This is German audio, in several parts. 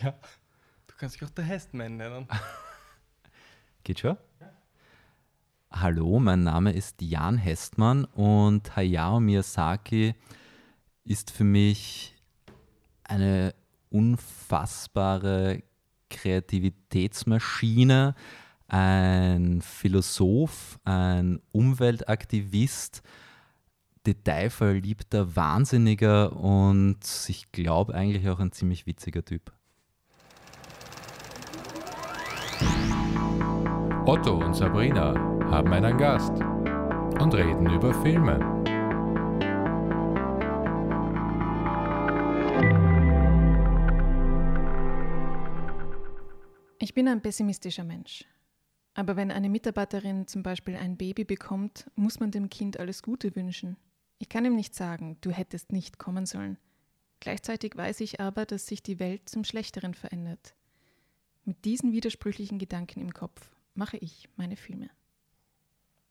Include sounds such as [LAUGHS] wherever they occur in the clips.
Ja. Du kannst dich auch der Hestman nennen. [LAUGHS] Geht schon? Hallo, mein Name ist Jan Hestmann und Hayao Miyazaki ist für mich eine unfassbare Kreativitätsmaschine, ein Philosoph, ein Umweltaktivist, detailverliebter Wahnsinniger und ich glaube eigentlich auch ein ziemlich witziger Typ. Otto und Sabrina haben einen Gast und reden über Filme. Ich bin ein pessimistischer Mensch. Aber wenn eine Mitarbeiterin zum Beispiel ein Baby bekommt, muss man dem Kind alles Gute wünschen. Ich kann ihm nicht sagen, du hättest nicht kommen sollen. Gleichzeitig weiß ich aber, dass sich die Welt zum Schlechteren verändert. Mit diesen widersprüchlichen Gedanken im Kopf mache ich meine Filme.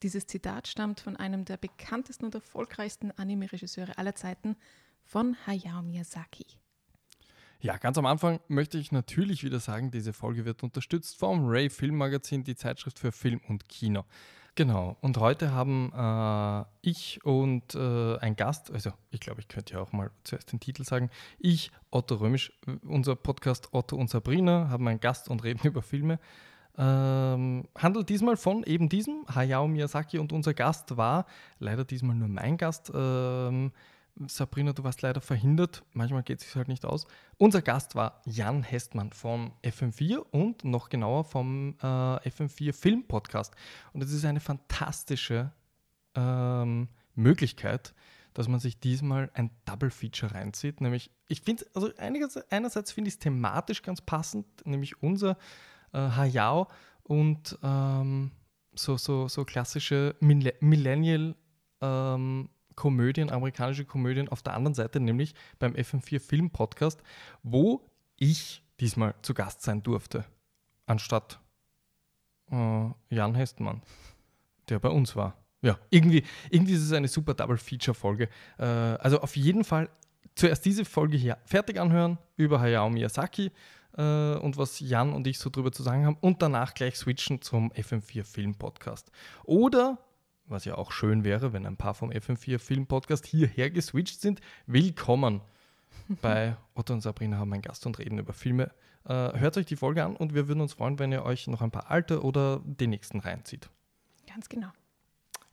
Dieses Zitat stammt von einem der bekanntesten und erfolgreichsten Anime-Regisseure aller Zeiten, von Hayao Miyazaki. Ja, ganz am Anfang möchte ich natürlich wieder sagen, diese Folge wird unterstützt vom Ray Filmmagazin, die Zeitschrift für Film und Kino. Genau, und heute haben äh, ich und äh, ein Gast, also ich glaube, ich könnte ja auch mal zuerst den Titel sagen, ich, Otto Römisch, unser Podcast Otto und Sabrina, haben einen Gast und reden [LAUGHS] über Filme. Ähm, handelt diesmal von eben diesem Hayao Miyazaki und unser Gast war leider diesmal nur mein Gast. Ähm, Sabrina, du warst leider verhindert. Manchmal geht es sich halt nicht aus. Unser Gast war Jan Hestmann vom FM4 und noch genauer vom äh, FM4 Film Podcast. Und es ist eine fantastische ähm, Möglichkeit, dass man sich diesmal ein Double Feature reinzieht. Nämlich, ich finde, also einerseits finde ich es thematisch ganz passend, nämlich unser äh, Hayao und ähm, so, so, so klassische Millennial ähm, Komödien, amerikanische Komödien auf der anderen Seite, nämlich beim FM4 Film Podcast, wo ich diesmal zu Gast sein durfte, anstatt äh, Jan Hestmann, der bei uns war. Ja, irgendwie, irgendwie ist es eine super Double-Feature-Folge. Äh, also auf jeden Fall zuerst diese Folge hier fertig anhören über Hayao Miyazaki äh, und was Jan und ich so drüber zu sagen haben und danach gleich switchen zum FM4 Film Podcast. Oder was ja auch schön wäre, wenn ein paar vom FM4 Film Podcast hierher geswitcht sind. Willkommen [LAUGHS] bei Otto und Sabrina haben einen Gast und reden über Filme. Äh, hört euch die Folge an und wir würden uns freuen, wenn ihr euch noch ein paar alte oder den nächsten reinzieht. Ganz genau.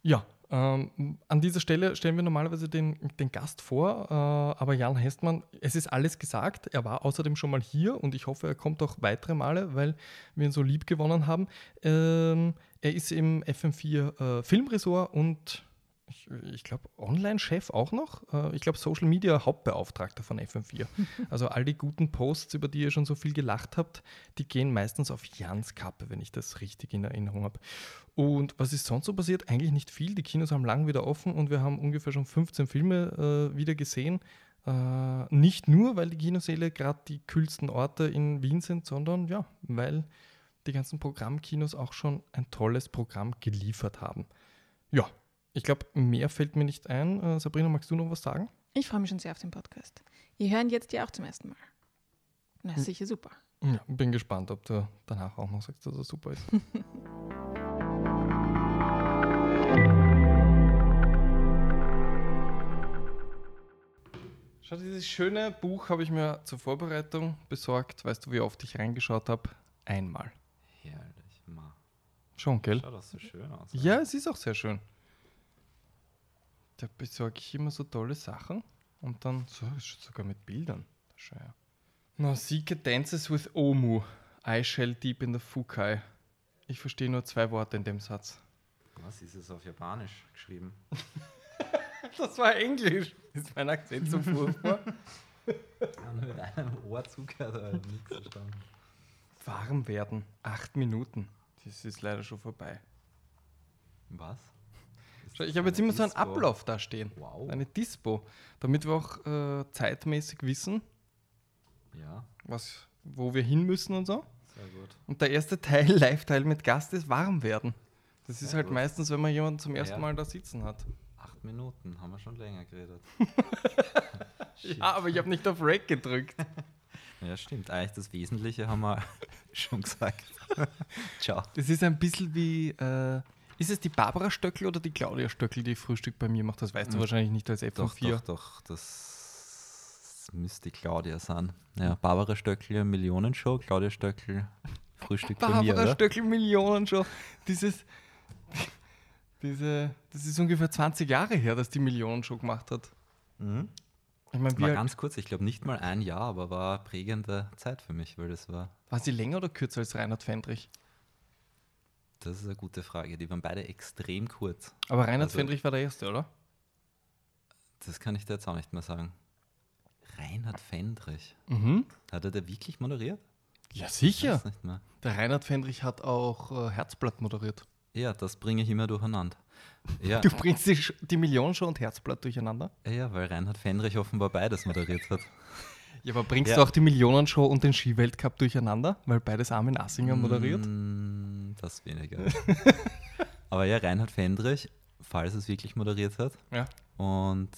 Ja, ähm, an dieser Stelle stellen wir normalerweise den, den Gast vor, äh, aber Jan Hestmann, es ist alles gesagt. Er war außerdem schon mal hier und ich hoffe, er kommt auch weitere Male, weil wir ihn so lieb gewonnen haben. Ähm, er ist im FM4 äh, Filmresort und ich, ich glaube, Online-Chef auch noch. Äh, ich glaube, Social Media Hauptbeauftragter von FM4. [LAUGHS] Also all die guten Posts, über die ihr schon so viel gelacht habt, die gehen meistens auf Jans Kappe, wenn ich das richtig in Erinnerung habe. Und was ist sonst so passiert? Eigentlich nicht viel. Die Kinos haben lang wieder offen und wir haben ungefähr schon 15 Filme äh, wieder gesehen. Äh, nicht nur, weil die Kinosäle gerade die kühlsten Orte in Wien sind, sondern ja, weil die ganzen Programmkinos auch schon ein tolles Programm geliefert haben. Ja, ich glaube, mehr fällt mir nicht ein. Äh, Sabrina, magst du noch was sagen? Ich freue mich schon sehr auf den Podcast. Ihr hören jetzt ja auch zum ersten Mal. Na, hm. sicher super. Ja, bin gespannt, ob du danach auch noch sagst, dass er super ist. [LAUGHS] Schau, dieses schöne Buch habe ich mir zur Vorbereitung besorgt. Weißt du, wie oft ich reingeschaut habe? Einmal. Herrlich, ma. Schon, gell? Schaut das so schön aus. Ja, es ist auch sehr schön. Da besorge ich immer so tolle Sachen und dann so, sogar mit Bildern. Ja. Nausicaa dances with Omu. I shall deep in the Fukai. Ich verstehe nur zwei Worte in dem Satz. Was ist es auf Japanisch geschrieben? [LAUGHS] das war Englisch. Ist mein Akzent so furchtbar? Mit einem Ohr zugehört, aber nichts verstanden. Warm werden. Acht Minuten. Das ist leider schon vorbei. Was? Ich habe jetzt immer Dispo. so einen Ablauf da stehen. Wow. Eine Dispo. Damit wir auch äh, zeitmäßig wissen, ja. was, wo wir hin müssen und so. Sehr gut. Und der erste Teil, [LAUGHS] Live-Teil mit Gast, ist warm werden. Das Sehr ist halt gut. meistens, wenn man jemanden zum ersten ja. Mal da sitzen hat. Acht Minuten, haben wir schon länger geredet. [LAUGHS] ja, aber ich habe nicht auf Rack gedrückt. [LAUGHS] Ja, stimmt. Eigentlich das Wesentliche haben wir schon gesagt. Ciao. Das ist ein bisschen wie, äh, ist es die Barbara Stöckel oder die Claudia Stöckel, die Frühstück bei mir macht? Das weißt du Hm. wahrscheinlich nicht als Doch, F4. doch, doch. Das müsste Claudia sein. Ja, Barbara Stöckl, Millionenshow, Claudia Stöckl, Frühstück bei mir, Barbara? Stöckel Millionen schon. Dieses, [LAUGHS] diese, das ist ungefähr 20 Jahre her, dass die Millionen schon gemacht hat. Mhm. Ich meine, War ganz kurz, ich glaube nicht mal ein Jahr, aber war prägende Zeit für mich, weil das war, war sie länger oder kürzer als Reinhard Fendrich? Das ist eine gute Frage. Die waren beide extrem kurz. Aber Reinhard Also- Fendrich war der Erste, oder? Das kann ich dir jetzt auch nicht mehr sagen. Reinhard Fendrich. Mhm. Hat er da wirklich moderiert? Ja, Ich sicher. weiß nicht mehr. Der Reinhard Fendrich hat auch äh, Herzblatt moderiert. Ja, das bringe ich immer durcheinander. Ja, Du bringst die, die Millionenshow und Herzblatt durcheinander. ja, weil Reinhard Fendrich offenbar beides moderiert hat. Ja, aber bringst Ja. du auch die Millionenshow und den Skiweltcup durcheinander? Weil beides Armin Assinger moderiert? Mm, Das weniger. [LAUGHS] Aber ja, Reinhard Fendrich, falls es wirklich moderiert hat, Ja. und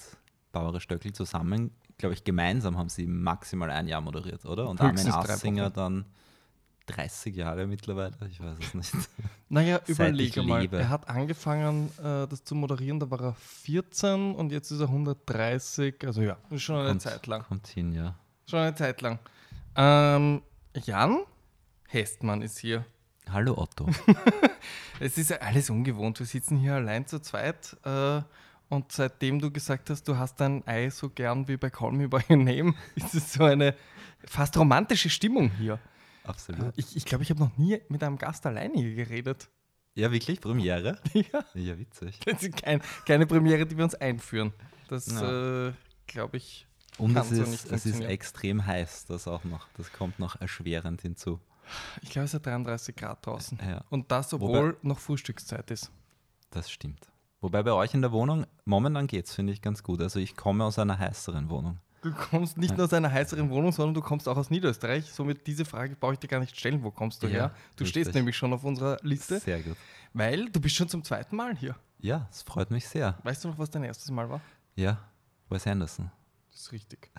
Barbara Stöckl zusammen, glaube ich, gemeinsam haben sie maximal ein Jahr moderiert, oder? Und Höchstens Armin Assinger dann 30 Jahre mittlerweile, ich weiß es nicht. [LAUGHS] Naja, überlege mal. lebe. Er hat angefangen, äh, das zu moderieren, da war er 14 und jetzt ist er 130. Also ja, ist schon eine Kommt- Zeit lang. Kommt hin, ja. Schon eine Zeit lang. Ähm, Jan Hestmann ist hier. Hallo Otto. [LAUGHS] Es ist ja alles ungewohnt. Wir sitzen hier allein zu zweit. Äh, und seitdem du gesagt hast, du hast dein Ei so gern wie bei Call Me By Your Name, [LAUGHS] ist es so eine fast romantische Stimmung hier. Absolut. Ich, ich glaube, ich habe noch nie mit einem Gast alleine hier geredet. Ja, wirklich? Premiere? [LAUGHS] Ja. Ja, witzig. Das ist kein, keine Premiere, die wir uns einführen. Das Ja. äh, glaube ich. Und es ist, es ist extrem heiß, das auch noch. Das kommt noch erschwerend hinzu. Ich glaube, es ist 33 Grad draußen. Ja, Und das, obwohl noch Frühstückszeit ist. das stimmt. Wobei bei euch in der Wohnung, momentan geht es, finde ich ganz gut. Also ich komme aus einer heißeren Wohnung. Du kommst nicht nur aus einer heißeren Wohnung, sondern du kommst auch aus Niederösterreich. Somit diese Frage brauche ich dir gar nicht stellen. Wo kommst du Ja, her? Du richtig. stehst nämlich schon auf unserer Liste, Sehr gut. weil du bist schon zum zweiten Mal hier. Ja, es freut mich sehr. Weißt du noch, was dein erstes Mal war? Ja, Wes Anderson. Das ist richtig.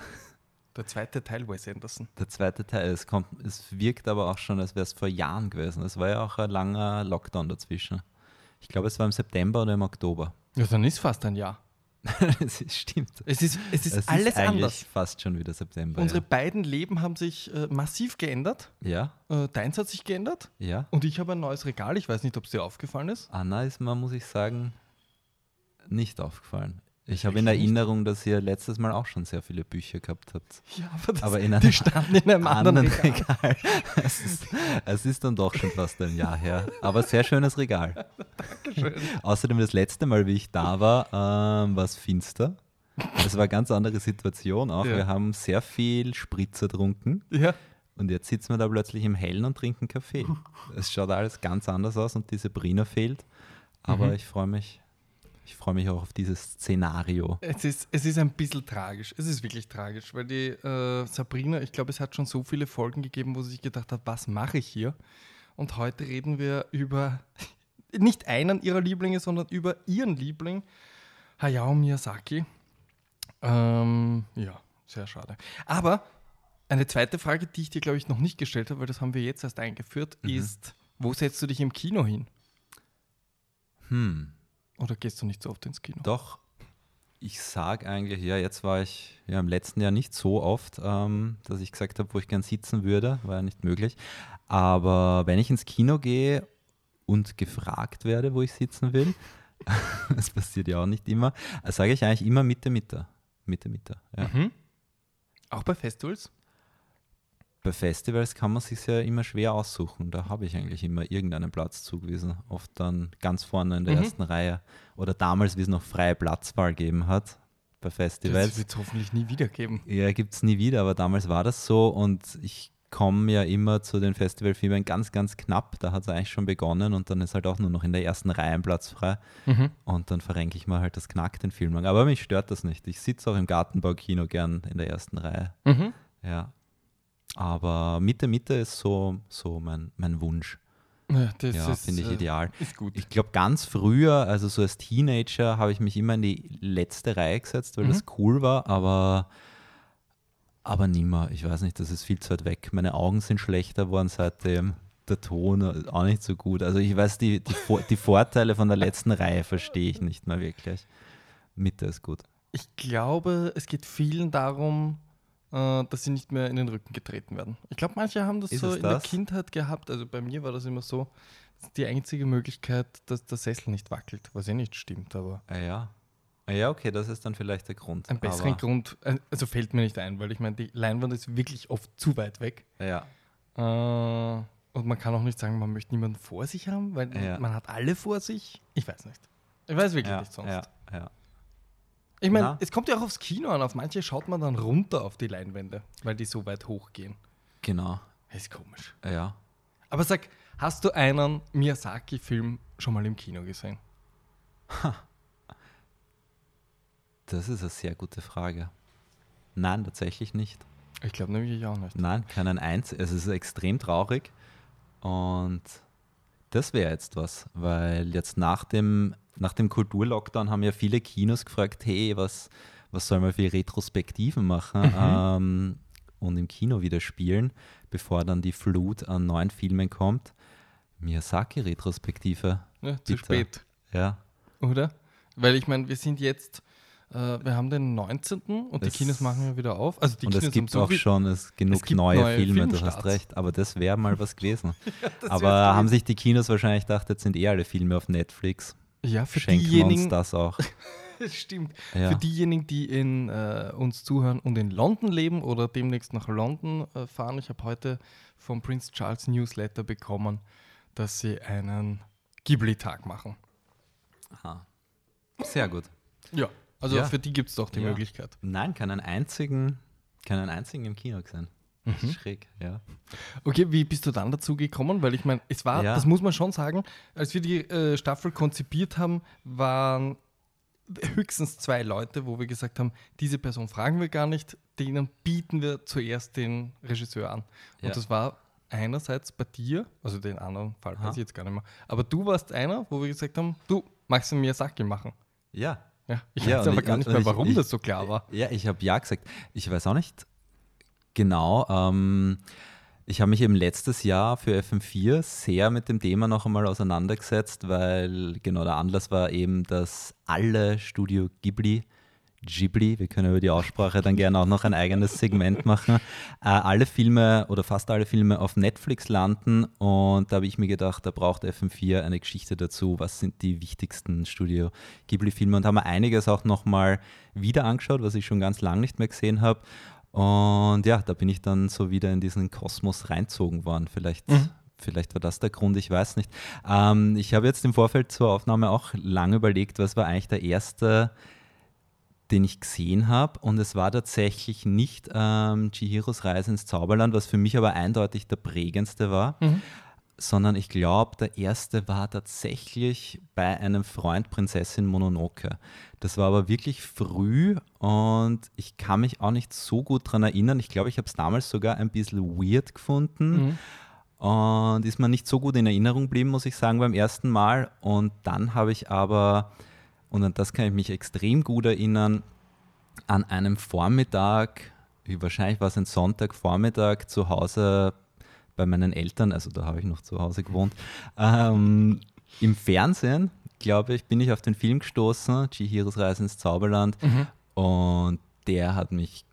Der zweite Teil Wes Anderson. Der zweite Teil, es, kommt, es wirkt aber auch schon, als wäre es vor Jahren gewesen. Es war ja auch ein langer Lockdown dazwischen. Ich glaube, es war im September oder im Oktober. Ja, dann ist fast ein Jahr. [LAUGHS] Es ist, stimmt. Es ist, es ist es alles ist eigentlich anders. fast schon wieder September. Unsere beiden Leben haben sich äh, massiv geändert. ja. Äh, deins hat sich geändert. ja, ja. Und ich habe ein neues Regal. Ich weiß nicht, ob es dir aufgefallen ist. Anna ist mir, muss ich sagen, nicht aufgefallen. Ich habe in? Erinnerung, dass ihr letztes Mal auch schon sehr viele Bücher gehabt habt. Ja, aber, das, Aber in einem [LAUGHS] die standen in einem anderen, anderen Regal. Regal. [LAUGHS] Es, ist, es ist dann doch schon fast ein Jahr her. Aber sehr schönes Regal. [LAUGHS] Dankeschön. Außerdem das letzte Mal, wie ich da war, ähm, war es finster. Es war eine ganz andere Situation auch. Ja. Wir haben sehr viel Spritzer getrunken Ja. und jetzt sitzen wir da plötzlich im Hellen und trinken Kaffee. Es schaut alles ganz anders aus und diese Brina fehlt. Aber Mhm. ich freue mich. Ich freue mich auch auf dieses Szenario. Es ist, es ist ein bisschen tragisch. Es ist wirklich tragisch, weil die äh, Sabrina, ich glaube, es hat schon so viele Folgen gegeben, wo sie sich gedacht hat, was mache ich hier? Und heute reden wir über [LAUGHS] nicht einen ihrer Lieblinge, sondern über ihren Liebling, Hayao Miyazaki. Ähm, ja, sehr schade. Aber eine zweite Frage, die ich dir, glaube ich, noch nicht gestellt habe, weil das haben wir jetzt erst eingeführt, Mhm. ist, wo setzt du dich im Kino hin? Hm. Oder gehst du nicht so oft ins Kino? Doch, ich sage eigentlich, ja, jetzt war ich ja im letzten Jahr nicht so oft, ähm, dass ich gesagt habe, wo ich gern sitzen würde, war ja nicht möglich. Aber wenn ich ins Kino gehe und gefragt werde, wo ich sitzen will, [LAUGHS] das passiert ja auch nicht immer, sage ich eigentlich immer Mitte, Mitte. Mitte, Mitte. Ja. Mhm. Auch bei Festivals? Bei Festivals kann man sich ja immer schwer aussuchen. Da habe ich eigentlich immer irgendeinen Platz zugewiesen. Oft dann ganz vorne in der Mhm. ersten Reihe. Oder damals, wie es noch freie Platzwahl gegeben hat bei Das Festivals. wird es hoffentlich nie wieder geben. Ja, gibt es nie wieder, aber damals war das so und ich komme ja immer zu den Festivalfilmen ganz, ganz knapp. Da hat es eigentlich schon begonnen und dann ist halt auch nur noch in der ersten Reihe ein Platz frei und dann verrenke ich mir halt das Knack den Film lang. Aber mich stört das nicht. Ich sitze auch im Gartenbaukino gern in der ersten Reihe. Mhm. Ja. Aber Mitte, Mitte ist so, so mein, mein Wunsch. Ja, das Ja, finde ich äh, ideal. Ist gut. Ich glaube, ganz früher, also so als Teenager, habe ich mich immer in die letzte Reihe gesetzt, weil Mhm. das cool war, aber Aber nimmer, ich weiß nicht, das ist viel zu weit weg. Meine Augen sind schlechter geworden seitdem. Der Ton auch nicht so gut. Also ich weiß, die, die, die Vorteile von der letzten Reihe verstehe ich nicht mehr wirklich. Mitte ist gut. Ich glaube, es geht vielen darum, dass sie nicht mehr in den Rücken getreten werden. Ich glaube, manche haben das Ist so in das? der Kindheit gehabt. Also bei mir war das immer so, das die einzige Möglichkeit, dass der Sessel nicht wackelt, was eh nicht stimmt, aber Ah ja. Ah ja, okay, das ist dann vielleicht der Grund. einen besseren Aber, Grund, äh, also fällt mir nicht ein, weil ich meine, die Leinwand ist wirklich oft zu weit weg. Ja, Äh, und man kann auch nicht sagen, man möchte niemanden vor sich haben, weil Ja. man hat alle vor sich. Ich weiß nicht. Ich weiß wirklich ja, nicht sonst. ja, ja. Ich meine, es kommt ja auch aufs Kino an. Auf manche schaut man dann runter auf die Leinwände, weil die so weit hochgehen. Genau. Das ist komisch. Ja. Aber sag, hast du einen Miyazaki-Film schon mal im Kino gesehen? Das ist eine sehr gute Frage. Nein, tatsächlich nicht. Ich glaube nämlich ich auch nicht. Nein, keinen einzigen. Es ist extrem traurig. Und das wäre jetzt was, weil jetzt nach dem, nach dem Kulturlockdown haben ja viele Kinos gefragt, hey, was, was soll man für Retrospektiven machen ähm, und im Kino wieder spielen, bevor dann die Flut an neuen Filmen kommt. Miyazaki-Retrospektive. Ja, zu spät, Ja, oder? Weil ich meine, wir sind jetzt, äh, wir haben den 19. und die Es- Kinos machen ja wieder auf. Also die und Kinos es gibt so auch schon es genug gibt neue, neue Filme, du hast recht. Aber das wäre mal was gewesen. [LAUGHS] Das aber haben sich die Kinos wahrscheinlich gedacht, jetzt sind eh alle Filme auf Netflix. ja, für Schenken wir uns diejenigen, das auch. [LAUGHS] das stimmt. Ja. Für diejenigen, die in, äh, uns zuhören und in London leben oder demnächst nach London äh, fahren, ich habe heute vom Prince Charles Newsletter bekommen, dass sie einen Ghibli-Tag machen. Aha. Sehr gut. Ja. Also Ja. für die gibt es doch die Ja. Möglichkeit. Nein, keinen einzigen, keinen einzigen im Kino gesehen. Mhm. schräg, ja. Okay, wie bist du dann dazu gekommen? Weil ich meine, es war, Ja. das muss man schon sagen, als wir die äh, Staffel konzipiert haben, waren höchstens zwei Leute, wo wir gesagt haben, diese Person fragen wir gar nicht, denen bieten wir zuerst den Regisseur an. Und Ja. das war einerseits bei dir, also den anderen Fall weiß ich jetzt gar nicht mehr, aber du warst einer, wo wir gesagt haben, du magst einen Miyazaki machen. Ja, Ja, ich Ja, weiß und aber ich- gar nicht mehr, warum ich- das so klar war. ja, ich habe ja gesagt. Ich weiß auch nicht genau. Ähm, ich habe mich eben letztes Jahr für FM4 sehr mit dem Thema noch einmal auseinandergesetzt, weil genau der Anlass war eben, dass alle Studio Ghibli Ghibli, wir können über die Aussprache dann gerne auch noch ein eigenes Segment machen, äh, alle Filme oder fast alle Filme auf Netflix landen und da habe ich mir gedacht, da braucht FM4 eine Geschichte dazu, was sind die wichtigsten Studio Ghibli-Filme? Und haben mir einiges auch nochmal wieder angeschaut, was ich schon ganz lange nicht mehr gesehen habe. Und ja, da bin ich dann so wieder in diesen Kosmos reinzogen worden, vielleicht Mhm. Vielleicht war das der Grund, ich weiß nicht. Ähm, ich habe jetzt im Vorfeld zur Aufnahme auch lange überlegt, was war eigentlich der erste den ich gesehen habe. Und es war tatsächlich nicht ähm, Chihiros Reise ins Zauberland, was für mich aber eindeutig der prägendste war, Mhm. sondern ich glaube, der erste war tatsächlich bei einem Freund Prinzessin Mononoke. Das war aber wirklich früh und ich kann mich auch nicht so gut daran erinnern. Ich glaube, ich habe es damals sogar ein bisschen weird gefunden. Mhm. Und ist mir nicht so gut in Erinnerung geblieben, muss ich sagen, beim ersten Mal. Und dann habe ich aber, und an das kann ich mich extrem gut erinnern, an einem Vormittag, wie wahrscheinlich war es ein Sonntagvormittag, zu Hause bei meinen Eltern, also da habe ich noch zu Hause gewohnt, ähm, im Fernsehen, glaube ich, bin ich auf den Film gestoßen, Chihiros Reise ins Zauberland. Mhm. Und der hat mich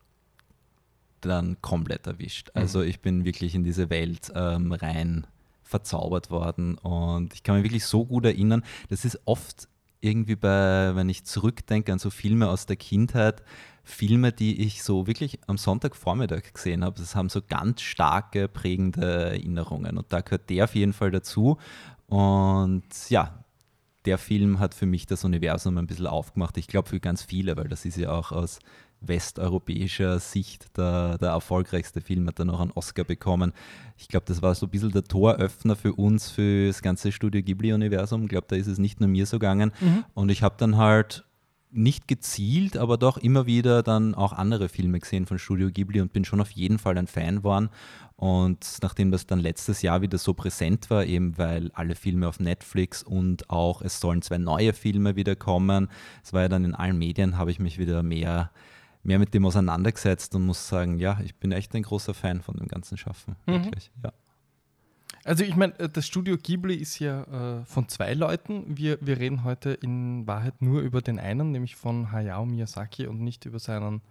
dann komplett erwischt. Also ich bin wirklich in diese Welt ähm, rein verzaubert worden und ich kann mich wirklich so gut erinnern. Das ist oft irgendwie bei, wenn ich zurückdenke an so Filme aus der Kindheit, Filme, die ich so wirklich am Sonntagvormittag gesehen habe. Das haben so ganz starke, prägende Erinnerungen und da gehört der auf jeden Fall dazu. Und ja, der Film hat für mich das Universum ein bisschen aufgemacht. Ich glaube für ganz viele, weil das ist ja auch aus westeuropäischer Sicht der, der erfolgreichste Film, hat dann auch einen Oscar bekommen. Ich glaube, das war so ein bisschen der Toröffner für uns, für das ganze Studio Ghibli-Universum. Ich glaube, da ist es nicht nur mir so gegangen. Und ich habe dann halt nicht gezielt, aber doch immer wieder dann auch andere Filme gesehen von Studio Ghibli und bin schon auf jeden Fall ein Fan geworden. Und nachdem das dann letztes Jahr wieder so präsent war, eben weil alle Filme auf Netflix und auch es sollen zwei neue Filme wieder kommen, es war ja dann in allen Medien, habe ich mich wieder mehr mehr mit dem auseinandergesetzt und muss sagen, ja, ich bin echt ein großer Fan von dem ganzen Schaffen. Mhm. Wirklich, ja. Also ich meine, äh, das Studio Ghibli ist ja äh, von zwei Leuten. Wir, wir reden heute in Wahrheit nur über den einen, nämlich von Hayao Miyazaki und nicht über seinen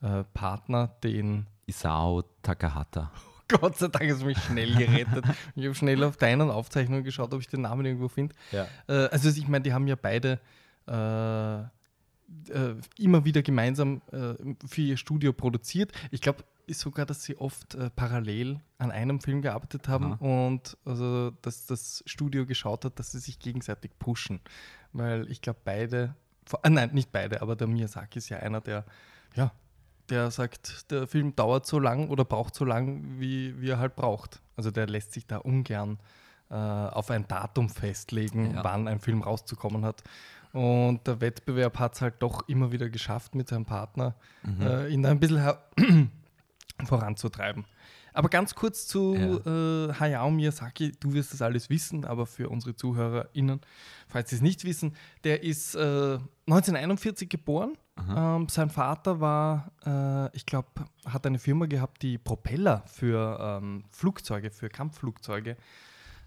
äh, Partner, den Isao Takahata. [LAUGHS] Gott sei Dank du mich schnell gerettet. ich habe schnell auf deinen Aufzeichnungen geschaut, ob ich den Namen irgendwo finde. Ja. Äh, also ich meine, die haben ja beide äh, immer wieder gemeinsam äh, für ihr Studio produziert. Ich glaube ist sogar, dass sie oft äh, parallel an einem Film gearbeitet haben und also, dass das Studio geschaut hat, dass sie sich gegenseitig pushen. Weil ich glaube, beide, vor- äh, nein, nicht beide, aber der Miyazaki ist ja einer, der, ja, der sagt, der Film dauert so lang oder braucht so lang, wie, wie er halt braucht. Also der lässt sich da ungern äh, auf ein Datum festlegen, Ja. wann ein Film rauszukommen hat. Und der Wettbewerb hat es halt doch immer wieder geschafft, mit seinem Partner äh, ihn da ein bisschen [CLEARS THROAT] voranzutreiben. Aber ganz kurz zu äh, Hayao Miyazaki, du wirst das alles wissen, aber für unsere ZuhörerInnen, falls sie es nicht wissen, der ist äh, 1941 geboren. Ähm, sein Vater war, äh, ich glaube, hat eine Firma gehabt, die Propeller für ähm, Flugzeuge, für Kampfflugzeuge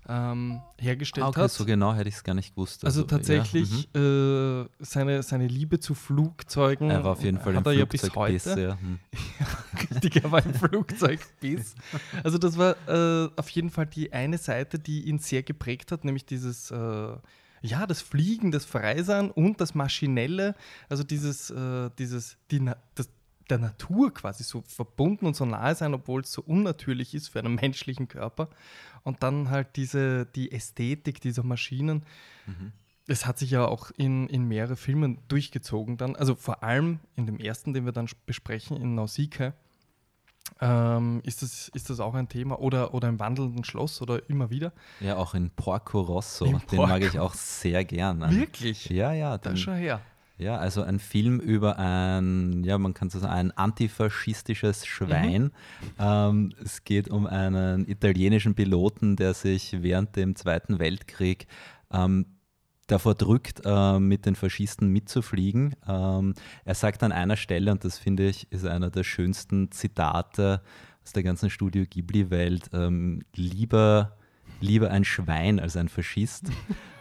ähm, hergestellt Ah, okay, hat. so genau hätte ich es gar nicht gewusst. Also ja, tatsächlich äh, seine, seine Liebe zu Flugzeugen. Er war auf jeden Fall ja bis Flugzeugbiss, heute. ja. Hm. [LAUGHS] Richtig, er war im Flugzeugbiss. Also das war äh, auf jeden Fall die eine Seite, die ihn sehr geprägt hat, nämlich dieses, äh, ja, das Fliegen, das Freisein und das Maschinelle, also dieses, äh, dieses, die, das, der Natur quasi so verbunden und so nahe sein, obwohl es so unnatürlich ist für einen [LAUGHS] menschlichen Körper. Und dann halt diese, die Ästhetik dieser Maschinen. Es hat sich ja auch in, in mehrere Filmen durchgezogen dann. Also vor allem in dem ersten, den wir dann besprechen, in Nausicaa, ähm, ist, das, ist das auch ein Thema. Oder, oder im wandelnden Schloss oder immer wieder. ja, auch in Porco Rosso, In den mag Porco. ich auch sehr gern. Wirklich? Ja, ja. Da Den, schon her. Ja, also ein Film über ein, ja, man kann so sagen, ein antifaschistisches Schwein. Ähm, es geht um einen italienischen Piloten, der sich während dem Zweiten Weltkrieg ähm, davor drückt, äh, mit den Faschisten mitzufliegen. Ähm, er sagt an einer Stelle, und das finde ich, ist einer der schönsten Zitate aus der ganzen Studio Ghibli-Welt, ähm, lieber, lieber ein Schwein als ein Faschist.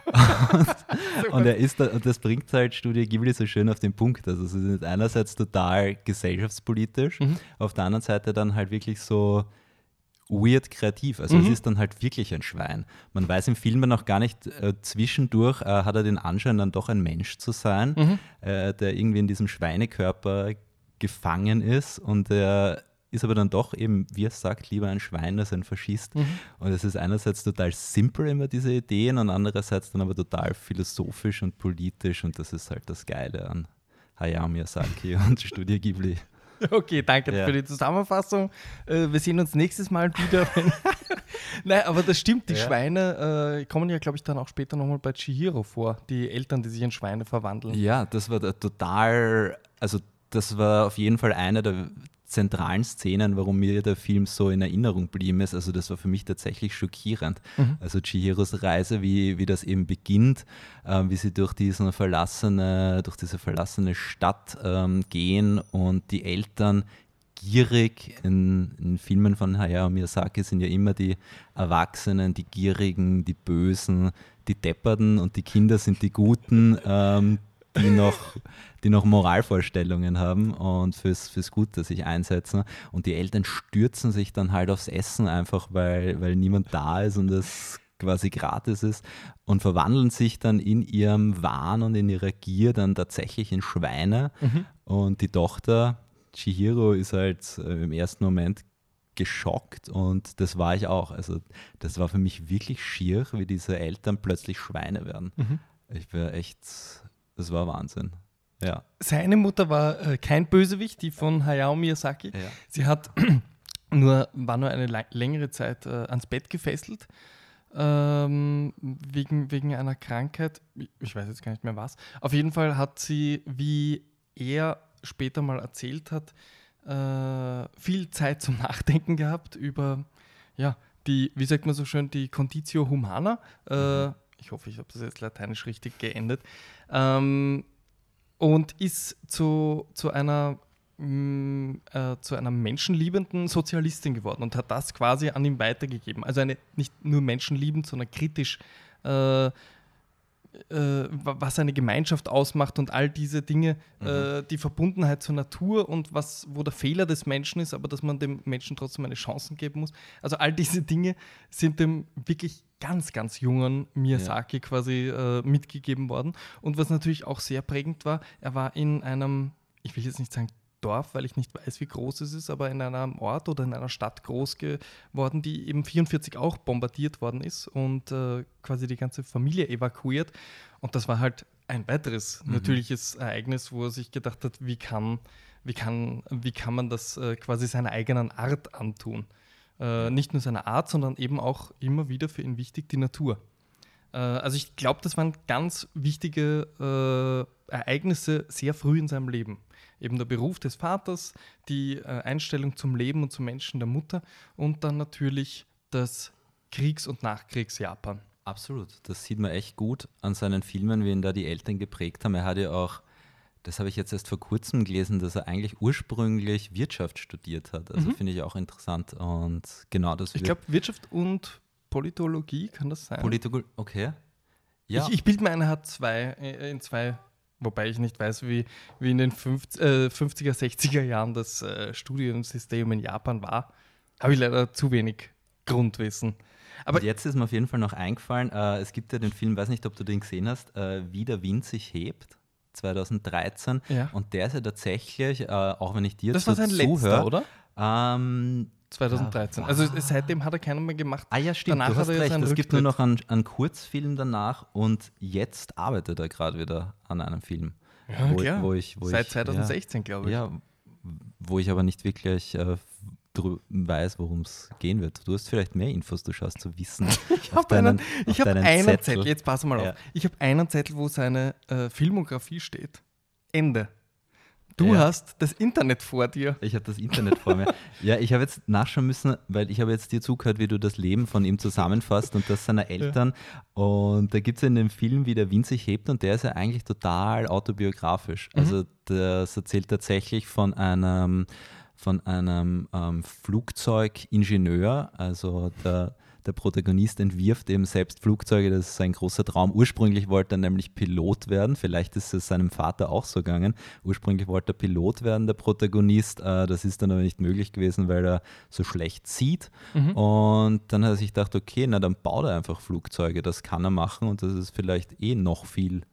[LAUGHS] Und er ist da, und das bringt halt Studio Ghibli so schön auf den Punkt. Also es ist einerseits total gesellschaftspolitisch, auf der anderen Seite dann halt wirklich so weird kreativ. Also es ist dann halt wirklich ein Schwein. Man weiß im Film dann auch gar nicht, äh, zwischendurch äh, hat er den Anschein, dann doch ein Mensch zu sein, äh, der irgendwie in diesem Schweinekörper gefangen ist und er ist aber dann doch eben, wie er sagt, lieber ein Schwein als ein Faschist. Und es ist einerseits total simpel immer diese Ideen und andererseits dann aber total philosophisch und politisch und das ist halt das Geile an Hayao Miyazaki [LAUGHS] und Studio Ghibli. Okay, danke Ja. für die Zusammenfassung. Äh, wir sehen uns nächstes Mal wieder. [LAUGHS] Nein, aber das stimmt. Die Ja. Schweine äh, kommen ja, glaube ich, dann auch später nochmal bei Chihiro vor. Die Eltern, die sich in Schweine verwandeln. Ja, das war total, also das war auf jeden Fall eine der zentralen Szenen, warum mir der Film so in Erinnerung geblieben ist. Also das war für mich tatsächlich schockierend. Also Chihiros Reise, wie, wie das eben beginnt, ähm, wie sie durch diesen verlassene, durch diese verlassene Stadt ähm, gehen und die Eltern gierig. In, in Filmen von Hayao Miyazaki sind ja immer die Erwachsenen, die Gierigen, die Bösen, die Depperten und die Kinder sind die Guten, ähm, die, noch, die noch Moralvorstellungen haben und fürs, fürs Gute sich einsetzen. Und die Eltern stürzen sich dann halt aufs Essen einfach, weil, weil niemand da ist und es quasi gratis ist und verwandeln sich dann in ihrem Wahn und in ihrer Gier dann tatsächlich in Schweine. Und die Tochter, Chihiro, ist halt äh, im ersten Moment geschockt und das war ich auch. Also das war für mich wirklich schier, wie diese Eltern plötzlich Schweine werden. Ich war echt, das war Wahnsinn. Ja. Seine Mutter war äh, kein Bösewicht, die von Hayao Miyazaki. Ja. Sie hat [CLEARS THROAT] nur, war nur eine längere Zeit äh, ans Bett gefesselt. Ähm, wegen, wegen einer Krankheit. Ich weiß jetzt gar nicht mehr was. Auf jeden Fall hat sie, wie er später mal erzählt hat, äh, viel Zeit zum [LAUGHS] Nachdenken gehabt über, ja, die, wie sagt man so schön, die Conditio Humana. Äh, Ich hoffe, ich habe das jetzt lateinisch richtig geendet. Ähm, und ist zu, zu einer mh, äh, zu einer menschenliebenden Sozialistin geworden und hat das quasi an ihn weitergegeben. Also eine nicht nur menschenliebend, sondern kritisch, äh, äh, was eine Gemeinschaft ausmacht und all diese Dinge, Mhm. äh, die Verbundenheit zur Natur und was, wo der Fehler des Menschen ist, aber dass man dem Menschen trotzdem eine Chance geben muss. Also all diese Dinge sind dem wirklich ganz, ganz jungen Miyazaki quasi äh, mitgegeben worden. Und was natürlich auch sehr prägend war, er war in einem, ich will jetzt nicht sagen Dorf, weil ich nicht weiß, wie groß es ist, aber in einem Ort oder in einer Stadt groß geworden, die eben 44 auch bombardiert worden ist und äh, quasi die ganze Familie evakuiert. Und das war halt ein weiteres natürliches Ereignis, wo er sich gedacht hat, wie kann, wie kann, wie kann man das äh, quasi seiner eigenen Art antun. Äh, nicht nur seiner Art, sondern eben auch immer wieder für ihn wichtig die Natur. Äh, also ich glaube, das waren ganz wichtige äh, Ereignisse sehr früh in seinem Leben. Eben der Beruf des Vaters, die äh, Einstellung zum Leben und zum Menschen der Mutter und dann natürlich das Kriegs- und Nachkriegsjapan. Absolut. Das sieht man echt gut an seinen Filmen, wie ihn da die Eltern geprägt haben. Er hat ja auch, das habe ich jetzt erst vor kurzem gelesen, dass er eigentlich ursprünglich Wirtschaft studiert hat. Also finde ich auch interessant. Und genau das Ich glaube, Wirtschaft und Politologie kann das sein. Political, okay. Ja, Ich, ich bilde mir ein, er hat zwei, äh, in zwei, wobei ich nicht weiß, wie, wie in den 50, äh, 50er, 60er Jahren das äh, Studiensystem in Japan war. Habe ich leider zu wenig Grundwissen. Aber Und jetzt ist mir auf jeden Fall noch eingefallen, äh, es gibt ja den Film, weiß nicht, ob du den gesehen hast, äh, Wie der Wind sich hebt, 2013. Ja. Und der ist ja tatsächlich, äh, auch wenn ich dir das so war sein letzter, zuhöre, oder? Ähm, 2013. Ja, also seitdem hat er keinen mehr gemacht. ah ja, stimmt, Danach du hast hat er recht. Es gibt nur noch einen, einen Kurzfilm danach und jetzt arbeitet er gerade wieder an einem Film. Ja, wo, klar. Wo ich, wo Seit ich, 2016, glaube ja, ich. Ja, wo ich aber nicht wirklich äh, weiß, worum es gehen wird. Du hast vielleicht mehr Infos, du schaust zu wissen. [LAUGHS] Ich habe einen, ich hab einen Zettel. jetzt pass mal Ja. auf. Ich habe einen Zettel, wo seine äh, Filmografie steht. Ende. Du Ja. hast das Internet vor dir. Ich habe das Internet vor mir. Ja, ich habe jetzt nachschauen müssen, weil ich habe jetzt dir zugehört, wie du das Leben von ihm zusammenfasst und das seiner Eltern. Und da gibt es in dem Film, wie der Wind sich hebt und der ist ja eigentlich total autobiografisch. Also das erzählt tatsächlich von einem, von einem ähm, Flugzeugingenieur, also der der Protagonist entwirft eben selbst Flugzeuge, das ist sein großer Traum. Ursprünglich wollte er nämlich Pilot werden, vielleicht ist es seinem Vater auch so gegangen. Ursprünglich wollte er Pilot werden, der Protagonist. Äh, Das ist dann aber nicht möglich gewesen, weil er so schlecht sieht. Und dann hat er sich gedacht, okay, na dann baut er einfach Flugzeuge, das kann er machen und das ist vielleicht eh noch viel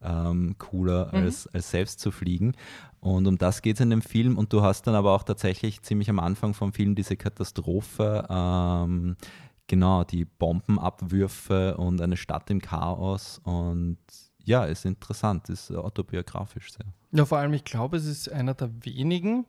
ähm, cooler, als, als selbst zu fliegen. Und um das geht es in dem Film. Und du hast dann aber auch tatsächlich ziemlich am Anfang vom Film diese Katastrophe, ähm, genau, die Bombenabwürfe und eine Stadt im Chaos. Und ja, ist interessant, ist autobiografisch sehr. Ja, vor allem, ich glaube, es ist einer der wenigen.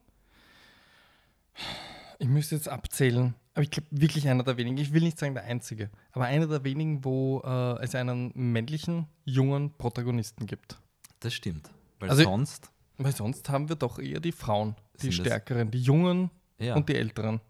Ich müsste jetzt abzählen, aber ich glaube wirklich einer der wenigen. Ich will nicht sagen der einzige, aber einer der wenigen, wo äh, es einen männlichen, jungen Protagonisten gibt. Das stimmt. Weil Also- sonst, Weil sonst haben wir doch eher die Frauen, die stärkeren, die Jungen ja, und die Älteren.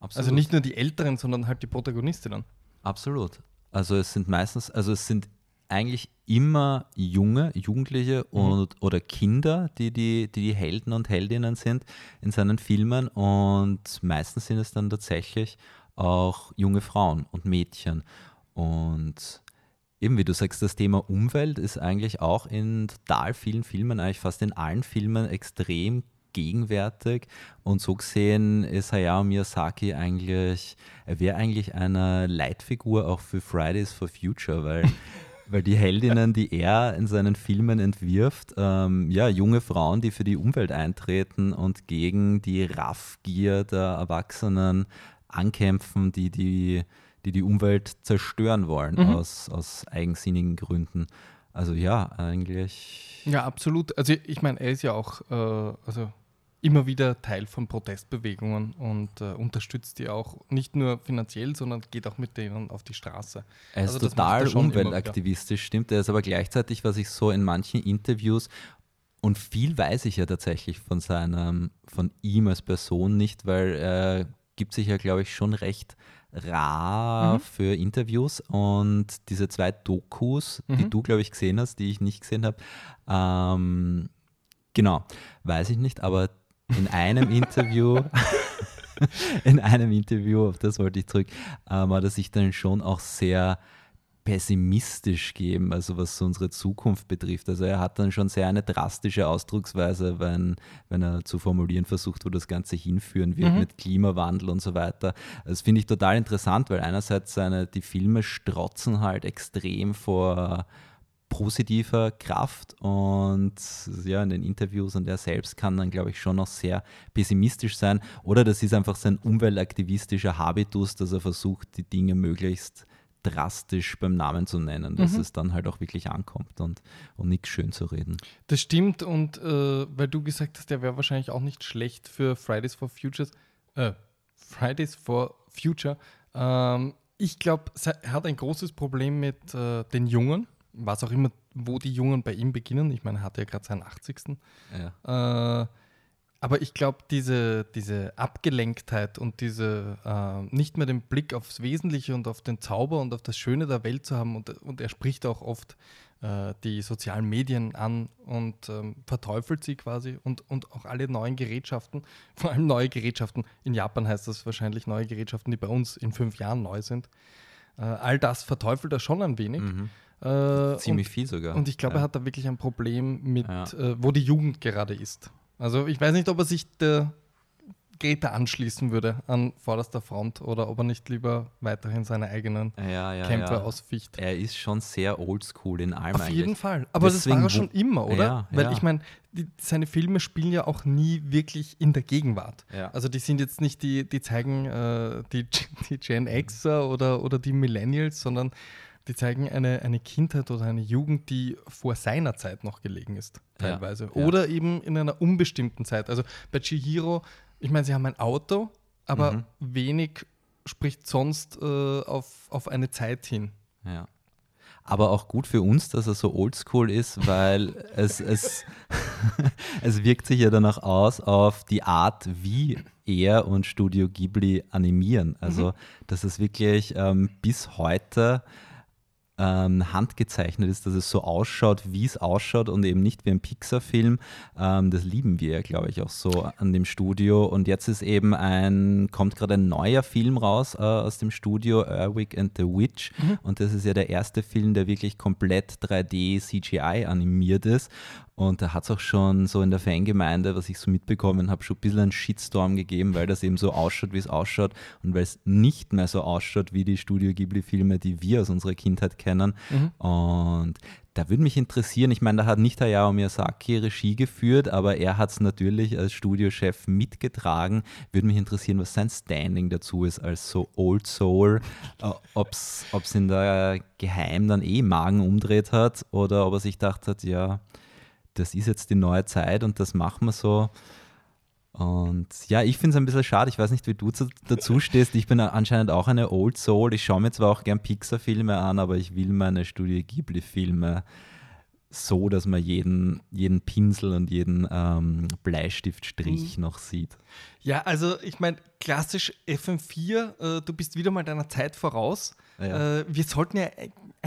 Absolut. Also nicht nur die Älteren, sondern halt die Protagonistinnen. Absolut. Also es sind meistens, also es sind eigentlich immer junge, Jugendliche und, oder Kinder, die die, die die Helden und Heldinnen sind in seinen Filmen und meistens sind es dann tatsächlich auch junge Frauen und Mädchen. Und eben wie du sagst, das Thema Umwelt ist eigentlich auch in total vielen Filmen, eigentlich fast in allen Filmen extrem gegenwärtig. Und so gesehen ist Hayao Miyazaki eigentlich, er wäre eigentlich eine Leitfigur auch für Fridays for Future, weil, [LAUGHS] weil die Heldinnen, die er in seinen Filmen entwirft, ähm, ja, junge Frauen, die für die Umwelt eintreten und gegen die Raffgier der Erwachsenen ankämpfen, die die, die, die Umwelt zerstören wollen aus, aus eigensinnigen Gründen. Also ja, eigentlich. Ja, absolut. Also ich meine, er ist ja auch äh, also immer wieder Teil von Protestbewegungen und äh, unterstützt die auch nicht nur finanziell, sondern geht auch mit denen auf die Straße. Er ist Also total umweltaktivistisch, stimmt. Er ist aber gleichzeitig, was ich so in manchen Interviews und viel weiß ich ja tatsächlich von seinem, von ihm als Person nicht, weil er gibt sich ja, glaube ich, schon recht rar Mhm. für Interviews und diese zwei Dokus, die Mhm. du, glaube ich, gesehen hast, die ich nicht gesehen habe, ähm, Genau, weiß ich nicht, aber in einem Interview, [LAUGHS] in einem Interview, auf das wollte ich zurück, ähm, hat er sich dann schon auch sehr pessimistisch geben, also was unsere Zukunft betrifft. Also er hat dann schon sehr eine drastische Ausdrucksweise, wenn, wenn er zu formulieren versucht, wo das Ganze hinführen wird Mhm. mit Klimawandel und so weiter. Das finde ich total interessant, weil einerseits seine, die Filme strotzen halt extrem vor positiver Kraft und ja, in den Interviews und er selbst kann dann, glaube ich, schon noch sehr pessimistisch sein. Oder das ist einfach sein umweltaktivistischer Habitus, dass er versucht, die Dinge möglichst drastisch beim Namen zu nennen, dass Mhm. es dann halt auch wirklich ankommt und, und nichts schön zu reden. Das stimmt und äh, weil du gesagt hast, der wäre wahrscheinlich auch nicht schlecht für Fridays for Futures, äh, Fridays for Future. Ähm, ich glaube, er hat ein großes Problem mit äh, den Jungen, was auch immer, wo die Jungen bei ihm beginnen. Ich meine, er hatte ja gerade seinen 80. Ja. Äh, aber ich glaube, diese, diese Abgelenktheit und diese äh, nicht mehr den Blick aufs Wesentliche und auf den Zauber und auf das Schöne der Welt zu haben, und, und er spricht auch oft äh, die sozialen Medien an und ähm, verteufelt sie quasi und, und auch alle neuen Gerätschaften, [LAUGHS] vor allem neue Gerätschaften. In Japan heißt das wahrscheinlich neue Gerätschaften, die bei uns in fünf Jahren neu sind. Äh, all das verteufelt er schon ein wenig. Mhm. Äh, Ziemlich und, viel sogar. und ich glaube, ja. er hat da wirklich ein Problem mit, Ja. äh, wo die Jugend gerade ist. Also ich weiß nicht, ob er sich der Greta anschließen würde an vorderster Front oder ob er nicht lieber weiterhin seine eigenen ja, ja, Kämpfe ja. ausficht. Er ist schon sehr oldschool in allem Auf eigentlich. jeden Fall. Aber Deswegen, das war er schon immer, oder? Weil ich meine, seine Filme spielen ja auch nie wirklich in der Gegenwart. Also die sind jetzt nicht die, die zeigen äh, die, die Gen Xer oder, oder die Millennials, sondern die zeigen eine, eine Kindheit oder eine Jugend, die vor seiner Zeit noch gelegen ist, teilweise. ja. Oder eben in einer unbestimmten Zeit. Also bei Chihiro, ich meine, sie haben ein Auto, aber Mhm. wenig spricht sonst äh, auf, auf eine Zeit hin. Ja. Aber auch gut für uns, dass er so oldschool ist, weil [LAUGHS] es, es, [LAUGHS] es wirkt sich ja danach aus auf die Art, wie er und Studio Ghibli animieren. Also, dass es wirklich ähm, bis heute ähm, handgezeichnet ist, dass es so ausschaut, wie es ausschaut und eben nicht wie ein Pixar-Film. Ähm, das lieben wir, glaube ich, auch so an dem Studio. Und jetzt ist eben ein, kommt gerade ein neuer Film raus äh, aus dem Studio, Erwick and the Witch. Und das ist ja der erste Film, der wirklich komplett 3D CGI animiert ist. Und da hat es auch schon so in der Fangemeinde, was ich so mitbekommen habe, schon ein bisschen einen Shitstorm gegeben, weil das eben so ausschaut, wie es ausschaut und weil es nicht mehr so ausschaut wie die Studio Ghibli-Filme, die wir aus unserer Kindheit kennen. Und da würde mich interessieren, ich meine, da hat nicht Hayao Miyazaki Regie geführt, aber er hat es natürlich als Studiochef mitgetragen. Würde mich interessieren, was sein Standing dazu ist als so Old Soul, äh, ob es in der Geheim dann eh Magen umdreht hat oder ob er sich gedacht hat, ja, das ist jetzt die neue Zeit und das machen wir so. Und ja, ich finde es ein bisschen schade. Ich weiß nicht, wie du zu, dazu stehst. Ich bin anscheinend auch eine Old Soul. Ich schaue mir zwar auch gern Pixar-Filme an, aber ich will meine Studio Ghibli-Filme so, dass man jeden, jeden Pinsel und jeden ähm, Bleistiftstrich noch sieht. Ja, also ich meine, klassisch FM4, äh, du bist wieder mal deiner Zeit voraus. Ja. Äh, wir sollten ja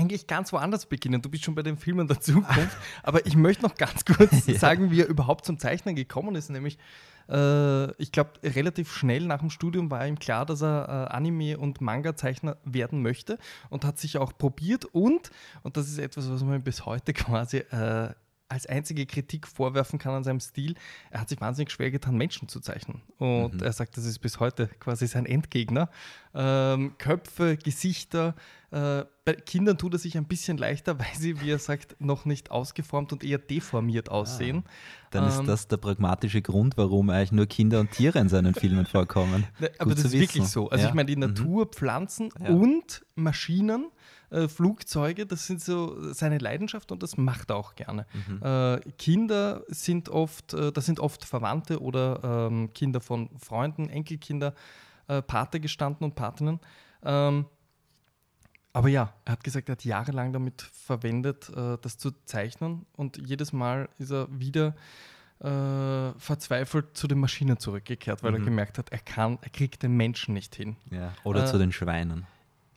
eigentlich ganz woanders beginnen. Du bist schon bei den Filmen der Zukunft. [LAUGHS] aber ich möchte noch ganz kurz Ja. sagen, wie er überhaupt zum Zeichnen gekommen ist. Nämlich, äh, ich glaube, relativ schnell nach dem Studium war ihm klar, dass er äh, Anime- und Manga-Zeichner werden möchte und hat sich auch probiert. Und, und das ist etwas, was man bis heute quasi äh, als einzige Kritik vorwerfen kann an seinem Stil, er hat sich wahnsinnig schwer getan, Menschen zu zeichnen. Und er sagt, das ist bis heute quasi sein Endgegner. Ähm, Köpfe, Gesichter. Äh, bei Kindern tut er sich ein bisschen leichter, [LAUGHS] weil sie, wie er sagt, noch nicht ausgeformt und eher deformiert aussehen. Dann ist Ähm, das der pragmatische Grund, warum eigentlich nur Kinder und Tiere in seinen Filmen vorkommen. [LAUGHS] Aber Gut das ist wirklich wissen. so. Also Ja. ich meine, die Mhm. Natur, Pflanzen Ja. und Maschinen, äh, Flugzeuge, das sind so seine Leidenschaft und das macht er auch gerne. Mhm. Äh, Kinder sind oft, äh, das sind oft Verwandte oder ähm, Kinder von Freunden, Enkelkinder, äh, Pate gestanden und Patinnen. Ähm, aber ja, er hat gesagt, er hat jahrelang damit verwendet, äh, das zu zeichnen und jedes Mal ist er wieder äh, verzweifelt zu den Maschinen zurückgekehrt, weil er Mhm. gemerkt hat, er kann, er kriegt den Menschen nicht hin. Ja. Oder Äh, zu den Schweinen.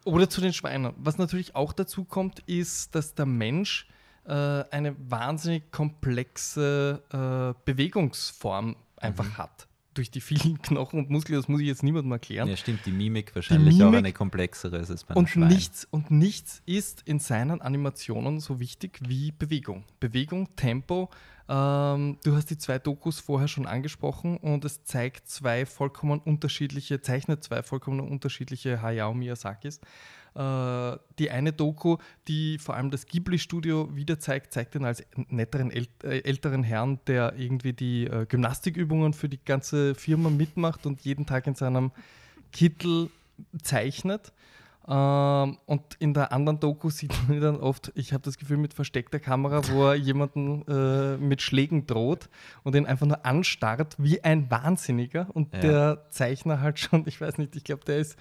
Oder zu den Schweinen. Was natürlich auch dazu kommt, ist, dass der Mensch äh, eine wahnsinnig komplexe äh, Bewegungsform einfach Mhm. hat. Durch die vielen [LAUGHS] Knochen und Muskeln, das muss ich jetzt niemandem erklären. Ja, stimmt, die Mimik wahrscheinlich auch Mimik- eine komplexere ist als bei einem Und Schwein. nichts, und nichts ist in seinen Animationen so wichtig wie Bewegung. Bewegung, Tempo. Ähm, du hast die zwei Dokus vorher schon angesprochen und es zeigt zwei vollkommen unterschiedliche, zeichnet zwei vollkommen unterschiedliche Hayao Miyazakis. Äh, die eine Doku, die vor allem das Ghibli-Studio wieder zeigt, zeigt ihn als netteren äl äh, älteren Herrn, der irgendwie die äh, Gymnastikübungen für die ganze Firma mitmacht und jeden Tag in seinem Kittel zeichnet. Ähm, und in der anderen Doku sieht man dann oft, ich habe das Gefühl, mit versteckter Kamera, wo er jemanden äh, mit Schlägen droht und ihn einfach nur anstarrt wie ein Wahnsinniger. Und Ja. der Zeichner halt schon, [LAUGHS] ich weiß nicht, ich glaube, der ist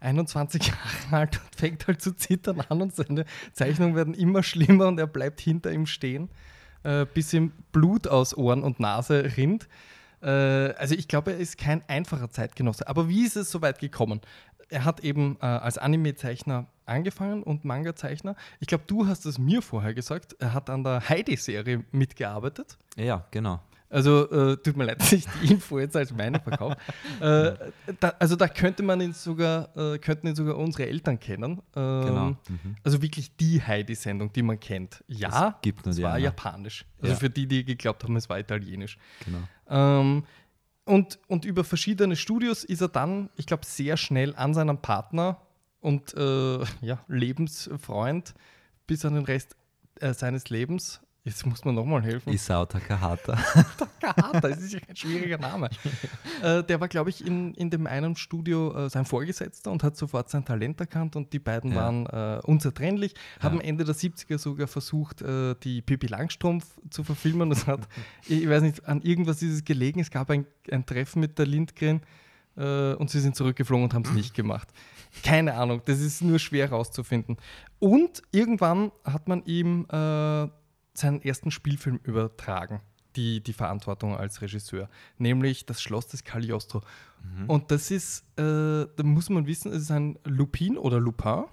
21 Jahre alt und fängt halt zu zittern an und seine Zeichnungen werden immer schlimmer und er bleibt hinter ihm stehen, äh, bis ihm Blut aus Ohren und Nase rinnt. Äh, also ich glaube, er ist kein einfacher Zeitgenosse. Aber wie ist es so weit gekommen? Er hat eben äh, als Anime-Zeichner angefangen und Manga-Zeichner. Ich glaube, du hast es mir vorher gesagt. Er hat an der Heidi-Serie mitgearbeitet. Ja, genau. Also äh, tut mir leid, [LAUGHS] dass ich die Info jetzt als meine verkaufe. äh, da, also da könnte man ihn sogar, äh, könnten ihn sogar unsere Eltern kennen. Ähm, Genau. Mhm. Also wirklich die Heidi-Sendung, die man kennt. Ja, Es gibt es war eine. japanisch. Also Ja. für die, die geglaubt haben, es war italienisch. genau. Ähm, und, und über verschiedene Studios ist er dann, ich glaube, sehr schnell an seinem Partner und äh, ja, Lebensfreund bis an den Rest äh, seines Lebens. Jetzt muss man nochmal helfen. Isao Takahata. [LAUGHS] Takahata, das ist ja ein schwieriger Name. [LAUGHS] äh, der war, glaube ich, in, in dem einen Studio äh, sein Vorgesetzter und hat sofort sein Talent erkannt und die beiden Ja. waren äh, unzertrennlich. Haben Ja. Ende der 70er sogar versucht, äh, die Pippi Langstrumpf zu verfilmen. Das hat, [LAUGHS] ich weiß nicht, an irgendwas ist es gelegen. Es gab ein, ein Treffen mit der Lindgren äh, und sie sind zurückgeflogen und haben es nicht gemacht. Keine Ahnung, das ist nur schwer herauszufinden. Und irgendwann hat man ihm äh, seinen ersten Spielfilm übertragen, die, die Verantwortung als Regisseur, nämlich das Schloss des Cagliostro. Und das ist, äh, da muss man wissen, es ist ein Lupin oder Lupin,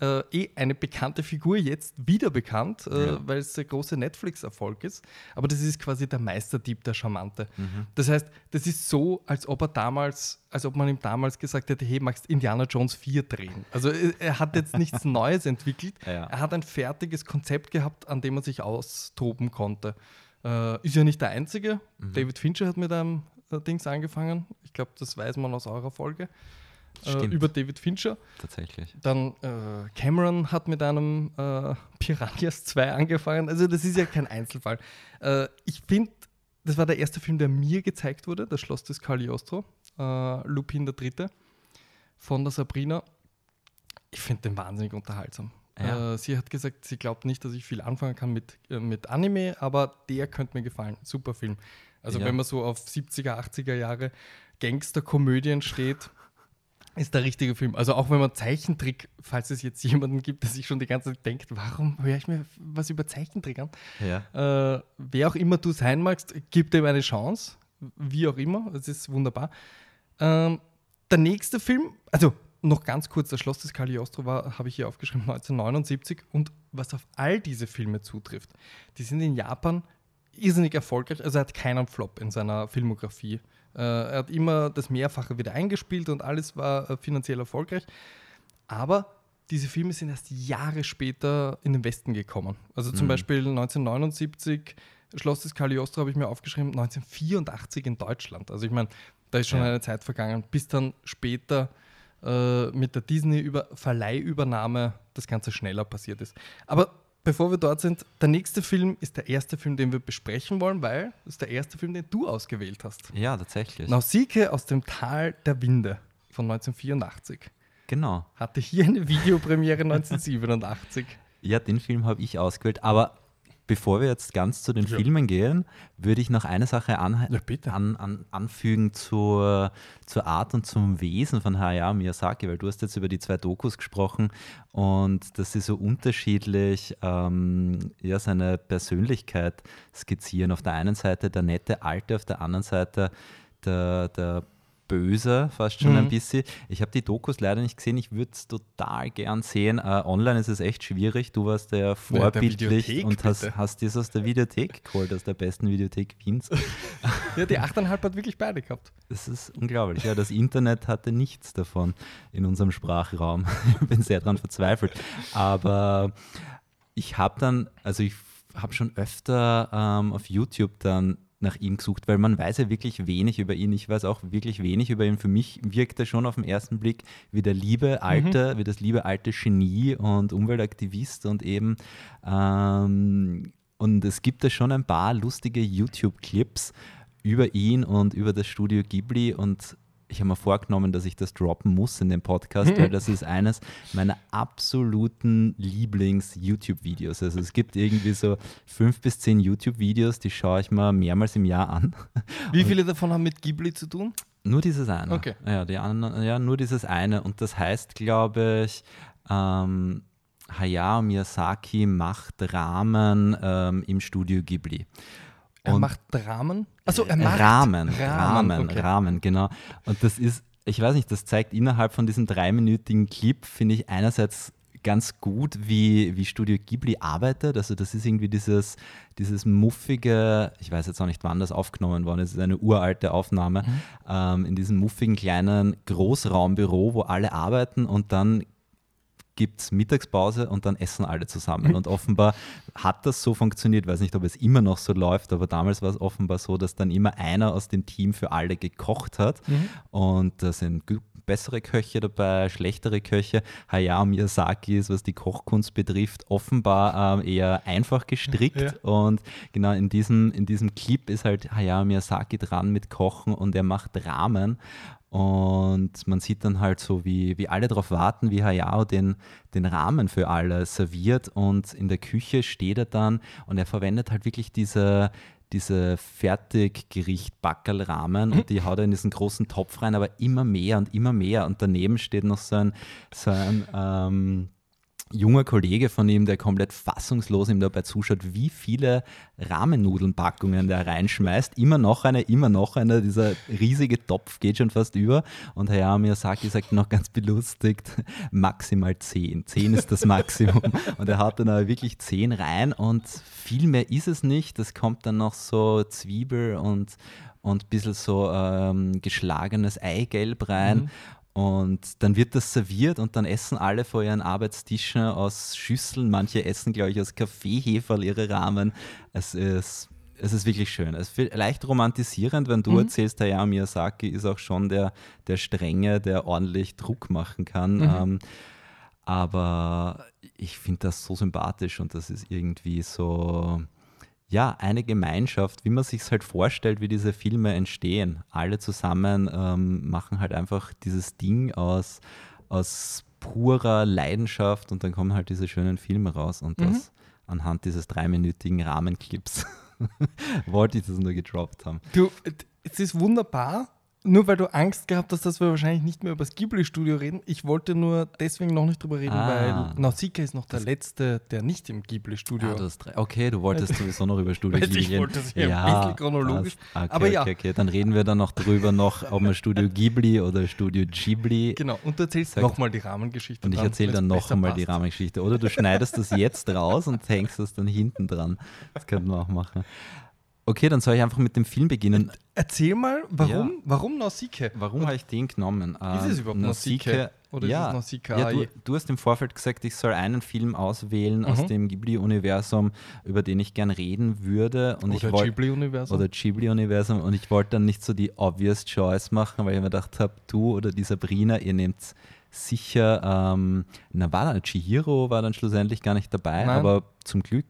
äh, eh eine bekannte Figur, jetzt wieder bekannt, äh, Ja. weil es der große Netflix-Erfolg ist. Aber das ist quasi der Meisterdieb, der Charmante. Mhm. Das heißt, das ist so, als ob er damals, als ob man ihm damals gesagt hätte, hey, magst Indiana Jones 4 drehen? Also er er hat jetzt nichts [LAUGHS] Neues entwickelt. Ja. Er hat ein fertiges Konzept gehabt, an dem er sich austoben konnte. Äh, ist ja nicht der Einzige. Mhm. David Fincher hat mit einem äh, Dings angefangen. Ich glaube, das weiß man aus eurer Folge. Äh, über David Fincher. Tatsächlich. Dann äh, Cameron hat mit einem äh, [LAUGHS] Piranhas 2 angefangen. Also das ist ja kein Einzelfall. Äh, ich finde, das war der erste Film, der mir gezeigt wurde, das Schloss des Cagliostro, äh, Lupin der Dritte von der Sabrina. Ich finde den wahnsinnig unterhaltsam. Ja. Äh, sie hat gesagt, sie glaubt nicht, dass ich viel anfangen kann mit, mit Anime, aber der könnte mir gefallen. Super Film. Also Ja. wenn man so auf 70er, 80er Jahre Gangsterkomödien steht, ist der richtige Film. Also auch wenn man Zeichentrick, falls es jetzt jemanden gibt, der sich schon die ganze Zeit denkt, warum höre ich mir was über Zeichentrick an? Ja. Äh, wer auch immer du sein magst, gib dem eine Chance. Wie auch immer, es ist wunderbar. Ähm, der nächste Film, also noch ganz kurz, das Schloss des Cagliostro war, habe ich hier aufgeschrieben, 1979. Und was auf all diese Filme zutrifft, die sind in Japan irrsinnig erfolgreich. Also er hat keinen Flop in seiner Filmografie. Äh, er hat immer das Mehrfache wieder eingespielt und alles war äh, finanziell erfolgreich. Aber diese Filme sind erst Jahre später in den Westen gekommen. Also zum Mhm. Beispiel 1979 Schloss des Cagliostro habe ich mir aufgeschrieben, 1984 in Deutschland. Also ich meine, da ist schon Ja. eine Zeit vergangen, bis dann später äh, mit der Disney-Verleihübernahme das Ganze schneller passiert ist. Aber bevor wir dort sind, der nächste Film ist der erste Film, den wir besprechen wollen, weil das ist der erste Film, den du ausgewählt hast. ja, tatsächlich. Nausicaa aus dem Tal der Winde von 1984. Genau. Hatte hier eine Videopremiere [LAUGHS] 1987. Ja, den Film habe ich ausgewählt. Aber bevor wir jetzt ganz zu den Ja. Filmen gehen, würde ich noch eine Sache an, Ja, bitte. an, an, anfügen zur, zur Art und zum Wesen von Hayao Miyazaki, weil du hast jetzt über die zwei Dokus gesprochen und dass sie so unterschiedlich ähm, ja, seine Persönlichkeit skizzieren. Auf der einen Seite der nette Alte, auf der anderen Seite der, der böse, fast schon Mhm. ein bisschen. Ich habe die Dokus leider nicht gesehen, ich würde es total gern sehen. Äh, online ist es echt schwierig. Du warst ja der vorbildlich Videothek, und hast, bitte. hast das aus der Videothek geholt, aus der besten Videothek Wiens. [LAUGHS] Ja, die 8,5 hat wirklich beide gehabt. Das ist unglaublich. Ja, das Internet hatte nichts davon in unserem Sprachraum. Ich [LAUGHS] bin sehr daran verzweifelt. Aber ich habe dann, also ich habe schon öfter ähm, auf YouTube dann nach ihm gesucht, weil man weiß ja wirklich wenig über ihn. Ich weiß auch wirklich wenig über ihn. Für mich wirkt er schon auf den ersten Blick wie der liebe alte, wie das liebe alte Genie und Umweltaktivist und eben ähm, und es gibt da schon ein paar lustige YouTube-Clips über ihn und über das Studio Ghibli und ich habe mir vorgenommen, dass ich das droppen muss in dem Podcast, weil [LAUGHS] das ist eines meiner absoluten Lieblings-YouTube-Videos. Also es gibt irgendwie so fünf bis zehn YouTube-Videos, die schaue ich mir mehrmals im Jahr an. [LAUGHS] Wie viele davon haben mit Ghibli zu tun? Nur dieses eine. Okay. Ja, die anderen, ja, nur dieses eine. Und das heißt, glaube ich, ähm, Hayao Miyazaki macht Rahmen ähm, im Studio Ghibli. Er Und- macht Dramen? Also er macht Rahmen, Rahmen, okay. Rahmen, genau. Und das ist, ich weiß nicht, das zeigt innerhalb von diesem dreiminütigen Clip, finde ich einerseits ganz gut, wie, wie Studio Ghibli arbeitet. Also das ist irgendwie dieses, dieses muffige, ich weiß jetzt auch nicht, wann das aufgenommen worden ist, es ist eine uralte Aufnahme, Mhm. ähm, in diesem muffigen kleinen Großraumbüro, wo alle arbeiten und dann gibt es Mittagspause und dann essen alle zusammen. [LAUGHS] Und offenbar hat das so funktioniert, weiß nicht, ob es immer noch so läuft, aber damals war es offenbar so, dass dann immer einer aus dem Team für alle gekocht hat. Und da sind bessere Köche dabei, schlechtere Köche. Hayao Miyazaki ist, was die Kochkunst betrifft, offenbar ähm, eher einfach gestrickt. Ja. Und genau in diesem, in diesem Clip ist halt Hayao Miyazaki dran mit Kochen und er macht Ramen. Und man sieht dann halt so, wie, wie alle darauf warten, wie Hayao den, den Rahmen für alle serviert. Und in der Küche steht er dann und er verwendet halt wirklich diese, diese Fertiggericht-Backerl-Rahmen und die haut er in diesen großen Topf rein, aber immer mehr und immer mehr. Und daneben steht noch so ein, so ein ähm, junger Kollege von ihm, der komplett fassungslos ihm dabei zuschaut, wie viele Rahmennudelnpackungen der reinschmeißt. Immer noch eine, immer noch eine. Dieser riesige Topf geht schon fast über. Und Hayao Miyazaki sagt noch ganz belustigt, maximal 10. 10 ist das Maximum. [LAUGHS] und er hat dann aber wirklich 10 rein und viel mehr ist es nicht. Es kommt dann noch so Zwiebel und und ein bisschen so ähm, geschlagenes Eigelb rein. Und dann wird das serviert und dann essen alle vor ihren Arbeitstischen aus Schüsseln. Manche essen, glaube ich, aus Kaffeeheferl ihre Rahmen. Es ist, es ist wirklich schön. Es ist leicht romantisierend, wenn du erzählst, Hayao Miyazaki ist auch schon der, der Strenge, der ordentlich Druck machen kann. Ähm, aber ich finde das so sympathisch und das ist irgendwie so, ja, eine Gemeinschaft, wie man sich es halt vorstellt, wie diese Filme entstehen. Alle zusammen ähm, machen halt einfach dieses Ding aus, aus purer Leidenschaft und dann kommen halt diese schönen Filme raus und das anhand dieses dreiminütigen Rahmenclips [LAUGHS] wollte ich das nur gedroppt haben. Du, es ist wunderbar, nur weil du Angst gehabt hast, dass wir wahrscheinlich nicht mehr über das Ghibli-Studio reden. Ich wollte nur deswegen noch nicht drüber reden, Ah. weil Nausicaa ist noch der Letzte, der nicht im Ghibli-Studio Ah, drei- okay, du wolltest [LAUGHS] sowieso noch über Studio ich Ghibli reden. wollte es ja ein bisschen chronologisch. passt. Okay, Aber ja. okay, okay, dann reden wir dann noch drüber, noch, [LAUGHS] ob man Studio Ghibli oder Studio Ghibli Genau, und du erzählst nochmal die Rahmengeschichte. Und ich erzähle dann weil's noch besser einmal die. Rahmengeschichte. Oder du schneidest das jetzt raus und [LAUGHS] hängst das dann hinten dran. Das könnten wir auch machen. Okay, dann soll ich einfach mit dem Film beginnen. Erzähl mal, warum, Ja. warum Nausicaa? Warum habe ich den genommen? Ist Ähm, es überhaupt Nausicaa? Oder ist ja, es Nausicaa? Ja, du, du hast im Vorfeld gesagt, ich soll einen Film auswählen aus Mhm. dem Ghibli-Universum, über den ich gern reden würde. Und ich Oder Ghibli-Universum? Oder Ghibli-Universum. Und ich wollte dann nicht so die obvious choice machen, weil ich mir gedacht habe, du oder die Sabrina, ihr nehmt sicher, ähm, na war dann, Chihiro war dann schlussendlich gar nicht dabei, Nein. aber zum Glück,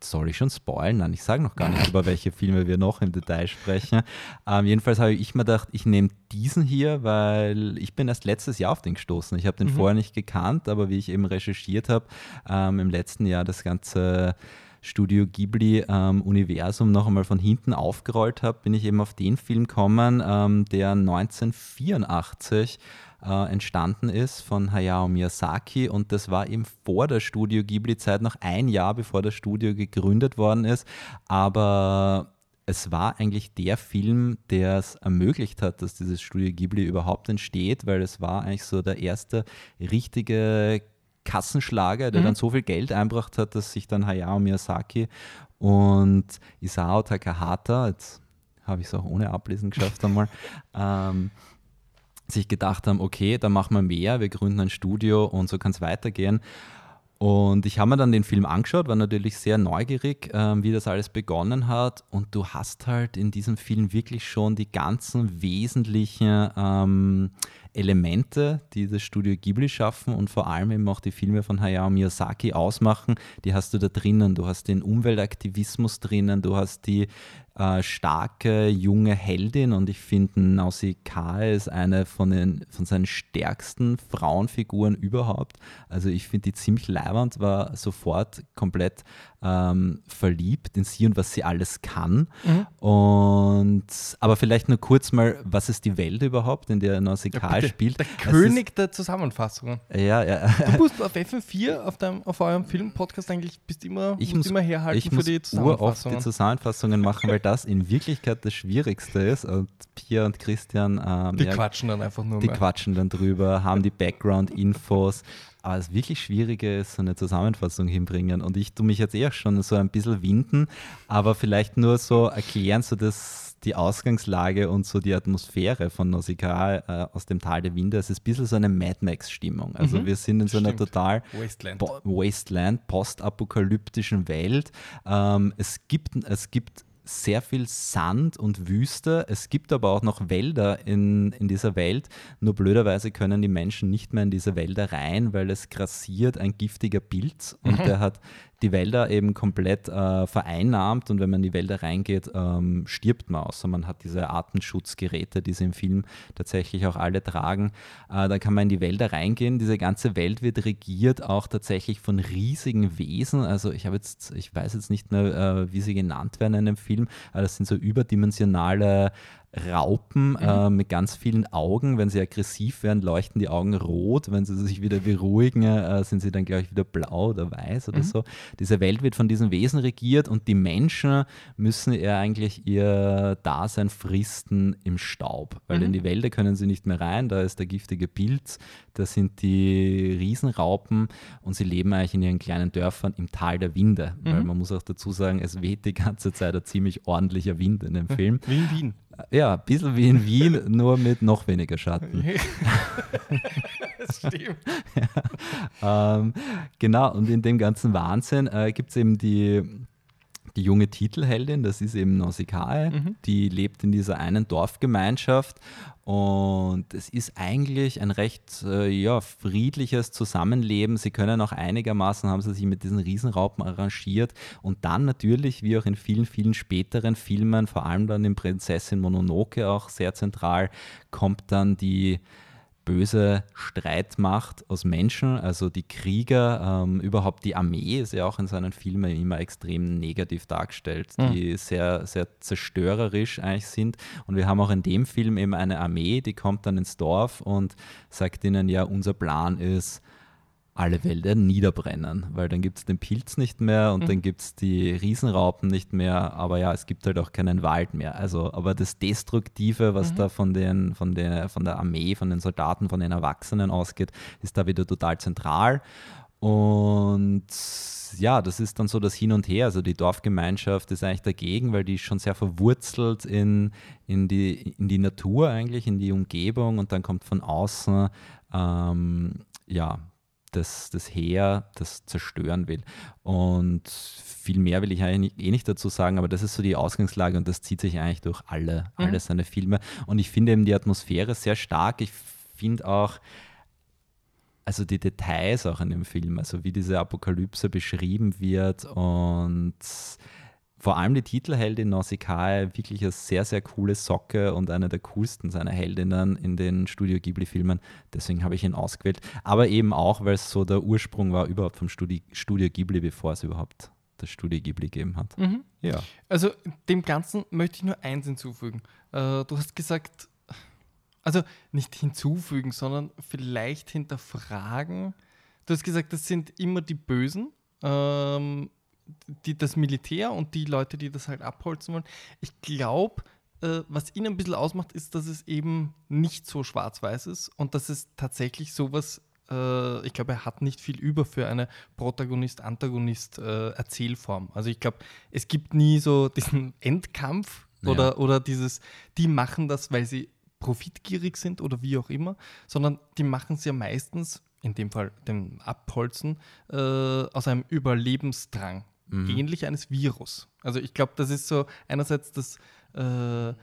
soll ich schon spoilen? Nein, ich sage noch gar nicht, über welche Filme wir noch im Detail sprechen. Ähm, jedenfalls habe ich mir gedacht, ich nehme diesen hier, weil ich bin erst letztes Jahr auf den gestoßen. Ich habe den vorher nicht gekannt, aber wie ich eben recherchiert habe, ähm, im letzten Jahr das ganze Studio Ghibli ähm, Universum noch einmal von hinten aufgerollt habe, bin ich eben auf den Film gekommen, ähm, der 1984 äh, entstanden ist von Hayao Miyazaki und das war eben vor der Studio Ghibli Zeit, noch ein Jahr bevor das Studio gegründet worden ist, aber es war eigentlich der Film, der es ermöglicht hat, dass dieses Studio Ghibli überhaupt entsteht, weil es war eigentlich so der erste richtige Kassenschlager, der mhm. dann so viel Geld einbracht hat, dass sich dann Hayao Miyazaki und Isao Takahata, jetzt habe ich es auch ohne Ablesen geschafft einmal, [LAUGHS] ähm, sich gedacht haben, okay, da machen wir mehr, wir gründen ein Studio und so kann es weitergehen. Und ich habe mir dann den Film angeschaut, war natürlich sehr neugierig, äh, wie das alles begonnen hat. Und du hast halt in diesem Film wirklich schon die ganzen wesentlichen ähm, Elemente, die das Studio Ghibli schaffen und vor allem eben auch die Filme von Hayao Miyazaki ausmachen, die hast du da drinnen. Du hast den Umweltaktivismus drinnen, du hast die äh, starke junge Heldin und ich finde Nausicaa ist eine von, den, von seinen stärksten Frauenfiguren überhaupt. Also ich finde die ziemlich leibernd, war sofort komplett ähm, verliebt in sie und was sie alles kann. Mhm. Und aber vielleicht nur kurz mal, was ist die Welt überhaupt, in der Nausicaa ja, spielt? Der König ist, der Zusammenfassungen. Ja, ja. Du musst auf FM4 auf, deinem, auf eurem Filmpodcast eigentlich bist immer, ich muss immer herhalten ich für die Zusammenfassungen. die Zusammenfassungen machen, weil das in Wirklichkeit das Schwierigste ist. Und Pia und Christian, ähm, die ja, quatschen dann einfach nur. Die mehr. quatschen dann drüber, haben die Background-Infos. Aber das wirklich Schwierige ist so eine Zusammenfassung hinbringen. Und ich tue mich jetzt eher schon so ein bisschen winden, aber vielleicht nur so erklären, so dass die Ausgangslage und so die Atmosphäre von Nausicaa äh, aus dem Tal der Winde. Es ist ein bisschen so eine Mad Max-Stimmung. Also mhm, wir sind in so einer total Wasteland, Wasteland postapokalyptischen Welt. Ähm, es, gibt, es gibt sehr viel Sand und Wüste. Es gibt aber auch noch Wälder in, in dieser Welt. Nur blöderweise können die Menschen nicht mehr in diese Wälder rein, weil es grassiert ein giftiger Pilz und mhm. der hat die Wälder eben komplett äh, vereinnahmt und wenn man in die Wälder reingeht, ähm, stirbt man außer man hat diese Artenschutzgeräte, die sie im Film tatsächlich auch alle tragen. Äh, da kann man in die Wälder reingehen. Diese ganze Welt wird regiert auch tatsächlich von riesigen Wesen. Also ich habe jetzt, ich weiß jetzt nicht mehr, äh, wie sie genannt werden in dem Film, aber das sind so überdimensionale Raupen mhm. äh, mit ganz vielen Augen. Wenn sie aggressiv werden, leuchten die Augen rot. Wenn sie sich wieder beruhigen, äh, sind sie dann, glaube ich, wieder blau oder weiß oder mhm. so. Diese Welt wird von diesen Wesen regiert und die Menschen müssen ja eigentlich ihr Dasein fristen im Staub. Weil mhm. in die Wälder können sie nicht mehr rein, da ist der giftige Pilz, da sind die Riesenraupen und sie leben eigentlich in ihren kleinen Dörfern im Tal der Winde. Weil mhm. man muss auch dazu sagen, es weht die ganze Zeit ein ziemlich ordentlicher Wind in dem Film. Wie in Wien. Ja, ein bisschen wie in Wien, nur mit noch weniger Schatten. [LAUGHS] das stimmt. Ja, ähm, genau, und in dem ganzen Wahnsinn äh, gibt es eben die, die junge Titelheldin, das ist eben Nausicaa, mhm. die lebt in dieser einen Dorfgemeinschaft und es ist eigentlich ein recht äh, ja, friedliches Zusammenleben. Sie können auch einigermaßen, haben sie sich mit diesen Riesenraupen arrangiert. Und dann natürlich, wie auch in vielen, vielen späteren Filmen, vor allem dann in Prinzessin Mononoke auch sehr zentral, kommt dann die böse Streitmacht aus Menschen, also die Krieger, ähm, überhaupt die Armee ist ja auch in seinen Filmen immer extrem negativ dargestellt, die mhm. sehr, sehr zerstörerisch eigentlich sind. Und wir haben auch in dem Film eben eine Armee, die kommt dann ins Dorf und sagt ihnen, ja, unser Plan ist, alle Wälder niederbrennen, weil dann gibt es den Pilz nicht mehr und mhm. dann gibt es die Riesenraupen nicht mehr, aber ja, es gibt halt auch keinen Wald mehr. Also, aber das Destruktive, was mhm. da von, den, von, der, von der Armee, von den Soldaten, von den Erwachsenen ausgeht, ist da wieder total zentral. Und ja, das ist dann so das Hin und Her. Also die Dorfgemeinschaft ist eigentlich dagegen, weil die ist schon sehr verwurzelt in, in, die, in die Natur eigentlich, in die Umgebung und dann kommt von außen ähm, ja, das, das Heer das zerstören will. Und viel mehr will ich eigentlich eh nicht dazu sagen, aber das ist so die Ausgangslage und das zieht sich eigentlich durch alle, mhm. alle seine Filme. Und ich finde eben die Atmosphäre sehr stark. Ich finde auch, also die Details auch in dem Film, also wie diese Apokalypse beschrieben wird und vor allem die Titelheldin Nausicaa wirklich eine sehr, sehr coole Socke und eine der coolsten seiner Heldinnen in den Studio Ghibli-Filmen. Deswegen habe ich ihn ausgewählt. Aber eben auch, weil es so der Ursprung war überhaupt vom Studi Studio Ghibli, bevor es überhaupt das Studio Ghibli gegeben hat. Mhm. Ja. Also dem Ganzen möchte ich nur eins hinzufügen. Äh, du hast gesagt, also nicht hinzufügen, sondern vielleicht hinterfragen. Du hast gesagt, das sind immer die Bösen. Ähm, die, das Militär und die Leute, die das halt abholzen wollen, ich glaube, äh, was ihn ein bisschen ausmacht, ist, dass es eben nicht so schwarz-weiß ist und dass es tatsächlich sowas, äh, ich glaube, er hat nicht viel über für eine Protagonist-Antagonist-Erzählform. also ich glaube, es gibt nie so diesen [LAUGHS] Endkampf Ja. oder, oder dieses, die machen das, weil sie profitgierig sind oder wie auch immer, sondern die machen es ja meistens, in dem Fall dem Abholzen, äh, aus einem Überlebensdrang, ähnlich eines Virus. Also ich glaube, das ist so einerseits das, äh,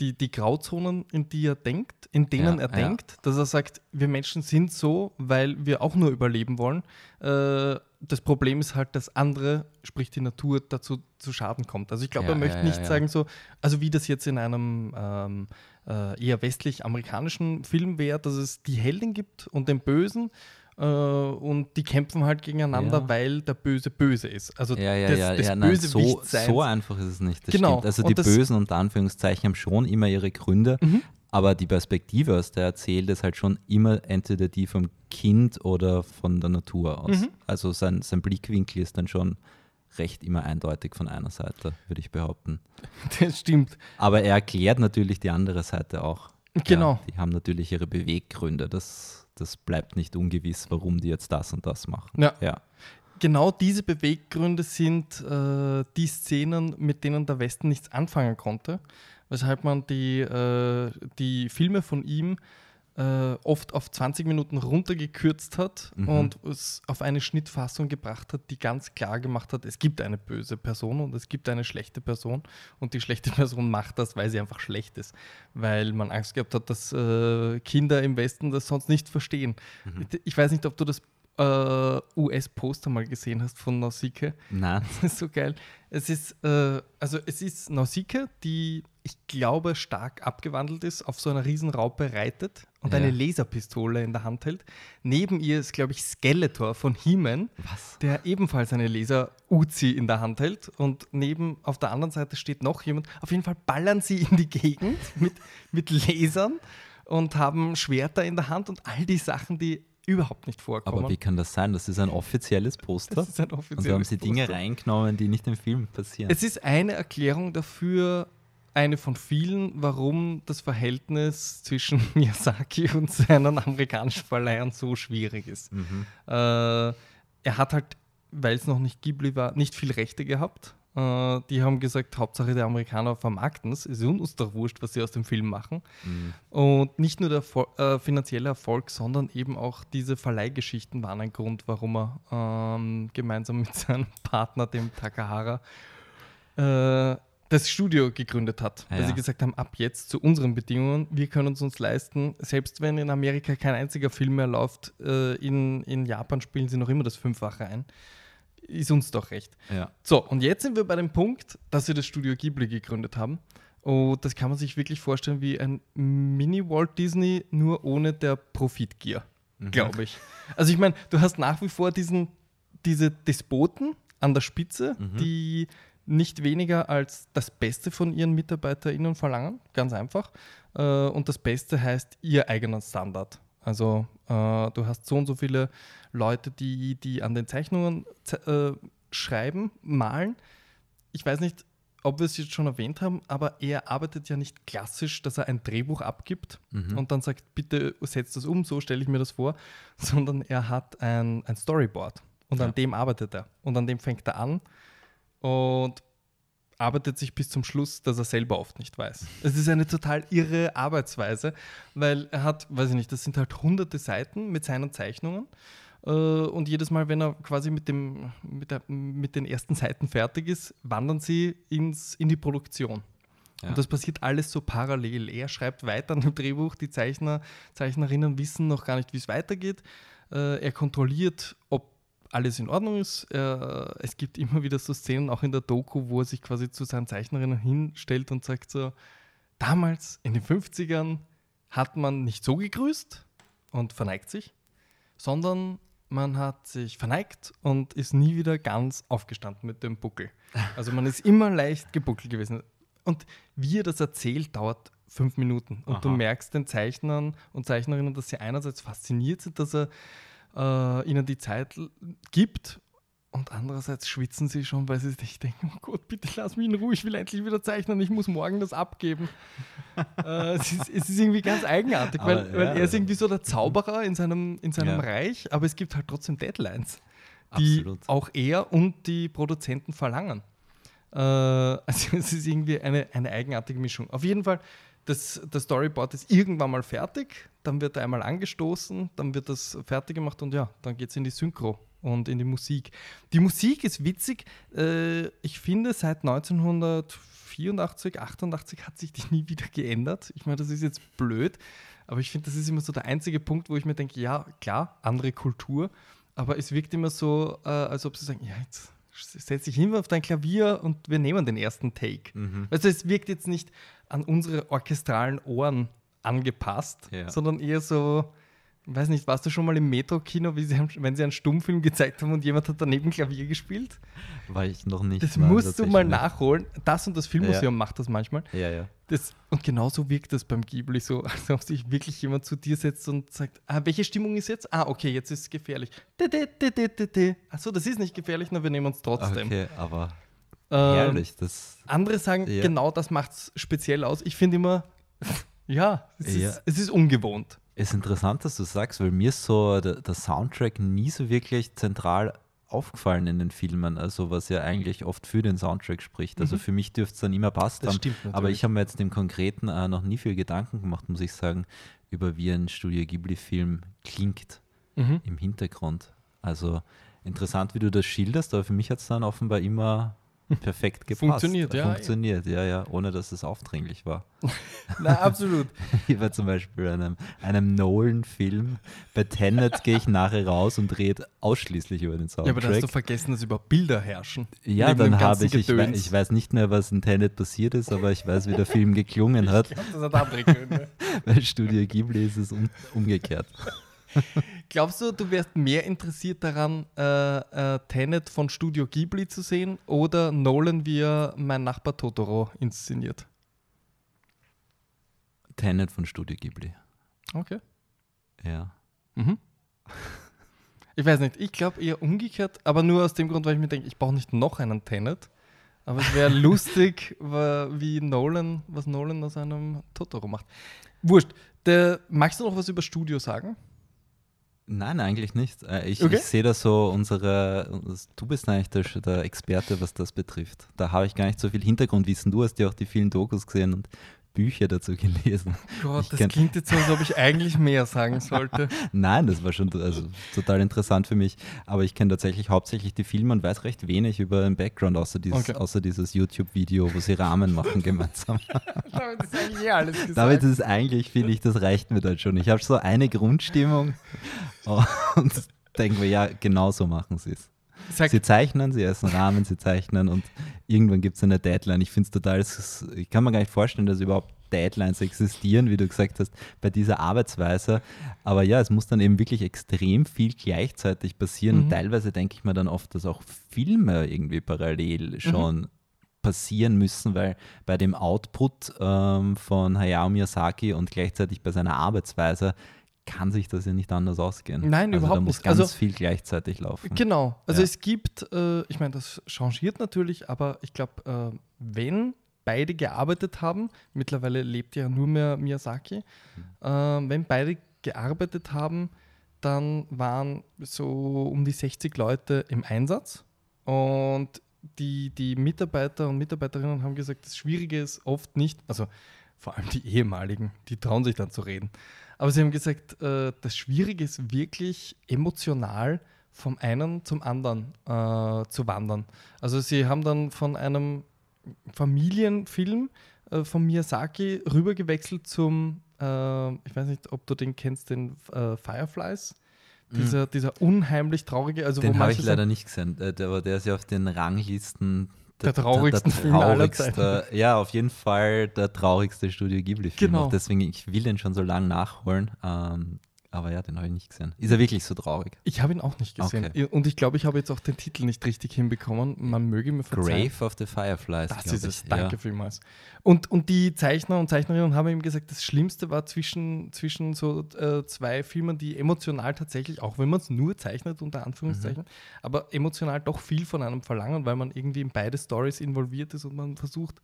die, die Grauzonen, in die er denkt, in denen Ja, er ja. denkt, dass er sagt, wir Menschen sind so, weil wir auch nur überleben wollen. Äh, das Problem ist halt, dass andere, sprich die Natur, dazu zu Schaden kommt. Also ich glaube, Ja, er möchte nicht sagen so, also wie das jetzt in einem ähm, äh, eher westlich-amerikanischen Film wäre, dass es die Heldin gibt und den Bösen und die kämpfen halt gegeneinander, Ja. weil der Böse böse ist. Also Ja, ja, das, ja, das ja nein, so, so einfach ist es nicht. Das Genau. Stimmt. Also Und die Bösen unter Anführungszeichen haben schon immer ihre Gründe, Mhm. aber die Perspektive, aus der er erzählt, ist halt schon immer entweder die vom Kind oder von der Natur aus. Mhm. Also sein, sein Blickwinkel ist dann schon recht immer eindeutig von einer Seite, würde ich behaupten. [LAUGHS] Das stimmt. Aber er erklärt natürlich die andere Seite auch. Genau. Ja, die haben natürlich ihre Beweggründe. Das, das bleibt nicht ungewiss, warum die jetzt das und das machen. Ja. ja. Genau diese Beweggründe sind äh, die Szenen, mit denen der Westen nichts anfangen konnte, weshalb man die, äh, die Filme von ihm äh, oft auf 20 Minuten runtergekürzt hat Mhm. und es auf eine Schnittfassung gebracht hat, die ganz klar gemacht hat, es gibt eine böse Person und es gibt eine schlechte Person und die schlechte [LAUGHS] Person macht das, weil sie einfach schlecht ist, weil man Angst gehabt hat, dass äh, Kinder im Westen das sonst nicht verstehen. Ich weiß nicht, ob du das äh, US-Poster mal gesehen hast von Nausicaa. Nein. [LAUGHS] Das ist so geil. Es ist, äh, also es ist Nausicaa, die, ich glaube, stark abgewandelt ist, auf so einer Riesenraupe reitet und Ja. eine Laserpistole in der Hand hält. Neben ihr ist, glaube ich, Skeletor von He-Man, der ebenfalls eine Laser-Uzi in der Hand hält. Und neben, auf der anderen Seite steht noch jemand. Auf jeden Fall ballern sie in die Gegend [LAUGHS] mit, mit Lasern und haben Schwerter in der Hand und all die Sachen, die überhaupt nicht vorkommen. Aber wie kann das sein? Das ist ein offizielles Poster. Das ist ein und da haben offizielles sie Dinge Poster. reingenommen, die nicht im Film passieren. Es ist eine Erklärung dafür, eine von vielen, warum das Verhältnis zwischen [LAUGHS] Miyazaki und seinen amerikanischen Verleihern so schwierig ist. Mhm. Äh, er hat halt, weil es noch nicht Ghibli war, nicht viel Rechte gehabt. Äh, die haben gesagt, Hauptsache der Amerikaner vermarkten es. Es ist uns doch wurscht, was sie aus dem Film machen. Mhm. Und nicht nur der Erfol äh, finanzielle Erfolg, sondern eben auch diese Verleihgeschichten waren ein Grund, warum er ähm, gemeinsam mit [LAUGHS] seinem Partner, dem Takahara, äh, das Studio gegründet hat. Weil Ja. sie gesagt haben, ab jetzt zu unseren Bedingungen, wir können es uns leisten, selbst wenn in Amerika kein einziger Film mehr läuft, äh, in, in Japan spielen sie noch immer das Fünffache ein. Ist uns doch recht. Ja. So, und jetzt sind wir bei dem Punkt, dass sie das Studio Ghibli gegründet haben. Und das kann man sich wirklich vorstellen wie ein Mini-Walt Disney, nur ohne der Profitgier, glaube ich. Also ich meine, du hast nach wie vor diesen, diese Despoten an der Spitze, die nicht weniger als das Beste von ihren MitarbeiterInnen verlangen, ganz einfach. Äh, Und das Beste heißt ihr eigener Standard. Also äh, du hast so und so viele Leute, die, die an den Zeichnungen ze- äh, schreiben, malen. Ich weiß nicht, ob wir es jetzt schon erwähnt haben, aber er arbeitet ja nicht klassisch, dass er ein Drehbuch abgibt und dann sagt, bitte setzt das um, so stelle ich mir das vor, sondern er hat ein, ein Storyboard und Ja. an dem arbeitet er und an dem fängt er an und arbeitet sich bis zum Schluss, dass er selber oft nicht weiß. Es ist eine total irre Arbeitsweise, weil er hat, weiß ich nicht, das sind halt hunderte Seiten mit seinen Zeichnungen. Äh, Und jedes Mal, wenn er quasi mit, dem, mit, der, mit den ersten Seiten fertig ist, wandern sie ins, in die Produktion. Ja. Und das passiert alles so parallel. Er schreibt weiter an dem Drehbuch, die Zeichner, Zeichnerinnen wissen noch gar nicht, wie es weitergeht. Äh, Er kontrolliert, ob alles in Ordnung ist. Er, es gibt immer wieder so Szenen, auch in der Doku, wo er sich quasi zu seinen Zeichnerinnen hinstellt und sagt so, damals in den 50ern hat man nicht so gegrüßt und verneigt sich, sondern man hat sich verneigt und ist nie wieder ganz aufgestanden mit dem Buckel. [LAUGHS] Also man ist immer leicht gebuckelt gewesen. Und wie er das erzählt, dauert fünf Minuten. Und du Aha. merkst den Zeichnern und Zeichnerinnen, dass sie einerseits fasziniert sind, dass er äh, ihnen die Zeit gibt und andererseits schwitzen sie schon, weil sie sich denken, oh Gott, bitte lass mich in Ruhe, ich will endlich wieder zeichnen, ich muss morgen das abgeben. [LAUGHS] äh, es, ist, es, ist, irgendwie ganz eigenartig, aber, weil, ja, weil, er ist irgendwie so der [LAUGHS] Zauberer in seinem, in seinem ja. Reich, aber es gibt halt trotzdem Deadlines, die Absolut. auch er und die Produzenten verlangen. Äh, also es ist irgendwie eine, eine eigenartige Mischung. Auf jeden Fall, das, das Storyboard ist irgendwann mal fertig, dann wird er einmal angestoßen, dann wird das fertig gemacht und ja, dann geht es in die Synchro und in die Musik. Die Musik ist witzig. Äh, ich finde, seit 1984, 88 hat sich die [LAUGHS] nie wieder geändert. Ich meine, das ist jetzt blöd, aber ich finde, das ist immer so der einzige Punkt, wo ich mir denke, ja, klar, andere Kultur, aber es wirkt immer so, äh, als ob sie sagen, ja, jetzt setz dich hin auf dein Klavier und wir nehmen den ersten Take. Mhm. Also es wirkt jetzt nicht an unsere orchestralen Ohren angepasst, ja. sondern eher so, weiß nicht, warst du schon mal im Metro-Kino, wenn sie einen Stummfilm gezeigt haben und jemand hat daneben Klavier gespielt? War ich noch nicht. Das musst du mal nachholen. Das und das Filmmuseum ja. macht das manchmal. Ja, ja. Das, und genauso wirkt das beim Ghibli so, [LAUGHS] als ob sich wirklich jemand zu dir setzt und sagt, ah, welche Stimmung ist jetzt? Ah, okay, jetzt ist es gefährlich. Achso, das ist nicht gefährlich, na, wir nehmen uns trotzdem. Okay, aber ähm, herrlich. Das, andere sagen, ja. genau das macht es speziell aus. Ich finde immer, [LAUGHS] ja, es, ja. Ist, es ist ungewohnt. Es ist interessant, dass du sagst, weil mir ist so der, der, Soundtrack nie so wirklich zentral aufgefallen in den Filmen, also was ja eigentlich oft für den Soundtrack spricht. Also mhm. für mich dürfte es dann immer passt haben, aber ich habe mir jetzt im Konkreten äh, noch nie viel Gedanken gemacht, muss ich sagen, über wie ein Studio Ghibli-Film klingt mhm. im Hintergrund. Also interessant, wie du das schilderst, aber für mich hat es dann offenbar immer perfekt [LAUGHS] gepasst. Funktioniert, ja. Funktioniert, ja, ja, ohne dass es aufdringlich war. [LAUGHS] Na, absolut. [LAUGHS] Wie bei zum Beispiel einem, einem Nolan-Film. Bei Tenet gehe ich nachher raus und rede ausschließlich über den Soundtrack. Ja, aber da hast du vergessen, dass über Bilder herrschen. Ja, dann habe ich, ich, ich, weiß nicht mehr, was in Tenet passiert ist, aber ich weiß, wie der Film geklungen hat. Ich glaube, das hat andere Gründe. Bei Studio Ghibli ist es um, umgekehrt. [LAUGHS] Glaubst du, du wärst mehr interessiert daran, äh, äh, Tenet von Studio Ghibli zu sehen oder Nolan, wie er mein Nachbar Totoro inszeniert? Tenet von Studio Ghibli. Okay. Ja. Mhm. [LAUGHS] Ich weiß nicht, ich glaube eher umgekehrt, aber nur aus dem Grund, weil ich mir denke, ich brauche nicht noch einen Tenet. Aber es wäre [LAUGHS] lustig, wie Nolan, was Nolan aus einem Totoro macht. Wurscht. Der, magst du noch was über Studio sagen? Nein, eigentlich nicht. Äh, ich, okay. ich sehe da so unsere, du bist eigentlich der, der Experte, was das betrifft. Da habe ich gar nicht so viel Hintergrundwissen. Du hast ja auch die vielen Dokus gesehen und Bücher dazu gelesen. Gott, ich das klingt jetzt so, als ob ich eigentlich mehr sagen [LAUGHS] sollte. Nein, das war schon also, total interessant für mich. Aber ich kenne tatsächlich hauptsächlich die Filme und weiß recht wenig über den Background, außer dieses, okay. außer dieses YouTube-Video, wo sie Rahmen machen gemeinsam. [LAUGHS] Damit ist eigentlich eh alles gesagt. Damit ist es eigentlich, finde ich, das reicht mir dann schon. Ich habe so eine Grundstimmung [LAUGHS] und denke mir, ja, genau so machen sie es. Sag sie zeichnen, sie essen Rahmen, sie zeichnen und irgendwann gibt es eine Deadline. Ich finde es total, ich kann mir gar nicht vorstellen, dass überhaupt Deadlines existieren, wie du gesagt hast, bei dieser Arbeitsweise. Aber ja, es muss dann eben wirklich extrem viel gleichzeitig passieren. Mhm. Und teilweise denke ich mir dann oft, dass auch Filme irgendwie parallel mhm. schon mhm. passieren müssen, weil bei dem Output ähm, von Hayao Miyazaki und gleichzeitig bei seiner Arbeitsweise kann sich das ja nicht anders ausgehen. Nein, also überhaupt da muss nicht. ganz also, viel gleichzeitig laufen. Genau. Also ja. es gibt, äh, ich meine, das changiert natürlich, aber ich glaube, äh, wenn beide gearbeitet haben, mittlerweile lebt ja nur mehr Miyazaki, mhm. äh, wenn beide gearbeitet haben, dann waren so um die 60 Leute im Einsatz und die, die Mitarbeiter und Mitarbeiterinnen haben gesagt, das Schwierige ist oft nicht, also vor allem die ehemaligen, die trauen sich dann zu reden. Aber sie haben gesagt, äh, das Schwierige ist wirklich emotional vom einen zum anderen äh, zu wandern. Also sie haben dann von einem Familienfilm äh, von Miyazaki rübergewechselt zum, äh, ich weiß nicht, ob du den kennst, den äh, Fireflies. Dieser, mhm. dieser unheimlich traurige, also den habe ich leider nicht gesehen, äh, der, der ist ja auf den Ranglisten der, der traurigsten der, der Film aller Zeiten. [LAUGHS] Ja, auf jeden Fall der traurigste Studio Ghibli-Film. Genau. Deswegen, ich will den schon so lange nachholen. Ähm, Aber ja, den habe ich nicht gesehen. Ist er wirklich so traurig? Ich habe ihn auch nicht gesehen. Okay. Und ich glaube, ich habe jetzt auch den Titel nicht richtig hinbekommen. Man möge mir verzeihen. Grave of the Fireflies. Das ist es, ich. danke Ja. vielmals. Und, und die Zeichner und Zeichnerinnen haben ihm gesagt, das Schlimmste war zwischen, zwischen so äh, zwei Filmen, die emotional tatsächlich, auch wenn man es nur zeichnet, unter Anführungszeichen, Mhm. aber emotional doch viel von einem verlangen, weil man irgendwie in beide Stories involviert ist und man versucht,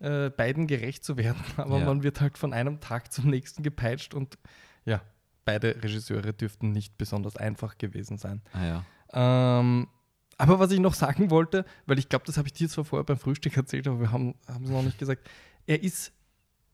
äh, beiden gerecht zu werden. [LAUGHS] Aber Ja. man wird halt von einem Tag zum nächsten gepeitscht und ja, beide Regisseure dürften nicht besonders einfach gewesen sein. Ah, ja. Ähm, aber was ich noch sagen wollte, weil ich glaube, das habe ich dir zwar vorher beim Frühstück [LAUGHS] erzählt, aber wir haben es noch nicht gesagt. Er ist,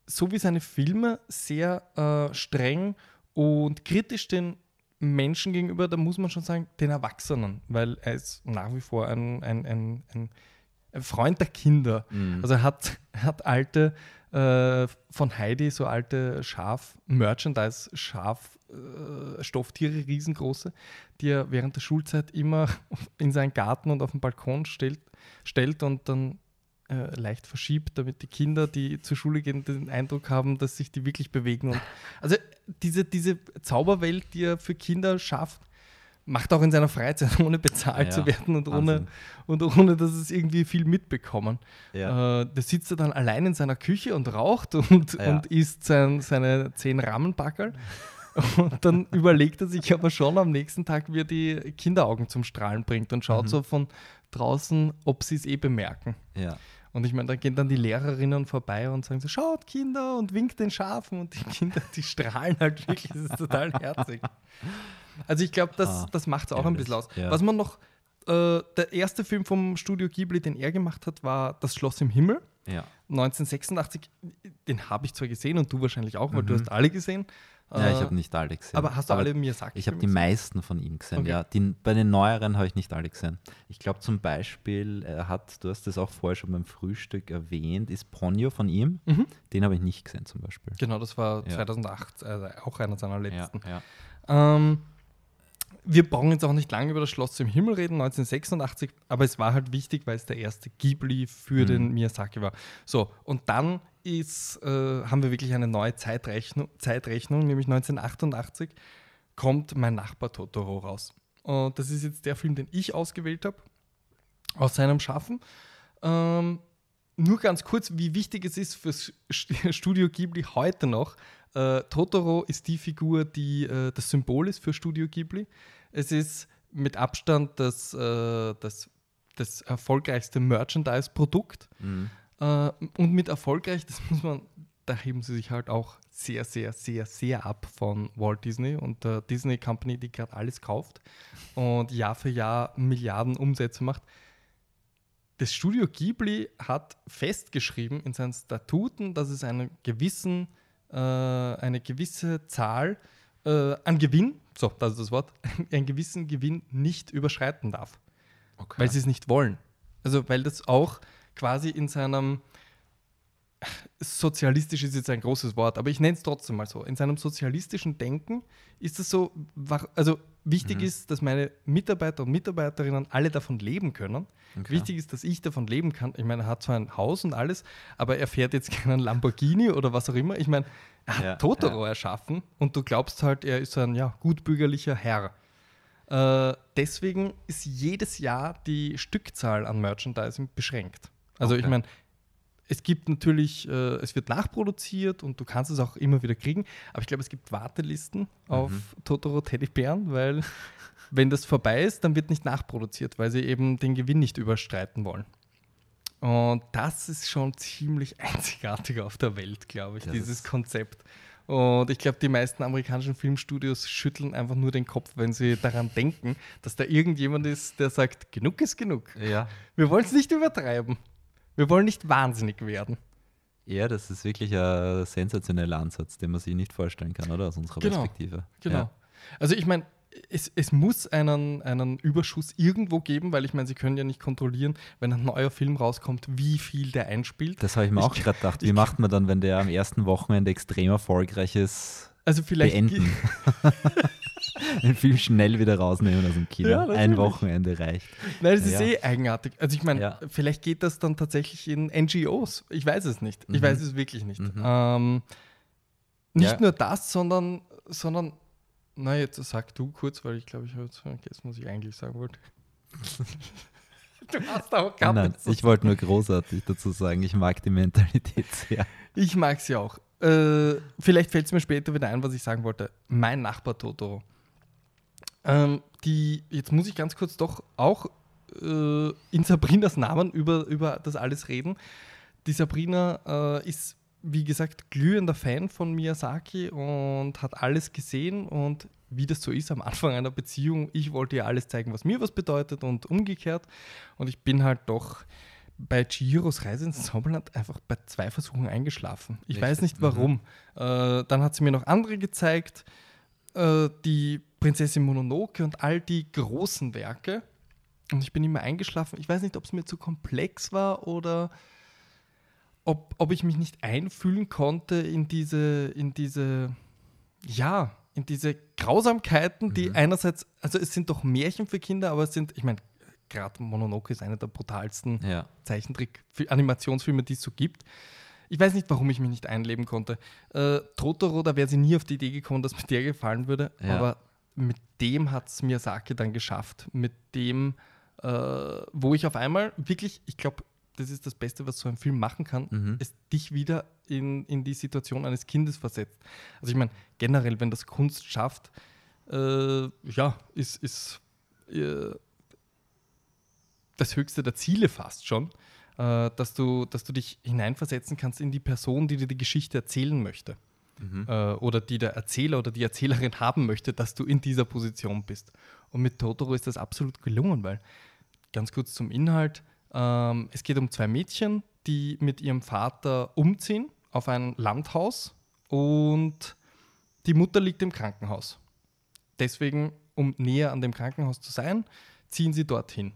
so wie seine Filme, sehr äh, streng und kritisch den Menschen gegenüber, da muss man schon sagen, den Erwachsenen, weil er ist nach wie vor ein, ein, ein, ein, Freund der Kinder. Mhm. Also er hat, er hat alte äh, von Heidi, so alte Schaf, Merchandise, Schaf, äh, Stofftiere, riesengroße, die er während der Schulzeit immer [LAUGHS] in seinen Garten und auf den Balkon stellt, stellt und dann äh, leicht verschiebt, damit die Kinder, die zur Schule gehen, den Eindruck haben, dass sich die wirklich bewegen. Und also diese, diese Zauberwelt, die er für Kinder schafft, macht auch in seiner Freizeit, [LAUGHS] ohne bezahlt Ja, zu werden und ohne, und ohne, dass es irgendwie viel mitbekommen. Ja. Äh, da sitzt er dann allein in seiner Küche und raucht und, Ja. und isst sein, seine zehn Rahmenbackerl. [LAUGHS] Und dann [LAUGHS] überlegt er sich aber schon am nächsten Tag, wie er die Kinderaugen zum Strahlen bringt und schaut Mhm. so von draußen, ob sie es eh bemerken. ja. Und ich meine, da gehen dann die Lehrerinnen vorbei und sagen so, schaut Kinder und winkt den Schafen und die Kinder, die strahlen halt wirklich, das ist total herzig. Also ich glaube, das, Ah, das macht es auch ein bisschen aus. ja. Was man noch, äh, der erste Film vom Studio Ghibli, den er gemacht hat, war Das Schloss im Himmel. Ja. 1986, den habe ich zwar gesehen und du wahrscheinlich auch, weil du Mhm. hast alle gesehen. ja, ich Äh, habe nicht alle gesehen. Aber hast du alle Miyazaki? Ich habe die meisten von ihm gesehen, Okay. ja. Die, bei den neueren habe ich nicht alle gesehen. Ich glaube zum Beispiel, er hat, du hast das auch vorher schon beim Frühstück erwähnt, ist Ponyo von ihm. Mhm. Den habe ich nicht gesehen zum Beispiel. Genau, das war Ja. 2008, also auch einer seiner letzten. ja. Ähm, wir brauchen jetzt auch nicht lange über das Schloss im Himmel reden, 1986, aber es war halt wichtig, weil es der erste Ghibli für Mhm. den Miyazaki war. So, und dann ist, äh, haben wir wirklich eine neue Zeitrechnung, Zeitrechnung, nämlich 1988 kommt Mein Nachbar Totoro raus. Und das ist jetzt der Film, den ich ausgewählt habe, aus seinem Schaffen. Ähm, nur ganz kurz, wie wichtig es ist fürs St- Studio Ghibli heute noch. Äh, Totoro ist die Figur, die äh, das Symbol ist für Studio Ghibli. Es ist mit Abstand das, äh, das, das erfolgreichste Merchandise-Produkt. Mhm. Äh, und mit erfolgreich, das muss man, da heben sie sich halt auch sehr, sehr, sehr, sehr ab von Walt Disney und der Disney Company, die gerade alles kauft und Jahr für Jahr Milliarden Umsätze macht. Das Studio Ghibli hat festgeschrieben in seinen Statuten, dass es einen gewissen, äh, eine gewisse Zahl äh, an Gewinn, so, das ist das Wort, [LAUGHS] einen gewissen Gewinn nicht überschreiten darf Okay. weil sie es nicht wollen. Also weil das auch quasi in seinem sozialistisch ist jetzt ein großes Wort, aber ich nenne es trotzdem mal so. In seinem sozialistischen Denken ist es so, also wichtig Mhm. ist, dass meine Mitarbeiter und Mitarbeiterinnen alle davon leben können. Okay. Wichtig ist, dass ich davon leben kann. Ich meine, er hat zwar ein Haus und alles, aber er fährt jetzt [LAUGHS] keinen Lamborghini oder was auch immer. Ich meine, er hat Ja, Totoro erschaffen und du glaubst halt, er ist ein ja, gutbürgerlicher Herr. Äh, deswegen ist jedes Jahr die Stückzahl an Merchandising beschränkt. Also ich Okay. meine, es gibt natürlich, äh, es wird nachproduziert und du kannst es auch immer wieder kriegen, aber ich glaube, es gibt Wartelisten auf Mhm. Totoro Teddybären, weil wenn das vorbei ist, dann wird nicht nachproduziert, weil sie eben den Gewinn nicht überstreiten wollen. Und das ist schon ziemlich [LAUGHS] einzigartig auf der Welt, glaube ich, Das dieses Konzept. Und ich glaube, die meisten amerikanischen Filmstudios schütteln einfach nur den Kopf, wenn sie daran denken, dass da irgendjemand ist, der sagt, genug ist genug. Ja. Wir wollen es nicht übertreiben. Wir wollen nicht wahnsinnig werden. ja, das ist wirklich ein sensationeller Ansatz, den man sich nicht vorstellen kann, oder? Aus unserer Genau. Perspektive. Genau. Ja. Also ich meine, es, es muss einen, einen Überschuss irgendwo geben, weil ich meine, sie können ja nicht kontrollieren, wenn ein neuer Film rauskommt, wie viel der einspielt. Das habe ich mir Ich- auch gerade gedacht. Wie macht man dann, wenn der am ersten Wochenende extrem erfolgreich ist, Also vielleicht beenden? [LAUGHS] [LAUGHS] Den Film schnell wieder rausnehmen aus dem Kino. Ja, Ein. Wochenende reicht. Nein, das ist Ja. eh eigenartig. Also ich meine, Ja. vielleicht geht das dann tatsächlich in NGOs. Ich weiß es nicht. Ich Mhm. weiß es wirklich nicht. Mhm. Ähm, nicht nur das, sondern, sondern Na, jetzt sag du kurz, weil ich glaube, ich habe jetzt vergessen, was ich eigentlich sagen wollte. [LAUGHS] du hast auch gehabt. Nein, ich wollte nur großartig dazu sagen, ich mag die Mentalität sehr. Ich mag sie auch. Äh, vielleicht fällt es mir später wieder ein, was ich sagen wollte. Mein Nachbar Totoro. Ähm, die, jetzt muss ich ganz kurz doch auch äh, in Sabrinas Namen über, über das alles reden. Die Sabrina äh, ist wie gesagt, glühender Fan von Miyazaki und hat alles gesehen und wie das so ist am Anfang einer Beziehung, ich wollte ihr alles zeigen, was mir was bedeutet und umgekehrt. Und ich bin halt doch bei Chihiros Reise ins Zauberland einfach bei zwei Versuchen eingeschlafen. Ich Echt? weiß nicht warum. Mhm. Äh, dann hat sie mir noch andere gezeigt, äh, die Prinzessin Mononoke und all die großen Werke. Und ich bin immer eingeschlafen. Ich weiß nicht, ob es mir zu komplex war oder ob, ob ich mich nicht einfühlen konnte in diese, in diese, ja, in diese Grausamkeiten, die mhm. einerseits, also es sind doch Märchen für Kinder, aber es sind, ich meine, gerade Mononoke ist einer der brutalsten ja. Zeichentrick-Animationsfilme, die es so gibt. Ich weiß nicht, warum ich mich nicht einleben konnte. Äh, Totoro, da wäre sie nie auf die Idee gekommen, dass mir der gefallen würde, ja. aber mit dem hat es Miyazaki dann geschafft. Mit dem, äh, wo ich auf einmal wirklich, ich glaube, das ist das Beste, was so ein Film machen kann, mhm. es dich wieder in, in die Situation eines Kindes versetzt. Also ich meine, generell, wenn das Kunst schafft, äh, ja, ist, ist äh, das höchste der Ziele fast schon, äh, dass, du, dass du dich hineinversetzen kannst in die Person, die dir die Geschichte erzählen möchte. Mhm. Äh, oder die der Erzähler oder die Erzählerin haben möchte, dass du in dieser Position bist. Und mit Totoro ist das absolut gelungen, weil ganz kurz zum Inhalt, ähm, es geht um zwei Mädchen, die mit ihrem Vater umziehen auf ein Landhaus und die Mutter liegt im Krankenhaus. Deswegen, um näher an dem Krankenhaus zu sein, ziehen sie dorthin.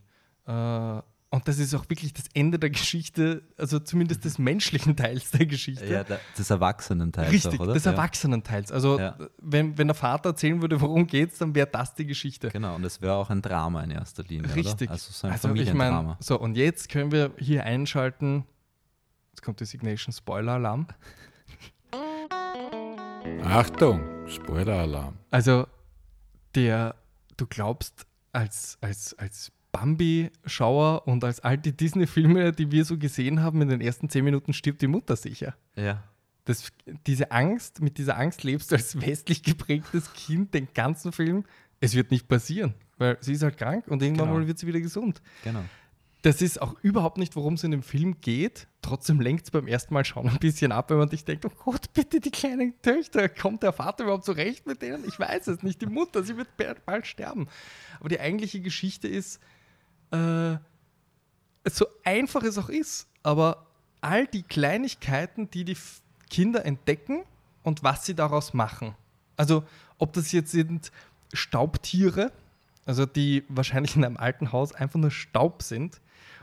Äh, und das ist auch wirklich das Ende der Geschichte, also zumindest des menschlichen Teils der Geschichte. Ja, des Erwachsenenteils. Richtig, auch, oder? des ja. Erwachsenenteils. Also, ja. wenn, wenn der Vater erzählen würde, worum geht es, dann wäre das die Geschichte. Genau, und das wäre auch ein Drama in erster Linie. Richtig. Oder? Also, so ein also Familiendrama. Ich mein, so, und jetzt können wir hier einschalten. Jetzt kommt die Signation Spoiler-Alarm. Achtung, Spoiler-Alarm. Also, der, du glaubst, als, als, als Bambi-Schauer und als alte Disney-Filme, die wir so gesehen haben, in den ersten zehn Minuten stirbt die Mutter sicher. Ja. Das, diese Angst, mit dieser Angst lebst du als westlich geprägtes Kind den ganzen Film. Es wird nicht passieren, weil sie ist halt krank und irgendwann genau. mal wird sie wieder gesund. Genau. Das ist auch überhaupt nicht, worum es in dem Film geht. Trotzdem lenkt es beim ersten Mal schon ein bisschen ab, wenn man sich denkt, oh Gott, bitte die kleinen Töchter, kommt der Vater überhaupt zurecht mit denen? Ich weiß es nicht, die Mutter, sie wird bald sterben. Aber die eigentliche Geschichte ist, äh, so einfach es auch ist, aber all die Kleinigkeiten, die die Kinder entdecken und was sie daraus machen. Also ob das jetzt sind Staubtiere, also die wahrscheinlich in einem alten Haus einfach nur Staub sind,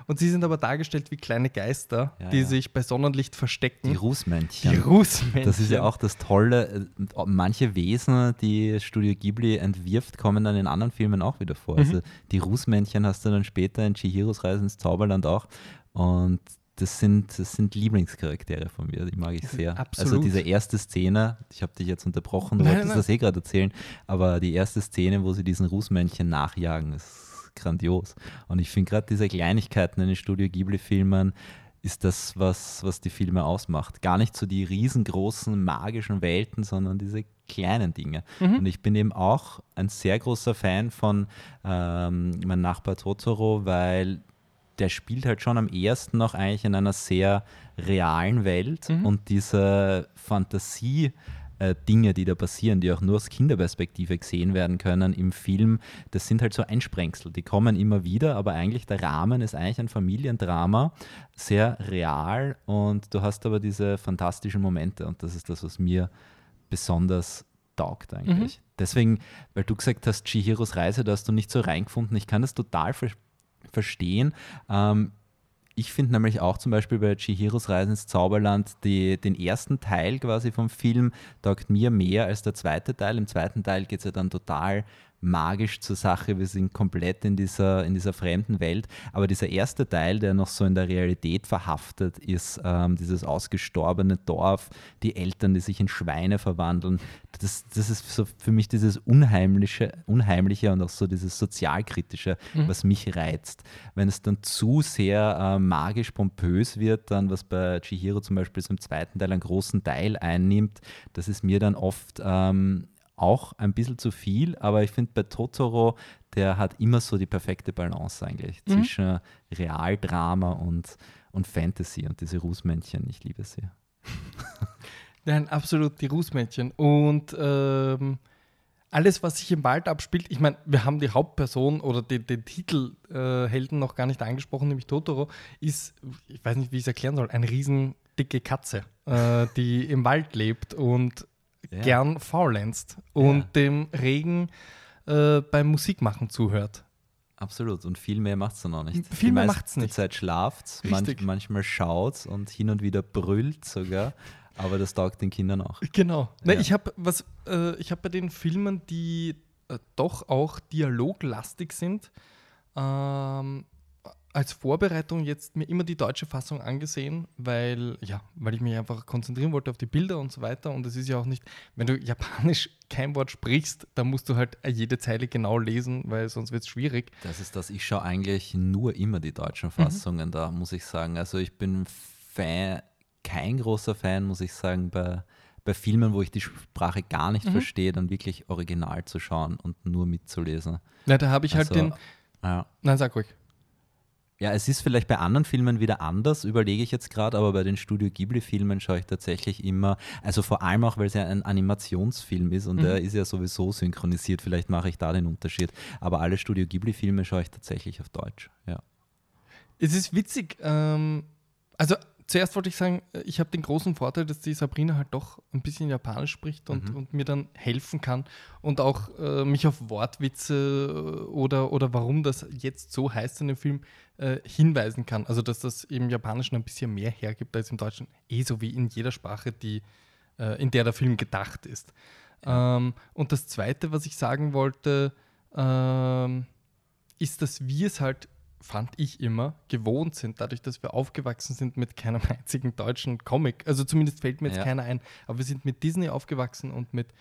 und sie sind aber dargestellt wie kleine Geister, ja, die ja. sich bei Sonnenlicht verstecken. Die Rußmännchen. Die Rußmännchen. Das ist ja auch das Tolle. Manche Wesen, die Studio Ghibli entwirft, kommen dann in anderen Filmen auch wieder vor. Mhm. Also die Rußmännchen hast du dann später in Chihiros Reise ins Zauberland auch. Und das sind, das sind Lieblingscharaktere von mir, die mag ich sehr. Also Absolut. Also diese erste Szene, ich habe dich jetzt unterbrochen, du wolltest das eh gerade erzählen, aber die erste Szene, wo sie diesen Rußmännchen nachjagen, ist grandios. Und ich finde gerade diese Kleinigkeiten in den Studio Ghibli-Filmen ist das, was, was die Filme ausmacht. Gar nicht so die riesengroßen magischen Welten, sondern diese kleinen Dinge. Mhm. Und ich bin eben auch ein sehr großer Fan von ähm, meinem Nachbar Totoro, weil der spielt halt schon am ersten noch eigentlich in einer sehr realen Welt mhm. und diese Fantasie äh, Dinge, die da passieren, die auch nur aus Kinderperspektive gesehen werden können im Film, das sind halt so Einsprengsel. Die kommen immer wieder, aber eigentlich der Rahmen ist eigentlich ein Familiendrama, sehr real und du hast aber diese fantastischen Momente und das ist das, was mir besonders taugt eigentlich. Mhm. Deswegen, weil du gesagt hast, Chihiros Reise, da hast du nicht so reingefunden. Ich kann das total ver verstehen. Ähm, ich finde nämlich auch zum Beispiel bei Chihiros Reise ins Zauberland die, den ersten Teil quasi vom Film taugt mir mehr als der zweite Teil. Im zweiten Teil geht es ja dann total magisch zur Sache, wir sind komplett in dieser, in dieser fremden Welt. Aber dieser erste Teil, der noch so in der Realität verhaftet ist, ähm, dieses ausgestorbene Dorf, die Eltern, die sich in Schweine verwandeln, das, das ist so für mich dieses Unheimliche, Unheimliche und auch so dieses Sozialkritische, mhm. was mich reizt. Wenn es dann zu sehr äh, magisch pompös wird, dann was bei Chihiro zum Beispiel so im zweiten Teil einen großen Teil einnimmt, das ist mir dann oft ähm, auch ein bisschen zu viel, aber ich finde bei Totoro, der hat immer so die perfekte Balance eigentlich mhm. zwischen Realdrama und, und Fantasy und diese Rußmännchen, ich liebe sie. [LAUGHS] Nein, absolut, die Rußmännchen. Und ähm, alles, was sich im Wald abspielt, ich meine, wir haben die Hauptperson oder den, den Titelhelden äh, noch gar nicht angesprochen, nämlich Totoro, ist, ich weiß nicht, wie ich es erklären soll, eine riesen dicke Katze, äh, die im Wald lebt und ja. gern faulenzt und ja. dem Regen äh, beim Musikmachen zuhört. Absolut. Und viel mehr macht es dann auch nicht. Viel mehr macht es nicht. Zeit schlaft manch, manchmal schaut und hin und wieder brüllt sogar. Aber das taugt den Kindern auch. Genau. Ja. Ne, ich habe was, äh, ich habe bei den Filmen, die äh, doch auch dialoglastig sind, ähm, als Vorbereitung jetzt mir immer die deutsche Fassung angesehen, weil, ja, weil ich mich einfach konzentrieren wollte auf die Bilder und so weiter. Und es ist ja auch nicht, wenn du Japanisch kein Wort sprichst, dann musst du halt jede Zeile genau lesen, weil sonst wird es schwierig. Das ist das, ich schaue eigentlich nur immer die deutschen mhm. Fassungen, mhm. da muss ich sagen. Also ich bin Fan, kein großer Fan, muss ich sagen, bei, bei Filmen, wo ich die Sprache gar nicht mhm. verstehe, dann wirklich original zu schauen und nur mitzulesen. Ja, da habe ich halt also, halt den. Ja. Nein, sag ruhig. Ja, es ist vielleicht bei anderen Filmen wieder anders, überlege ich jetzt gerade, aber bei den Studio Ghibli-Filmen schaue ich tatsächlich immer, also vor allem auch, weil es ja ein Animationsfilm ist und mhm. der ist ja sowieso synchronisiert, vielleicht mache ich da den Unterschied. Aber alle Studio Ghibli-Filme schaue ich tatsächlich auf Deutsch, ja. Es ist witzig, ähm, also zuerst wollte ich sagen, äh, ich habe den großen Vorteil, dass die Sabrina halt doch ein bisschen Japanisch spricht und, mhm. und mir dann helfen kann und auch äh, mich auf Wortwitze äh, oder, oder warum das jetzt so heißt in dem Film äh, hinweisen kann. Also, dass das im Japanischen ein bisschen mehr hergibt als im Deutschen. Eh so wie in jeder Sprache, die, äh, in der der Film gedacht ist. Ja. Ähm, und das Zweite, was ich sagen wollte, ähm, ist, dass wir es halt fand ich immer, gewohnt sind, dadurch, dass wir aufgewachsen sind mit keinem [LAUGHS] einzigen deutschen Comic. Also zumindest fällt mir jetzt ja. keiner ein. Aber wir sind mit Disney aufgewachsen und mit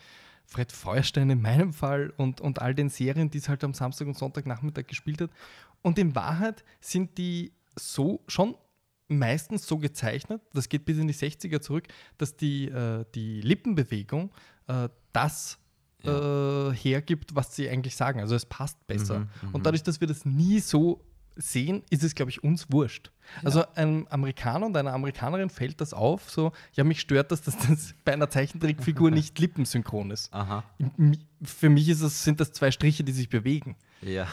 Fred Feuerstein in meinem Fall und, und all den Serien, die es halt am Samstag und Sonntagnachmittag gespielt hat. Und in Wahrheit sind die so schon meistens so gezeichnet, das geht bis in die 60er zurück, dass die, äh, die Lippenbewegung äh, das ja. äh, hergibt, was sie eigentlich sagen. Also es passt besser. Mhm, und mhm. dadurch, dass wir das nie so sehen, ist es, glaube ich, uns wurscht. Ja. Also einem Amerikaner und einer Amerikanerin fällt das auf, so, ja, mich stört das, dass [LAUGHS] das bei einer Zeichentrickfigur [LAUGHS] nicht lippensynchron ist. Aha. Für mich ist das, sind das zwei Striche, die sich bewegen. Ja.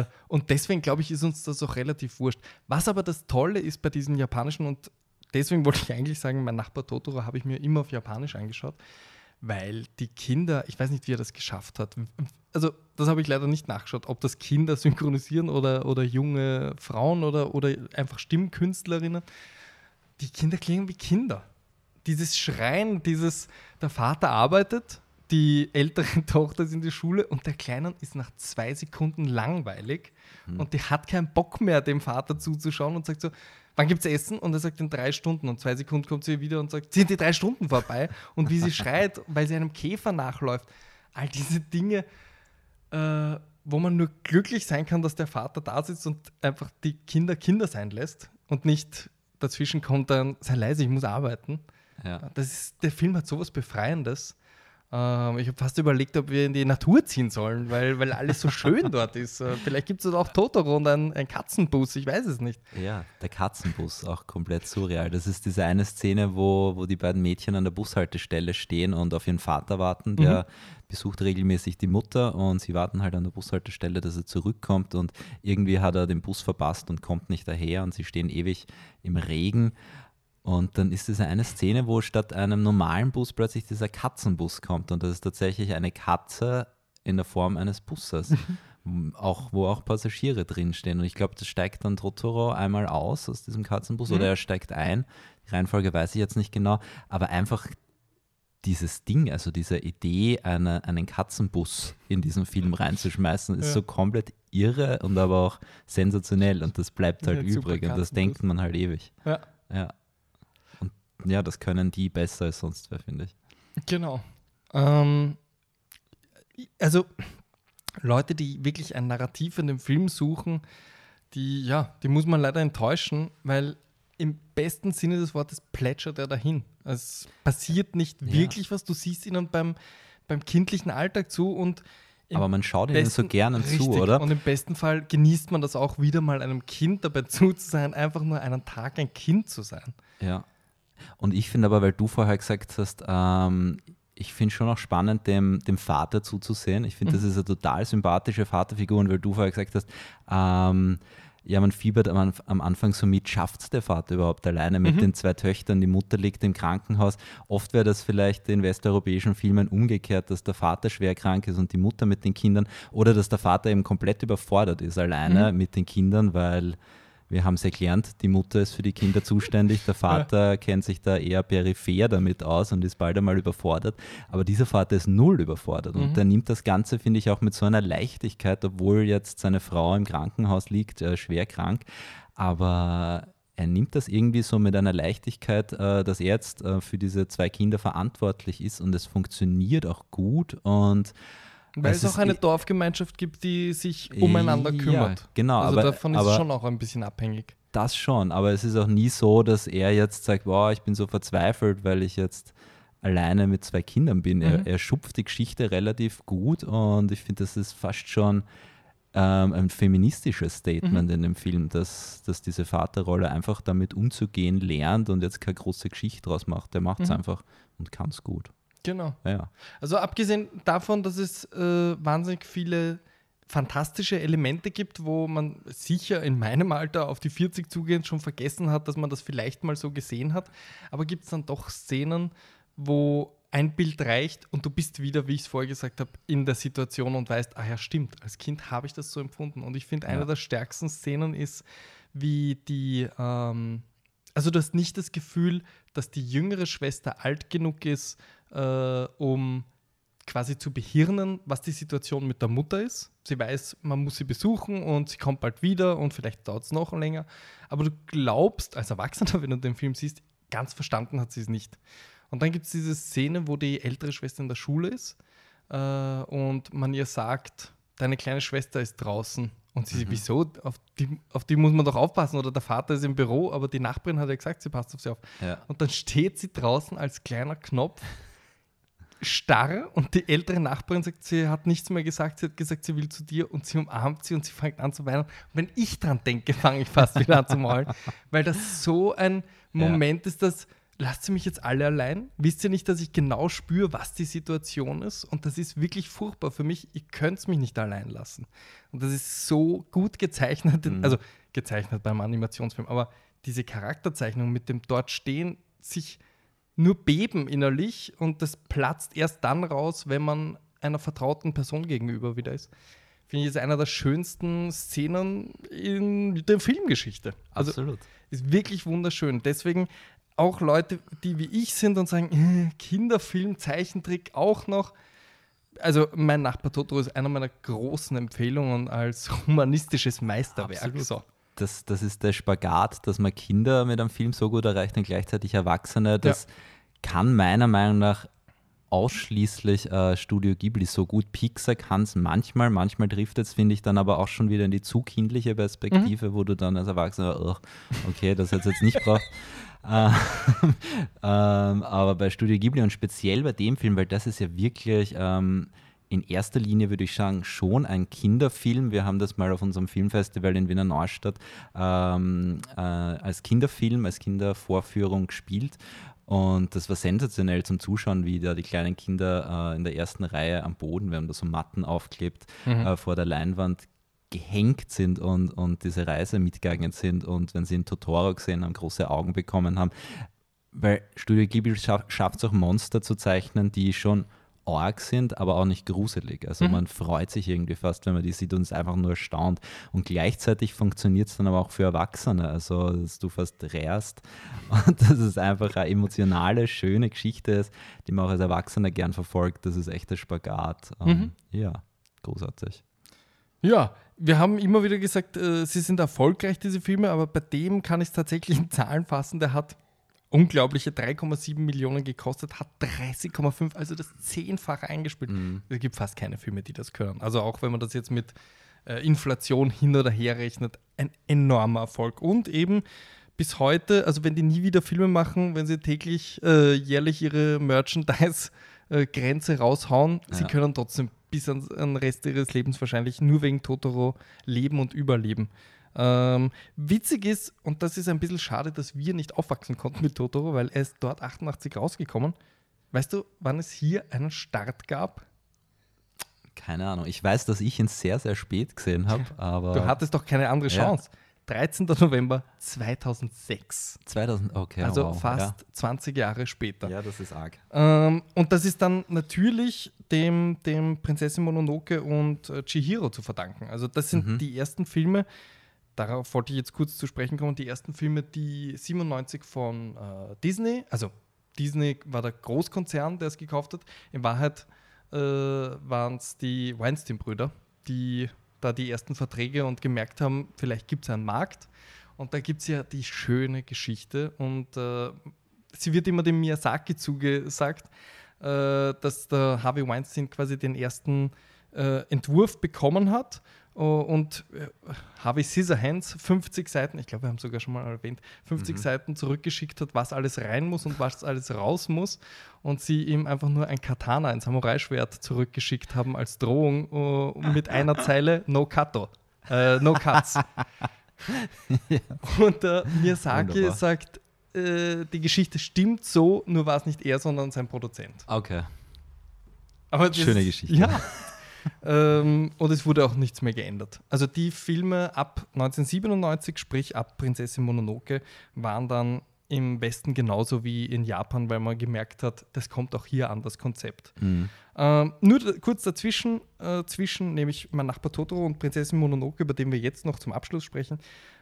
Äh, und deswegen, glaube ich, ist uns das auch relativ wurscht. Was aber das Tolle ist bei diesen japanischen, und deswegen wollte ich eigentlich sagen, mein Nachbar Totoro habe ich mir immer auf Japanisch angeschaut, weil die Kinder, ich weiß nicht, wie er das geschafft hat. Also, das habe ich leider nicht nachgeschaut, ob das Kinder synchronisieren oder, oder junge Frauen oder, oder einfach Stimmkünstlerinnen. Die Kinder klingen wie Kinder. Dieses Schreien, dieses, der Vater arbeitet, die ältere [LAUGHS] Tochter ist in die Schule und der Kleinen ist nach zwei Sekunden langweilig mhm. und die hat keinen Bock mehr, dem Vater zuzuschauen und sagt so, wann gibt es Essen? Und er sagt in drei Stunden. Und zwei Sekunden kommt sie wieder und sagt, sind die drei Stunden vorbei? Und wie sie schreit, weil sie einem Käfer nachläuft. All diese Dinge, äh, wo man nur glücklich sein kann, dass der Vater da sitzt und einfach die Kinder Kinder sein lässt und nicht dazwischen kommt dann, sei leise, ich muss arbeiten. Ja. Das ist, der Film hat sowas Befreiendes. Ähm, ich habe fast überlegt, ob wir in die Natur ziehen sollen, weil, weil alles so schön [LAUGHS] dort ist. Äh, vielleicht gibt es auch Totoro und einen, einen Katzenbus, ich weiß es nicht. Ja, der Katzenbus, auch komplett surreal. Das ist diese eine Szene, wo, wo die beiden Mädchen an der Bushaltestelle stehen und auf ihren Vater warten. Der mhm. besucht regelmäßig die Mutter und sie warten halt an der Bushaltestelle, dass er zurückkommt und irgendwie hat er den Bus verpasst und kommt nicht daher und sie stehen ewig im Regen. Und dann ist es eine Szene, wo statt einem normalen Bus plötzlich dieser Katzenbus kommt. Und das ist tatsächlich eine Katze in der Form eines Busses. [LAUGHS] auch, wo auch Passagiere drinstehen. Und ich glaube, das steigt dann Totoro einmal aus aus diesem Katzenbus mhm. oder er steigt ein. Die Reihenfolge weiß ich jetzt nicht genau. Aber einfach dieses Ding, also diese Idee, eine, einen Katzenbus in diesen Film reinzuschmeißen, ist Ja. so komplett irre und aber auch sensationell und das bleibt Ja, halt super übrig und das denkt man halt ewig. Ja. Ja. Ja, das können die besser als sonst wer, finde ich. Genau. Ähm, also Leute, die wirklich ein Narrativ in dem Film suchen, die, ja, die muss man leider enttäuschen, weil im besten Sinne des Wortes plätschert er dahin. Es passiert nicht Ja. wirklich was. Du siehst ihnen beim, beim kindlichen Alltag zu und Aber man schaut ihnen so gerne zu, Richtig. oder? Und im besten Fall genießt man das auch wieder mal einem Kind dabei zu sein, einfach nur einen Tag ein Kind zu sein. Ja. Und ich finde aber, weil du vorher gesagt hast, ähm, ich finde schon auch spannend, dem, dem Vater zuzusehen. Ich finde, das ist eine total sympathische Vaterfigur. Und weil du vorher gesagt hast, ähm, ja, man fiebert am, am Anfang so mit, schafft es der Vater überhaupt alleine mit den zwei Töchtern? Die Mutter liegt im Krankenhaus. Oft wäre das vielleicht in westeuropäischen Filmen umgekehrt, dass der Vater schwer krank ist und die Mutter mit den Kindern oder dass der Vater eben komplett überfordert ist alleine mit den Kindern, weil wir haben es erklärt, die Mutter ist für die Kinder zuständig, der Vater kennt sich da eher peripher damit aus und ist bald einmal überfordert. Aber dieser Vater ist null überfordert und der nimmt das Ganze, finde ich, auch mit so einer Leichtigkeit, obwohl jetzt seine Frau im Krankenhaus liegt, äh, schwer krank. Aber er nimmt das irgendwie so mit einer Leichtigkeit, äh, dass er jetzt äh, für diese zwei Kinder verantwortlich ist und es funktioniert auch gut und Weil Es es auch eine Dorfgemeinschaft gibt, die sich umeinander Ja, kümmert. genau, Also aber- davon ist aber- es schon auch ein bisschen abhängig. Das schon, aber es ist auch nie so, dass er jetzt sagt, wow, ich bin so verzweifelt, weil ich jetzt alleine mit zwei Kindern bin. Er, Mhm. er schupft die Geschichte relativ gut und ich finde, das ist fast schon ähm, ein feministisches Statement in dem Film, dass, dass diese Vaterrolle einfach damit umzugehen lernt und jetzt keine große Geschichte draus macht. Der macht es Mhm. einfach und kann es gut. Genau. Ja. Also abgesehen davon, dass es äh, wahnsinnig viele fantastische Elemente gibt, wo man sicher in meinem Alter auf die 40 zugehend schon vergessen hat, dass man das vielleicht mal so gesehen hat. Aber gibt es dann doch Szenen, wo ein Bild reicht und du bist wieder, wie ich es vorher gesagt habe, in der Situation und weißt, ah ja, stimmt, als Kind habe ich das so empfunden. Und ich finde, eine Ja. der stärksten Szenen ist, wie die, ähm, also du hast nicht das Gefühl, dass die jüngere Schwester alt genug ist, äh, um quasi zu behirnen, was die Situation mit der Mutter ist. Sie weiß, man muss sie besuchen und sie kommt bald wieder und vielleicht dauert es noch länger. Aber du glaubst als Erwachsener, [LAUGHS] wenn du den Film siehst, ganz verstanden hat sie es nicht. Und dann gibt es diese Szene, wo die ältere Schwester in der Schule ist äh, und man ihr sagt, deine kleine Schwester ist draußen. Und sie, wieso? Auf die, auf die muss man doch aufpassen. Oder der Vater ist im Büro, aber die Nachbarin hat ja gesagt, sie passt auf sie auf. Ja. Und dann steht sie draußen als kleiner Knopf starr und die ältere Nachbarin sagt, sie hat nichts mehr gesagt, sie hat gesagt, sie will zu dir und sie umarmt sie und sie fängt an zu weinen. Und wenn ich dran denke, [LAUGHS] fange ich fast wieder an zu maulen, weil das so ein Moment ist, dass lasst sie mich jetzt alle allein? Wisst ihr nicht, dass ich genau spüre, was die Situation ist? Und das ist wirklich furchtbar für mich. Ich könnte es mich nicht allein lassen. Und das ist so gut gezeichnet, in- also gezeichnet beim Animationsfilm, aber diese Charakterzeichnung mit dem dort stehen, sich nur beben innerlich und das platzt erst dann raus, wenn man einer vertrauten Person gegenüber wieder ist. Finde ich ist einer der schönsten Szenen in der Filmgeschichte. Also Absolut. ist wirklich wunderschön. Deswegen auch Leute, die wie ich sind und sagen, äh, Kinderfilm, Zeichentrick auch noch. Also mein Nachbar Totoro ist einer meiner großen Empfehlungen als humanistisches Meisterwerk. Absolut. So. Das, das ist der Spagat, dass man Kinder mit einem Film so gut erreicht und gleichzeitig Erwachsene. Das kann meiner Meinung nach ausschließlich äh, Studio Ghibli so gut. Pixar kann es manchmal, manchmal trifft es, finde ich, dann aber auch schon wieder in die zu kindliche Perspektive, wo du dann als Erwachsener, "Ugh, okay, das hätte jetzt nicht braucht. [LAUGHS] Äh, ähm, aber bei Studio Ghibli und speziell bei dem Film, weil das ist ja wirklich ähm, in erster Linie, würde ich sagen, schon ein Kinderfilm. Wir haben das mal auf unserem Filmfestival in Wiener Neustadt ähm, äh, als Kinderfilm, als Kindervorführung gespielt. Und das war sensationell zum Zuschauen, wie da die kleinen Kinder äh, in der ersten Reihe am Boden, wir haben da so Matten aufklebt, äh, vor der Leinwand gehängt sind und, und diese Reise mitgegangen sind und wenn sie einen Totoro gesehen haben, große Augen bekommen haben. Weil Studio Ghibli schafft es auch Monster zu zeichnen, die schon arg sind, aber auch nicht gruselig. Also Mhm. man freut sich irgendwie fast, wenn man die sieht und ist einfach nur erstaunt. Und gleichzeitig funktioniert es dann aber auch für Erwachsene, also dass du fast rärst [LAUGHS] und dass es einfach eine emotionale, schöne Geschichte ist, die man auch als Erwachsener gern verfolgt. Das ist echt der Spagat. Ähm, Mhm. Ja, großartig. Ja, wir haben immer wieder gesagt, äh, sie sind erfolgreich, diese Filme, aber bei dem kann ich es tatsächlich in Zahlen fassen. Der hat unglaubliche 3,7 Millionen gekostet, hat 30,5, also das zehnfache eingespielt. Mhm. Es gibt fast keine Filme, die das können. Also auch wenn man das jetzt mit äh, Inflation hin oder her rechnet, ein enormer Erfolg. Und eben bis heute, also wenn die nie wieder Filme machen, wenn sie täglich, äh, jährlich ihre Merchandise-Grenze raushauen, sie Ja. können trotzdem bis an den Rest ihres Lebens wahrscheinlich nur wegen Totoro leben und überleben. Ähm, witzig ist, und das ist ein bisschen schade, dass wir nicht aufwachsen konnten mit Totoro, weil er ist dort 88 rausgekommen. Weißt du, wann es hier einen Start gab? Keine Ahnung. Ich weiß, dass ich ihn sehr, sehr spät gesehen habe, aber Du hattest doch keine andere Ja. Chance. 13. November 2006. 2000, okay. also wow, fast 20 Jahre später. Ja. ja, das ist arg. Ähm, und das ist dann natürlich dem, dem Prinzessin Mononoke und äh, Chihiro zu verdanken. Also das sind Mhm. die ersten Filme, darauf wollte ich jetzt kurz zu sprechen kommen, die ersten Filme, die 97 von äh, Disney, also Disney war der Großkonzern, der es gekauft hat. In Wahrheit äh, waren es die Weinstein-Brüder, die da die ersten Verträge und gemerkt haben, vielleicht gibt es einen Markt. Und da gibt es ja die schöne Geschichte und äh, sie wird immer dem Miyazaki zugesagt, äh, dass der Harvey Weinstein quasi den ersten äh, Entwurf bekommen hat und äh, Harvey Scissorhands 50 Seiten, ich glaube, wir haben es sogar schon mal erwähnt, 50 Seiten zurückgeschickt hat, was alles rein muss und was alles raus muss und sie ihm einfach nur ein Katana, ein Samurai-Schwert zurückgeschickt haben als Drohung äh, mit einer [LAUGHS] Zeile No Kato, äh, No Cuts. [LAUGHS] Und der Miyazaki Wunderbar. sagt, äh, die Geschichte stimmt so, nur war es nicht er, sondern sein Produzent. Okay. Aber Schöne Geschichte. Ja. [LAUGHS] ähm, und es wurde auch nichts mehr geändert. Also die Filme ab 1997, sprich ab Prinzessin Mononoke, waren dann im Westen genauso wie in Japan, weil man gemerkt hat, das kommt auch hier an, das Konzept. Mhm. Ähm, nur kurz dazwischen, äh, zwischen nämlich mein Nachbar Totoro und Prinzessin Mononoke, über den wir jetzt noch zum Abschluss sprechen,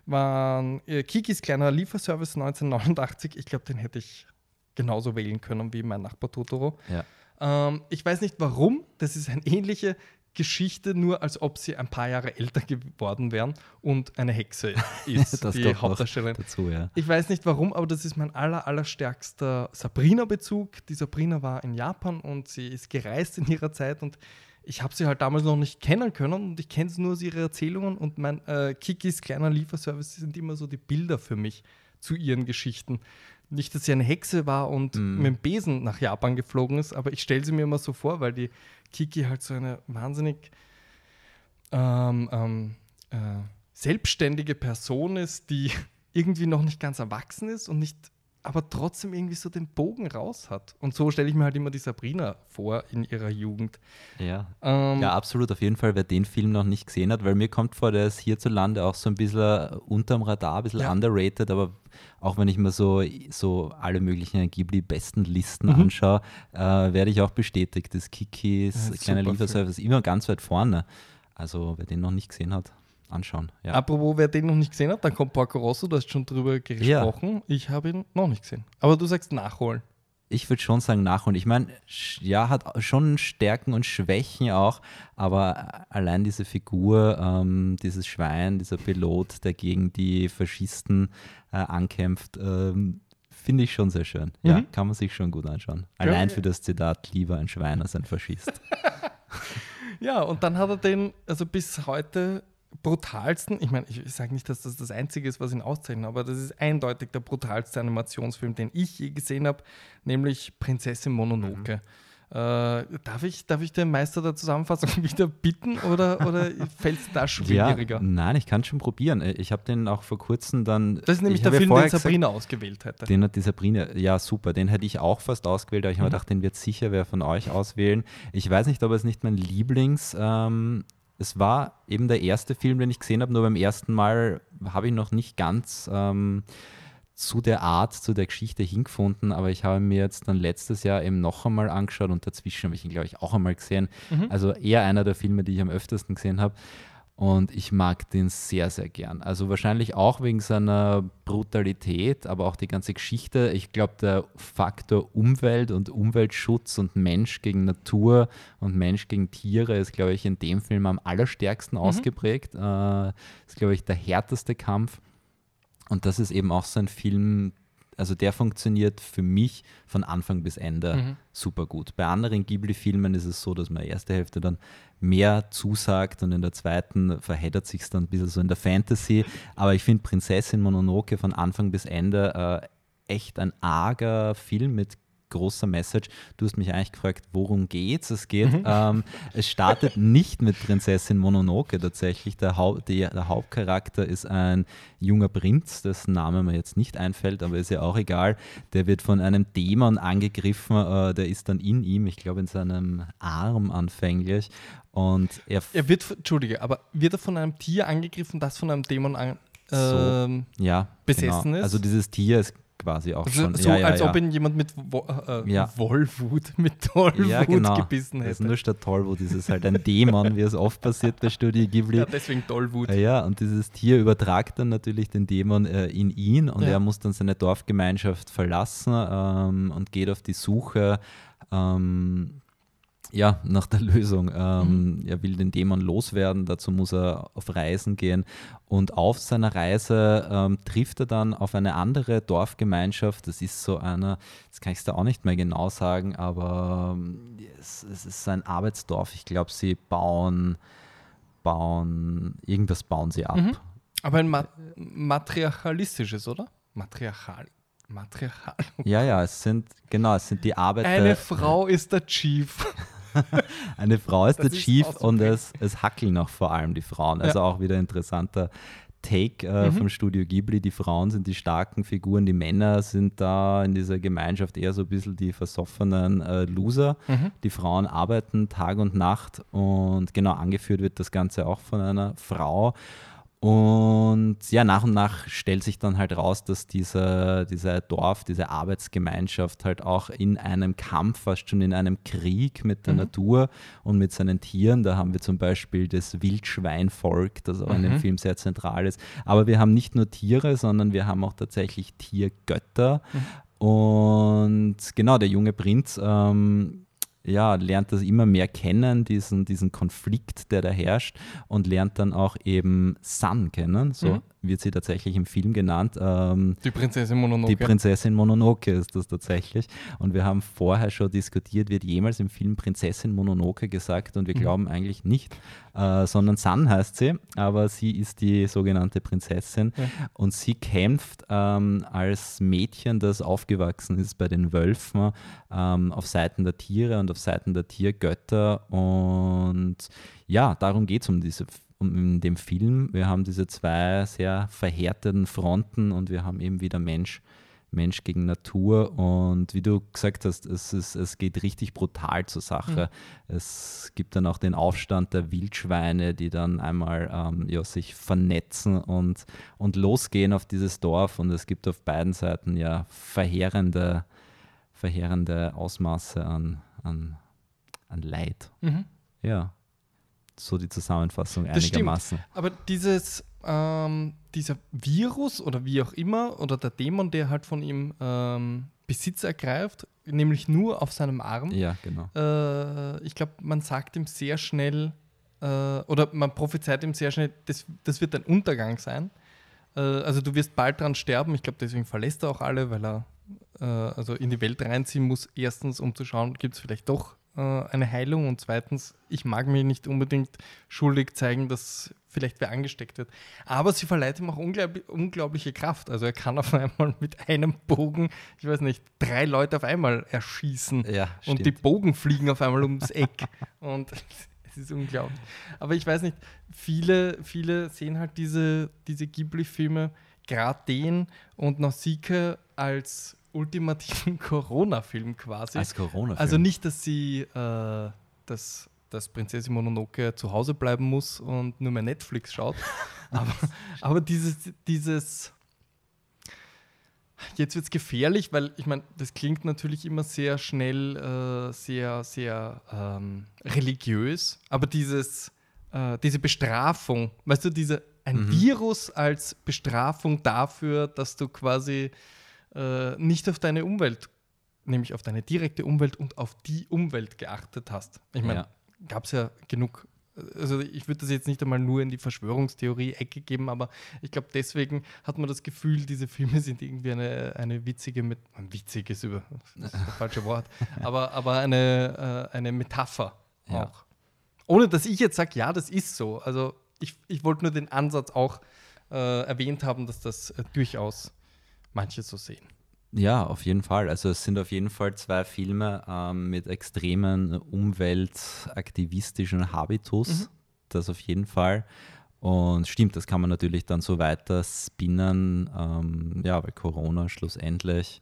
waren äh, Kikis kleiner Lieferservice 1989. Ich glaube, den hätte ich genauso wählen können wie mein Nachbar Totoro. Ja. Ähm, ich weiß nicht warum, das ist eine ähnliche Geschichte, nur als ob sie ein paar Jahre älter geworden wären und eine Hexe [LAUGHS] ist, Das die Hauptdarstellerin. Dazu, ja. Ich weiß nicht warum, aber das ist mein aller, allerstärkster Sabrina-Bezug. Die Sabrina war in Japan und sie ist gereist in ihrer Zeit und ich habe sie halt damals noch nicht kennen können und ich kenne nur aus ihre Erzählungen und mein äh, Kikis kleiner Lieferservice sind immer so die Bilder für mich zu ihren Geschichten. Nicht, dass sie eine Hexe war und Mhm. mit dem Besen nach Japan geflogen ist, aber ich stelle sie mir immer so vor, weil die Kiki halt so eine wahnsinnig ähm, ähm, äh, selbstständige Person ist, die [LAUGHS] irgendwie noch nicht ganz erwachsen ist und nicht, aber trotzdem irgendwie so den Bogen raus hat. Und so stelle ich mir halt immer die Sabrina vor in ihrer Jugend. Ja. Ähm, ja, absolut. Auf jeden Fall, wer den Film noch nicht gesehen hat, weil mir kommt vor, der ist hierzulande auch so ein bisschen unterm Radar, ein bisschen Ja. underrated, aber auch wenn ich mir so, so alle möglichen Ghibli-besten Listen Mhm. anschaue, äh, werde ich auch bestätigt, dass Kikis Ja, kleiner super Lieferservice immer ganz weit vorne. Also wer den noch nicht gesehen hat, anschauen. Ja. Apropos, wer den noch nicht gesehen hat, dann kommt Porco Rosso, du hast schon drüber gesprochen. Ich habe ihn noch nicht gesehen. Aber du sagst nachholen. Ich würde schon sagen nachholen. Ich meine, ja, hat schon Stärken und Schwächen auch, aber allein diese Figur, ähm, dieses Schwein, dieser Pilot, der gegen die Faschisten äh, ankämpft, ähm, finde ich schon sehr schön. Ja, Mhm. kann man sich schon gut anschauen. Ja, Allein ja. für das Zitat, lieber ein Schwein als ein Faschist. [LAUGHS] Ja, und dann hat er den, also bis heute brutalsten, ich meine, ich sage nicht, dass das das Einzige ist, was ihn auszeichnet, aber das ist eindeutig der brutalste Animationsfilm, den ich je gesehen habe, nämlich Prinzessin Mononoke. Äh, darf, ich, darf ich den Meister der Zusammenfassung [LAUGHS] wieder bitten oder, oder fällt es da ja, schwieriger? nein, ich kann schon probieren. Ich habe den auch vor kurzem dann. das ist nämlich ich der ja Film, den gesagt- Sabrina ausgewählt hätte. Den hat die Sabrina, ja super, den hätte ich auch fast ausgewählt, aber ich habe Mhm. gedacht, den wird sicher wer von euch auswählen. Ich weiß nicht, ob es nicht mein Lieblings, ähm, es war eben der erste Film, den ich gesehen habe, nur beim ersten Mal habe ich noch nicht ganz ähm, zu der Art, zu der Geschichte hingefunden, aber ich habe mir jetzt dann letztes Jahr eben noch einmal angeschaut und dazwischen habe ich ihn, glaube ich, auch einmal gesehen. Mhm. Also eher einer der Filme, die ich am öftesten gesehen habe. Und ich mag den sehr, sehr gern. Also wahrscheinlich auch wegen seiner Brutalität, aber auch die ganze Geschichte. Ich glaube, der Faktor Umwelt und Umweltschutz und Mensch gegen Natur und Mensch gegen Tiere ist, glaube ich, in dem Film am allerstärksten ausgeprägt. Äh, ist, glaube ich, der härteste Kampf. Und das ist eben auch so ein Film, also der funktioniert für mich von Anfang bis Ende Mhm. super gut. Bei anderen Ghibli-Filmen ist es so, dass man erste Hälfte dann mehr zusagt und in der zweiten verheddert sich es dann ein bisschen so in der Fantasy. Aber ich finde Prinzessin Mononoke von Anfang bis Ende äh, echt ein arger Film mit großer Message. Du hast mich eigentlich gefragt, worum geht's? Es geht, ähm, es startet [LAUGHS] nicht mit Prinzessin Mononoke tatsächlich. Der, Hau die, der Hauptcharakter ist ein junger Prinz, dessen Name mir jetzt nicht einfällt, aber ist ja auch egal. Der wird von einem Dämon angegriffen, äh, der ist dann in ihm, ich glaube in seinem Arm anfänglich. Und er, Er wird, Entschuldige, aber wird er von einem Tier angegriffen, das von einem Dämon an, So. ähm, ja, besessen genau. ist? Also dieses Tier ist quasi auch also schon. so, ja, ja, als ja. ob ihn jemand mit Wo äh. Wollwut, mit Tollwut ja, genau. gebissen Das ist hätte. nur statt Tollwut, ist es halt ein Dämon, wie es oft passiert bei Studio Ghibli. Ja, deswegen Tollwut. Ja, ja, und dieses Tier übertragt dann natürlich den Dämon äh, in ihn und er muss dann seine Dorfgemeinschaft verlassen ähm, und geht auf die Suche ähm, ja, nach der Lösung. Ähm, Er will den Dämon loswerden, dazu muss er auf Reisen gehen und auf seiner Reise ähm, trifft er dann auf eine andere Dorfgemeinschaft. Das ist so eine, das kann ich da auch nicht mehr genau sagen, aber ähm, es, es ist ein Arbeitsdorf. Ich glaube, sie bauen bauen, irgendwas bauen sie ab. Mhm. Aber ein Ma matriarchalistisches, oder? Matriarchal. Matriarchal. Ja, ja, es sind, genau, es sind die Arbeiter. Eine Frau ist der Chief. [LAUGHS] [LAUGHS] eine Frau ist Das der ist Chief so und es, es hackeln auch vor allem die Frauen. Also auch wieder interessanter Take äh, Mhm. vom Studio Ghibli. Die Frauen sind die starken Figuren, die Männer sind da in dieser Gemeinschaft eher so ein bisschen die versoffenen äh, Loser. Mhm. Die Frauen arbeiten Tag und Nacht und genau angeführt wird das Ganze auch von einer Frau. Und ja, nach und nach stellt sich dann halt raus, dass dieser, dieser Dorf, diese Arbeitsgemeinschaft halt auch in einem Kampf, fast schon in einem Krieg mit der Mhm. Natur und mit seinen Tieren, da haben wir zum Beispiel das Wildschweinvolk, das auch in dem Mhm. Film sehr zentral ist. Aber wir haben nicht nur Tiere, sondern wir haben auch tatsächlich Tiergötter. Und genau, der junge Prinz ähm, ja, lernt das immer mehr kennen, diesen, diesen Konflikt, der da herrscht, und lernt dann auch eben Sun kennen. So Mhm. Wird sie tatsächlich im Film genannt. Ähm, Die Prinzessin Mononoke. die Prinzessin Mononoke ist das tatsächlich. Und wir haben vorher schon diskutiert, wird jemals im Film Prinzessin Mononoke gesagt und wir Mhm. glauben eigentlich nicht, äh, sondern Sun heißt sie, aber sie ist die sogenannte Prinzessin Ja. und sie kämpft ähm, als Mädchen, das aufgewachsen ist bei den Wölfen ähm, auf Seiten der Tiere und auf Seiten der Tiergötter und ja, darum geht es um diese um in dem Film. Wir haben diese zwei sehr verhärteten Fronten und wir haben eben wieder Mensch, Mensch gegen Natur. Und wie du gesagt hast, es, ist, es geht richtig brutal zur Sache. Es gibt dann auch den Aufstand der Wildschweine, die dann einmal ähm, ja, sich vernetzen und, und losgehen auf dieses Dorf. Und es gibt auf beiden Seiten ja verheerende, verheerende Ausmaße an, an, an Leid. Mhm. Ja, so die Zusammenfassung Das stimmt. einigermaßen. Aber dieses, ähm, dieser Virus oder wie auch immer, oder der Dämon, der halt von ihm ähm, Besitz ergreift, nämlich nur auf seinem Arm, Ja, genau. äh, ich glaube, man sagt ihm sehr schnell, äh, oder man prophezeit ihm sehr schnell, das, das wird ein Untergang sein. Äh, also du wirst bald dran sterben. Ich glaube, deswegen verlässt er auch alle, weil er äh, also in die Welt reinziehen muss. Erstens, um zu schauen, gibt es vielleicht doch äh, eine Heilung. Und zweitens, ich mag mich nicht unbedingt schuldig zeigen, dass vielleicht wer angesteckt wird. Aber sie verleiht ihm auch unglaublich, unglaubliche Kraft. Also er kann auf [LAUGHS] einmal mit einem Bogen, ich weiß nicht, drei Leute auf einmal erschießen. Ja, Und die Bogen fliegen auf einmal ums Eck. [LAUGHS] und [LAUGHS] es ist unglaublich. Aber ich weiß nicht, viele, viele sehen halt diese, diese Ghibli-Filme, gerade den und Nausicaa als ultimativen [LAUGHS] Corona-Film quasi. Als corona Also nicht, dass sie, äh, dass, dass Prinzessin Mononoke zu Hause bleiben muss und nur mehr Netflix schaut. [LAUGHS] aber, aber dieses, dieses, jetzt wird es gefährlich, weil ich meine, das klingt natürlich immer sehr schnell, äh, sehr, sehr ähm, religiös, aber dieses, äh, diese Bestrafung, weißt du, diese, ein Mhm. Virus als Bestrafung dafür, dass du quasi äh, nicht auf deine Umwelt, nämlich auf deine direkte Umwelt und auf die Umwelt geachtet hast. Ich meine, Ja. gab es ja genug. Also ich würde das jetzt nicht einmal nur in die Verschwörungstheorie-Ecke geben, aber ich glaube, deswegen hat man das Gefühl, diese Filme sind irgendwie eine, eine witzige, Met ein witziges über, das ist das [LAUGHS] falsche Wort, aber, aber eine, äh, eine Metapher Ja. auch. Ohne dass ich jetzt sage, ja, das ist so. Also ich, ich wollte nur den Ansatz auch äh, erwähnt haben, dass das äh, durchaus manche so sehen. Ja, auf jeden Fall. Also es sind auf jeden Fall zwei Filme ähm, mit extremen umweltaktivistischen Habitus. Das auf jeden Fall. Und stimmt, das kann man natürlich dann so weiter spinnen, ähm, ja, weil Corona schlussendlich.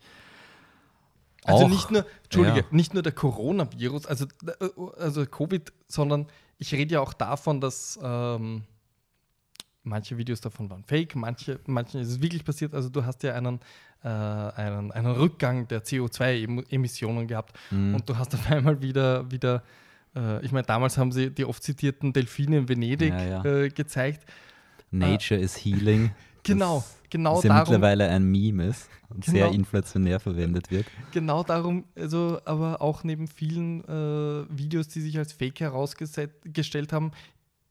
Also auch- nicht nur, Entschuldige, ja. nicht nur der Coronavirus, also, äh, also Covid, sondern ich rede ja auch davon, dass ähm, manche Videos davon waren fake, manche, manchen ist es wirklich passiert. Also du hast ja einen, äh, einen, einen Rückgang der CO2-Emissionen gehabt Mhm. und du hast auf einmal wieder, wieder äh, ich meine, damals haben sie die oft zitierten Delfine in Venedig Ja, ja. Äh, gezeigt. Nature is Healing. [LAUGHS] Genau, das, genau das ja darum. mittlerweile ein Meme ist und sehr Genau. inflationär verwendet wird. Genau darum, also aber auch neben vielen äh, Videos, die sich als Fake herausgestellt haben,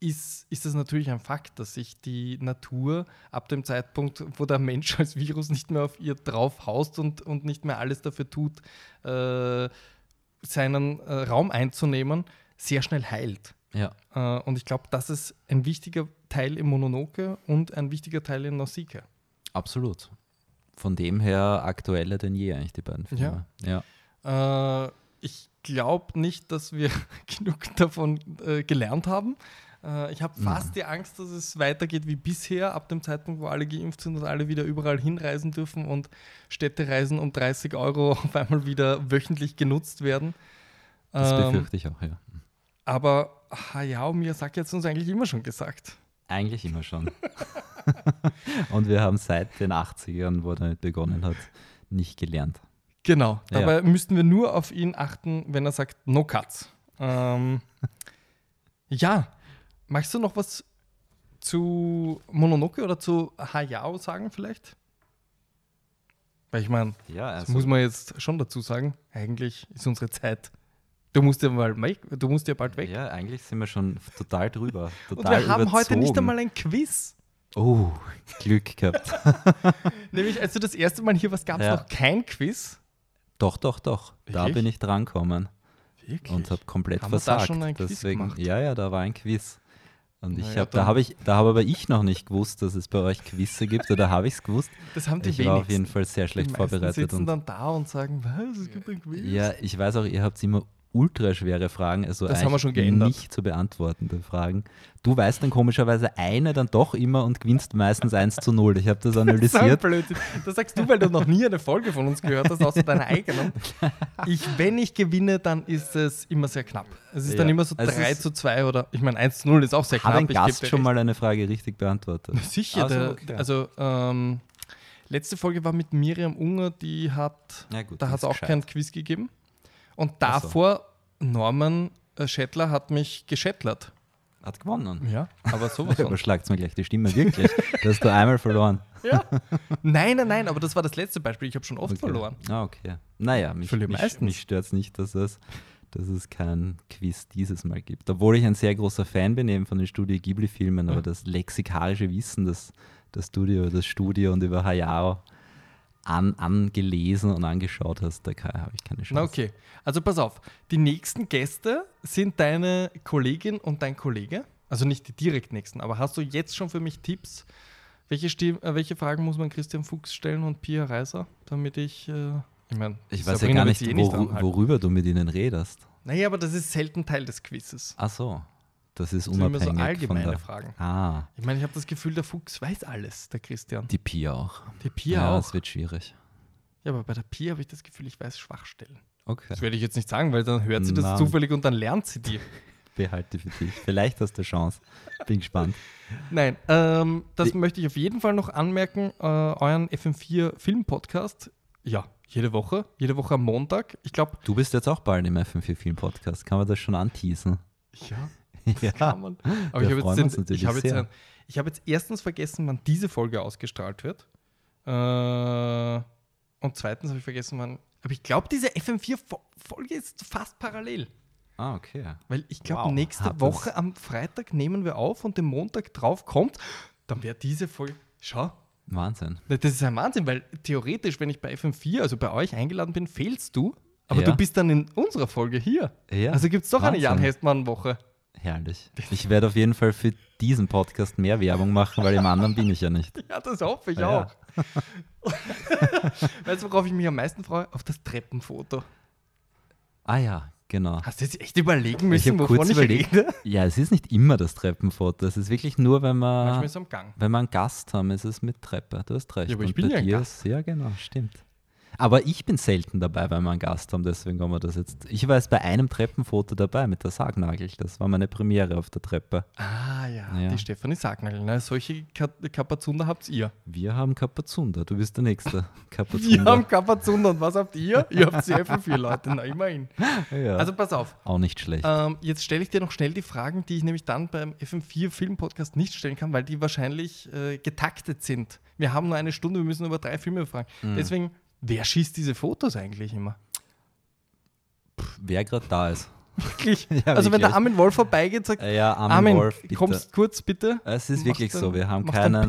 ist, ist es natürlich ein Fakt, dass sich die Natur ab dem Zeitpunkt, wo der Mensch als Virus nicht mehr auf ihr drauf haust und, und nicht mehr alles dafür tut, äh, seinen äh, Raum einzunehmen, sehr schnell heilt. Ja, Äh, und ich glaube, das ist ein wichtiger Teil im Mononoke und ein wichtiger Teil in Nausicaa. absolut. Von dem her aktueller denn je eigentlich die beiden Filme. Ja. Äh, ich glaube nicht, dass wir [LAUGHS] genug davon äh, gelernt haben. Äh, ich habe fast die Angst, dass es weitergeht wie bisher, ab dem Zeitpunkt, wo alle geimpft sind und alle wieder überall hinreisen dürfen und Städtereisen um 30 Euro [LAUGHS] auf einmal wieder wöchentlich genutzt werden. Das Ähm, befürchte ich auch, ja. aber Hayao Miyazaki hat es uns eigentlich immer schon gesagt. Eigentlich immer schon. [LAUGHS] Und wir haben seit den 80ern, wo er damit begonnen hat, nicht gelernt. Genau. Ja. Dabei müssten wir nur auf ihn achten, wenn er sagt No Cuts. Ähm, ja, magst du noch was zu Mononoke oder zu Hayao sagen vielleicht? Weil ich meine, Ja, das muss man jetzt schon dazu sagen. Eigentlich ist unsere Zeit. Du musst ja mal weg, du musst ja bald weg. Ja, eigentlich sind wir schon total drüber. [LAUGHS] Und Total wir haben heute nicht überzogen. einmal ein Quiz. Oh, Glück gehabt. [LAUGHS] Nämlich, als du das erste Mal hier warst, gab es Ja. noch kein Quiz. doch, doch, doch. Da Wirklich? bin ich drankommen Wirklich? und habe komplett Haben wir da versagt. schon ein Quiz Deswegen, gemacht? ja, ja, da war ein Quiz. Und ich Naja, hab, da habe ich, da habe aber ich noch nicht gewusst, dass es bei euch Quizze gibt, oder habe ich es gewusst? Das haben die Ich war auf jeden wenigsten. Fall sehr schlecht die vorbereitet. sitzen Und dann da und sagen, was, es gibt ein Quiz. Ja, ich weiß auch, ihr habt immer ultra schwere Fragen, also Das haben wir schon geändert. nicht zu beantwortende Fragen. Du weißt dann komischerweise eine dann doch immer und gewinnst meistens 1 zu 0. Ich habe das [LAUGHS] Das ist ein analysiert. Das sagst du, weil du noch nie eine Folge von uns gehört hast, außer deiner eigenen. Ich, wenn ich gewinne, dann ist es immer sehr knapp. Es ist Ja. dann immer so Also es 3 ist- zu 2 oder, ich meine, 1 zu 0 ist auch sehr Hat knapp. ein ich geb Gast schon mal eine Frage richtig beantwortet? [LAUGHS] Sicher, Also, der, okay. also ähm, letzte Folge war mit Miriam Unger, die hat, Ja, gut, da hat es auch gescheit. kein Quiz gegeben. Und Ach so. davor, Norman äh, Schettler hat mich geschettlert. Hat gewonnen. Ja, aber sowas. [LAUGHS] Überschlagt mir gleich die Stimme, wirklich. da hast du einmal verloren. [LAUGHS] ja. Nein, nein, nein, aber das war das letzte Beispiel. Ich habe schon oft Okay. verloren. Ah, okay. Naja, mich, mich, mich stört es nicht, dass es, dass es keinen Quiz dieses Mal gibt. Obwohl ich ein sehr großer Fan bin eben von den Studio Ghibli-Filmen, aber Ja. das lexikarische Wissen, das das Studio, das Studio und über Hayao an, angelesen und angeschaut hast, da habe ich keine Chance. Okay, also pass auf. Die nächsten Gäste sind deine Kollegin und dein Kollege. Also nicht die direkt nächsten, aber hast du jetzt schon für mich Tipps? Welche, Stim äh, welche Fragen muss man Christian Fuchs stellen und Pia Reiser, damit ich, äh, ich meine, Ich weiß ja gar nicht, woru- worüber du mit ihnen redest. Naja, aber das ist selten Teil des Quizzes. Ach so, das ist Das sind immer unabhängig so allgemeine von der... Fragen. Ah, Ich meine, ich habe das Gefühl, der Fuchs weiß alles, der Christian. die Pia auch. Die Pia ja, auch. es wird schwierig. Ja, aber bei der Pia habe ich das Gefühl, ich weiß Schwachstellen. Okay. Das werde ich jetzt nicht sagen, weil dann hört sie das zufällig und dann lernt sie die. [LAUGHS] behalte für dich. Vielleicht hast du eine Chance. Bin gespannt. Nein, ähm, das Die- möchte ich auf jeden Fall noch anmerken. Äh, euren FM4 Film-Podcast, ja, jede Woche, jede Woche am Montag. Ich glaube, Du bist jetzt auch bald im FM4 Film Podcast. Kann man das schon anteasen? ja, [LAUGHS] ja. kann man. Aber ich habe jetzt, den- ich habe jetzt, sehr. ein- ich habe jetzt erstens vergessen, wann diese Folge ausgestrahlt wird. Äh, und zweitens habe ich vergessen, wann. Aber ich glaube, diese FM4-Folge ist fast parallel. Ah, okay. Weil ich glaube, Wow, nächste Woche das- am Freitag nehmen wir auf und den Montag drauf kommt, dann wäre diese Folge. Schau, Wahnsinn. das ist ein Wahnsinn, weil theoretisch, wenn ich bei FM4, also bei euch eingeladen bin, fehlst du, aber Ja. du bist dann in unserer Folge hier. Ja, Also gibt es doch eine Wahnsinn. Jan Hestmann-Woche. Herrlich. Ich werde auf jeden Fall für diesen Podcast mehr Werbung machen, weil im anderen bin ich ja nicht. Ja, das hoffe ich Ja. auch. [LAUGHS] weißt du, worauf ich mich am meisten freue? Auf das Treppenfoto. Ah ja, genau. Hast du jetzt echt überlegen Ich müssen, habe wovon kurz ich überlegt. rede? Ja, es ist nicht immer das Treppenfoto. Es ist wirklich nur, wenn Manchmal man, ist es am Gang. wenn wir einen Gast haben, ist es mit Treppe. Du hast recht. Ja, aber ich Und bin ja ein Gast. Ist, ja, genau, stimmt. Aber ich bin selten dabei, wenn wir einen Gast haben, deswegen haben wir das jetzt. Ich war jetzt bei einem Treppenfoto dabei mit der Sargnagel. Das war meine Premiere auf der Treppe. Ah ja, Ja. die Stefanie Sagnagel. Ne? Solche Ka Kapazunder habt ihr. Wir haben Kapazunder. Du bist der Nächste. [LAUGHS] Wir Kapazunder. haben Kapazunder und was habt ihr? Ihr habt sehr viel vier Leute, na [LAUGHS] immerhin. ja. Also pass auf, auch nicht schlecht. ähm, jetzt stelle ich dir noch schnell die Fragen, die ich nämlich dann beim FM4 Film Podcast nicht stellen kann, weil die wahrscheinlich äh, getaktet sind. Wir haben nur eine Stunde, wir müssen über drei Filme fragen. Mhm. Deswegen, wer schießt diese Fotos eigentlich immer? Wer gerade da ist. Wirklich? [LAUGHS] Ja, also wenn der wirklich. Armin Wolf vorbeigeht, sagt Äh, Ja, Armin, Armin, Wolf, bitte. kommst kurz bitte. Es ist wirklich so. Wir haben, keinen,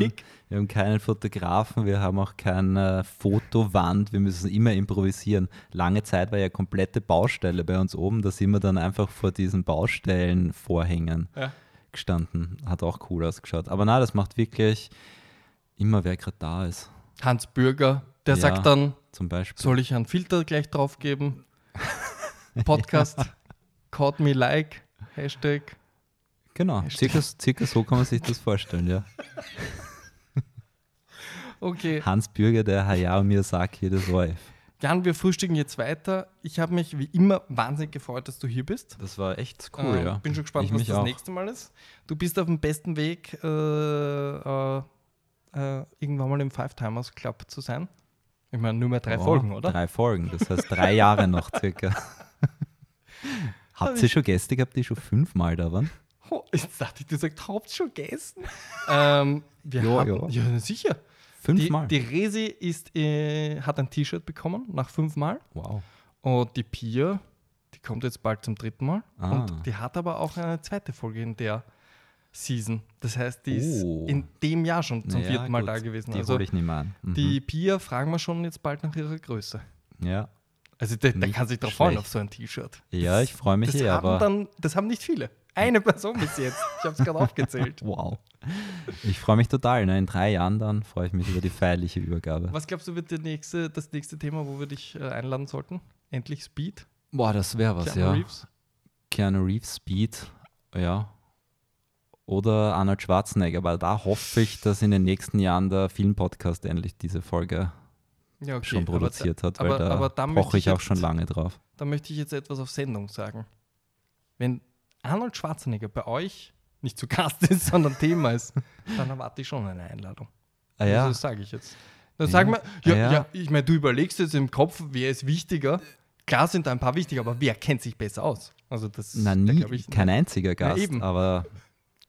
wir haben keinen Fotografen, wir haben auch keine Fotowand. Wir müssen immer improvisieren. Lange Zeit war ja komplette Baustelle bei uns oben. Da sind wir dann einfach vor diesen Baustellenvorhängen Ja. gestanden. Hat auch cool ausgeschaut. Aber na, das macht wirklich immer, wer gerade da ist. Hans Bürger, der Ja. sagt dann, Zum Beispiel. soll ich einen Filter gleich draufgeben? [LAUGHS] Podcast, caught me like, Hashtag. Genau, circa, circa so kann man sich das vorstellen, ja. [LAUGHS] Okay, Hans Bürger, der Hayao Miyazaki des ORF. Jan, wir frühstücken jetzt weiter. Ich habe mich wie immer wahnsinnig gefreut, dass du hier bist. Das war echt cool, Ähm, ja. Bin schon gespannt, Ich was das auch. nächste Mal ist. Du bist auf dem besten Weg, äh, äh, äh, irgendwann mal im Five Timers Club zu sein. Ich meine, nur mehr drei Oh, Folgen, oder? Drei Folgen, das heißt drei Jahre noch circa. [LAUGHS] Habt ihr schon Gäste gehabt, die schon fünfmal da waren? Oh, jetzt dachte ich, du sagst, habt schon gegessen? [LAUGHS] ähm, wir Ja, haben, ja. ja. sicher. Die, Fünfmal? die Resi ist, äh, hat ein T-Shirt bekommen nach fünfmal. wow. Und die Pia, die kommt jetzt bald zum dritten Mal. Ah. Und die hat aber auch eine zweite Folge in der Season. Das heißt, die Oh. ist in dem Jahr schon zum Ja, vierten Mal gut, da gewesen. Die Also hole ich nicht mehr an. Mhm. die Pia fragen wir schon jetzt bald nach ihrer Größe. ja. Also der, der kann sich drauf freuen auf so ein T-Shirt. ja, ich freue mich Das eh, haben, aber dann, das haben nicht viele. Eine Person bis jetzt. Ich habe es gerade [LAUGHS] aufgezählt. wow. Ich freue mich total. Ne? In drei Jahren dann freue ich mich über die feierliche Übergabe. Was glaubst du, wird nächste, das nächste Thema, wo wir dich äh, einladen sollten? Endlich Speed? Boah, das wäre was, Keanu ja. Reeves? Keanu Reeves, Speed, ja. Oder Arnold Schwarzenegger, weil da hoffe ich, dass in den nächsten Jahren der Filmpodcast endlich diese Folge Ja, okay. schon produziert hat, weil aber- da, da poche ich ich auch jetzt- schon lange drauf. Da möchte ich jetzt etwas auf Sendung sagen. Wenn Arnold Schwarzenegger bei euch nicht zu Gast ist, [LAUGHS] sondern Thema ist, dann erwarte ich schon eine Einladung. Ah ja, Also das sage ich jetzt. Dann Ja. sagen wir, ja, Ah ja. ja. ich meine, du überlegst jetzt im Kopf, wer ist wichtiger. Klar sind da ein paar wichtig, aber wer kennt sich besser aus? Also das na da nie, glaub ich, kein einziger Gast, eben. aber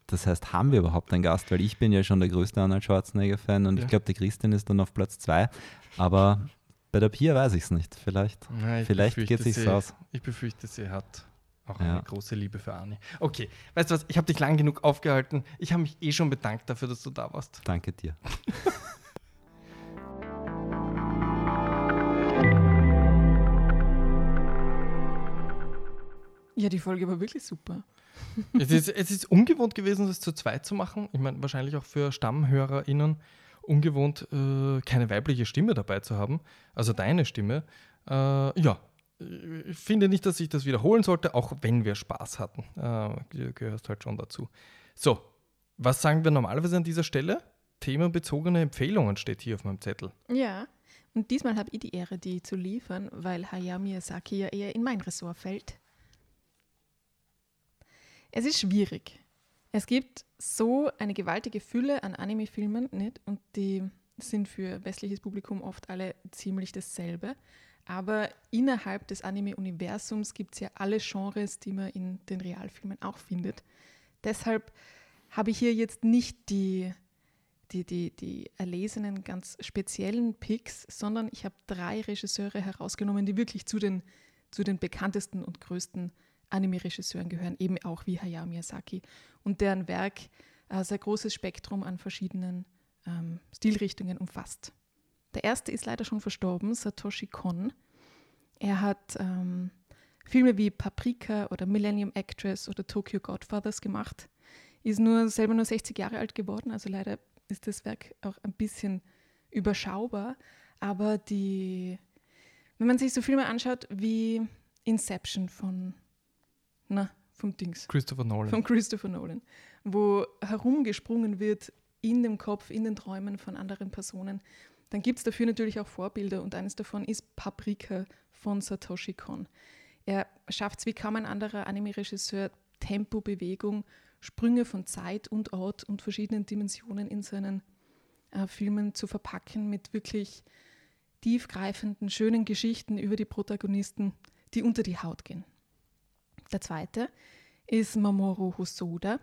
das heißt, haben wir überhaupt einen Gast? Weil ich bin ja schon der größte Arnold Schwarzenegger-Fan und Ja. ich glaube, der Christian ist dann auf Platz zwei, aber bei der Pia weiß ich es nicht. Vielleicht, vielleicht befürchte, geht sich's sie- aus. Ich befürchte, sie hat auch Ja. eine große Liebe für Arnie. Okay, weißt du was, ich habe dich lang genug aufgehalten. Ich habe mich eh schon bedankt dafür, dass du da warst. Danke dir. Ja, die Folge war wirklich super. Es, ist, es ist ungewohnt gewesen, das zu zweit zu machen. Ich meine, wahrscheinlich auch für StammhörerInnen ungewohnt, äh, keine weibliche Stimme dabei zu haben. Also deine Stimme. Äh, ja, ich finde nicht, dass ich das wiederholen sollte, auch wenn wir Spaß hatten. Äh, du gehörst halt schon dazu. So, was sagen wir normalerweise an dieser Stelle? Themenbezogene Empfehlungen steht hier auf meinem Zettel. Ja, und diesmal habe ich die Ehre, die zu liefern, weil Hayao Miyazaki ja eher in mein Ressort fällt. Es ist schwierig. Es gibt so eine gewaltige Fülle an Anime-Filmen, nicht? Und die sind für westliches Publikum oft alle ziemlich dasselbe. Aber innerhalb des Anime-Universums gibt es ja alle Genres, die man in den Realfilmen auch findet. Deshalb habe ich hier jetzt nicht die, die, die, die erlesenen, ganz speziellen Picks, sondern ich habe drei Regisseure herausgenommen, die wirklich zu den, zu den bekanntesten und größten Anime-Regisseuren gehören, eben auch wie Hayao Miyazaki. Und deren Werk ein sehr großes Spektrum an verschiedenen ähm, Stilrichtungen umfasst. Der erste ist leider schon verstorben, Satoshi Kon. Er hat ähm, Filme wie Paprika oder Millennium Actress oder Tokyo Godfathers gemacht. Ist nur selber nur 60 Jahre alt geworden, also leider ist das Werk auch ein bisschen überschaubar. Aber die, wenn man sich so Filme anschaut wie Inception von, na, vom Dings. Christopher Nolan. Von Christopher Nolan, wo herumgesprungen wird in dem Kopf, in den Träumen von anderen Personen, dann gibt es dafür natürlich auch Vorbilder und eines davon ist Paprika von Satoshi Kon. Er schafft es wie kaum ein anderer Anime-Regisseur, Tempo, Bewegung, Sprünge von Zeit und Ort und verschiedenen Dimensionen in seinen äh, Filmen zu verpacken mit wirklich tiefgreifenden, schönen Geschichten über die Protagonisten, die unter die Haut gehen. Der zweite ist Mamoru Hosoda,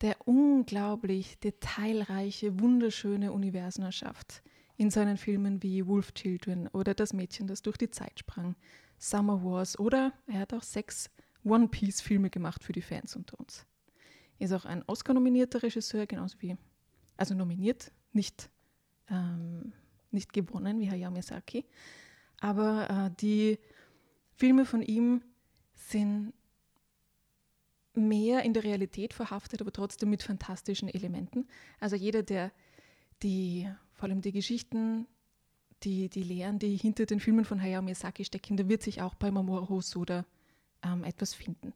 der unglaublich detailreiche, wunderschöne Universen erschafft. In seinen Filmen wie Wolf Children oder Das Mädchen, das durch die Zeit sprang, Summer Wars oder er hat auch sechs One-Piece-Filme gemacht für die Fans unter uns. Ist auch ein Oscar-nominierter Regisseur, genauso wie, also nominiert, nicht, ähm, nicht gewonnen wie Hayao Miyazaki. Aber äh, die Filme von ihm sind mehr in der Realität verhaftet, aber trotzdem mit fantastischen Elementen. Also jeder, der die, vor allem die Geschichten, die, die Lehren, die hinter den Filmen von Hayao Miyazaki stecken, da wird sich auch bei Mamoru Hosoda ähm, etwas finden.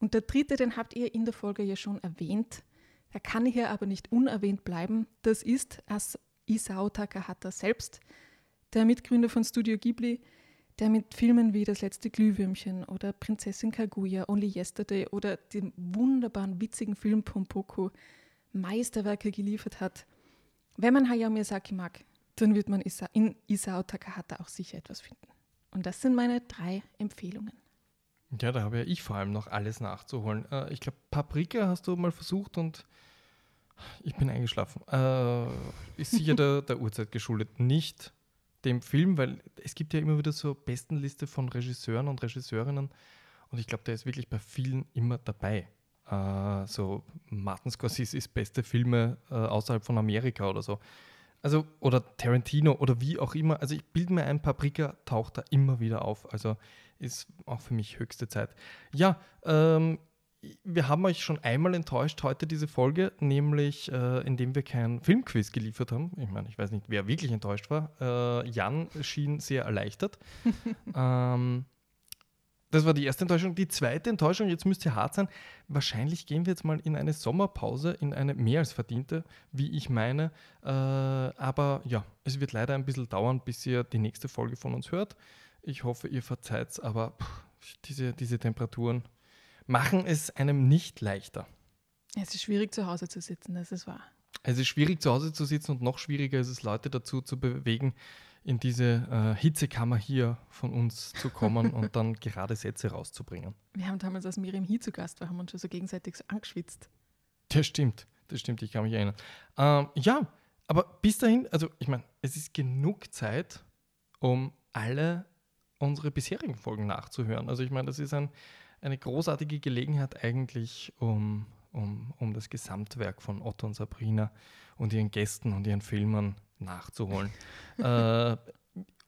Und der dritte, den habt ihr in der Folge ja schon erwähnt, der kann hier aber nicht unerwähnt bleiben. Das ist Isao Takahata selbst, der Mitgründer von Studio Ghibli, der mit Filmen wie Das letzte Glühwürmchen oder Prinzessin Kaguya, Only Yesterday oder dem wunderbaren, witzigen Film Pompoko Meisterwerke geliefert hat. Wenn man Hayao Miyazaki mag, dann wird man in Isao Takahata auch sicher etwas finden. Und das sind meine drei Empfehlungen. Ja, da habe ja ich vor allem noch alles nachzuholen. Äh, ich glaube, Paprika hast du mal versucht und ich bin eingeschlafen. Äh, ist sicher [LAUGHS] der, der Uhrzeit geschuldet. Nicht dem Film, weil es gibt ja immer wieder so Bestenliste von Regisseuren und Regisseurinnen und ich glaube, der ist wirklich bei vielen immer dabei. Äh, so Martin Scorsese's beste Filme äh, außerhalb von Amerika oder so. Also, oder Tarantino oder wie auch immer. Also ich bilde mir ein, Paprika taucht da immer wieder auf. Also ist auch für mich höchste Zeit. Ja, ähm, wir haben euch schon einmal enttäuscht heute diese Folge, nämlich äh, indem wir kein Filmquiz geliefert haben. Ich meine, ich weiß nicht, wer wirklich enttäuscht war. Äh, Jan schien sehr erleichtert. [LAUGHS] ähm, das war die erste Enttäuschung. Die zweite Enttäuschung, jetzt müsst ihr hart sein. Wahrscheinlich gehen wir jetzt mal in eine Sommerpause, in eine mehr als verdiente, wie ich meine. Äh, aber ja, es wird leider ein bisschen dauern, bis ihr die nächste Folge von uns hört. Ich hoffe, ihr verzeiht es, aber pff, diese, diese Temperaturen machen es einem nicht leichter. Es ist schwierig zu Hause zu sitzen, das ist wahr. Es ist schwierig zu Hause zu sitzen und noch schwieriger ist es, Leute dazu zu bewegen, in diese äh, Hitzekammer hier von uns zu kommen [LAUGHS] und dann gerade Sätze rauszubringen. Wir haben damals, als Miriam hier zu Gast war, haben uns schon so gegenseitig so angeschwitzt. Das stimmt, das stimmt, ich kann mich erinnern. Ähm, ja, aber bis dahin, also ich meine, es ist genug Zeit, um alle unsere bisherigen Folgen nachzuhören. Also ich meine, das ist ein eine großartige Gelegenheit eigentlich, um, um, um das Gesamtwerk von Otto und Sabrina und ihren Gästen und ihren Filmern nachzuholen. [LAUGHS] äh,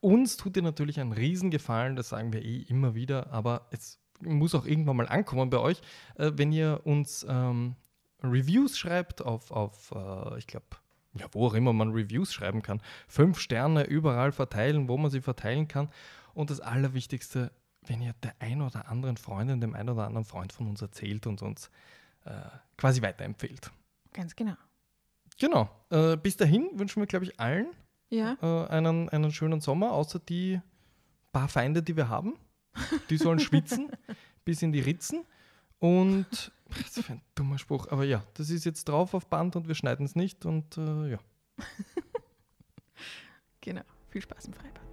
uns tut ihr natürlich einen Riesengefallen, das sagen wir eh immer wieder, aber es muss auch irgendwann mal ankommen bei euch, äh, wenn ihr uns ähm, Reviews schreibt auf, auf äh, ich glaube, ja, wo auch immer man Reviews schreiben kann. Fünf Sterne überall verteilen, wo man sie verteilen kann. Und das Allerwichtigste, wenn ihr der ein oder anderen Freundin, dem ein oder anderen Freund von uns erzählt und uns äh, quasi weiterempfehlt. Ganz genau. Genau. Äh, bis dahin wünschen wir, glaube ich, allen ja. äh, einen, einen schönen Sommer, außer die paar Feinde, die wir haben. Die sollen schwitzen [LAUGHS] bis in die Ritzen. Und, das ist ein dummer Spruch, aber ja, das ist jetzt drauf auf Band und wir schneiden es nicht und äh, ja. [LAUGHS] Genau. Viel Spaß im Freien.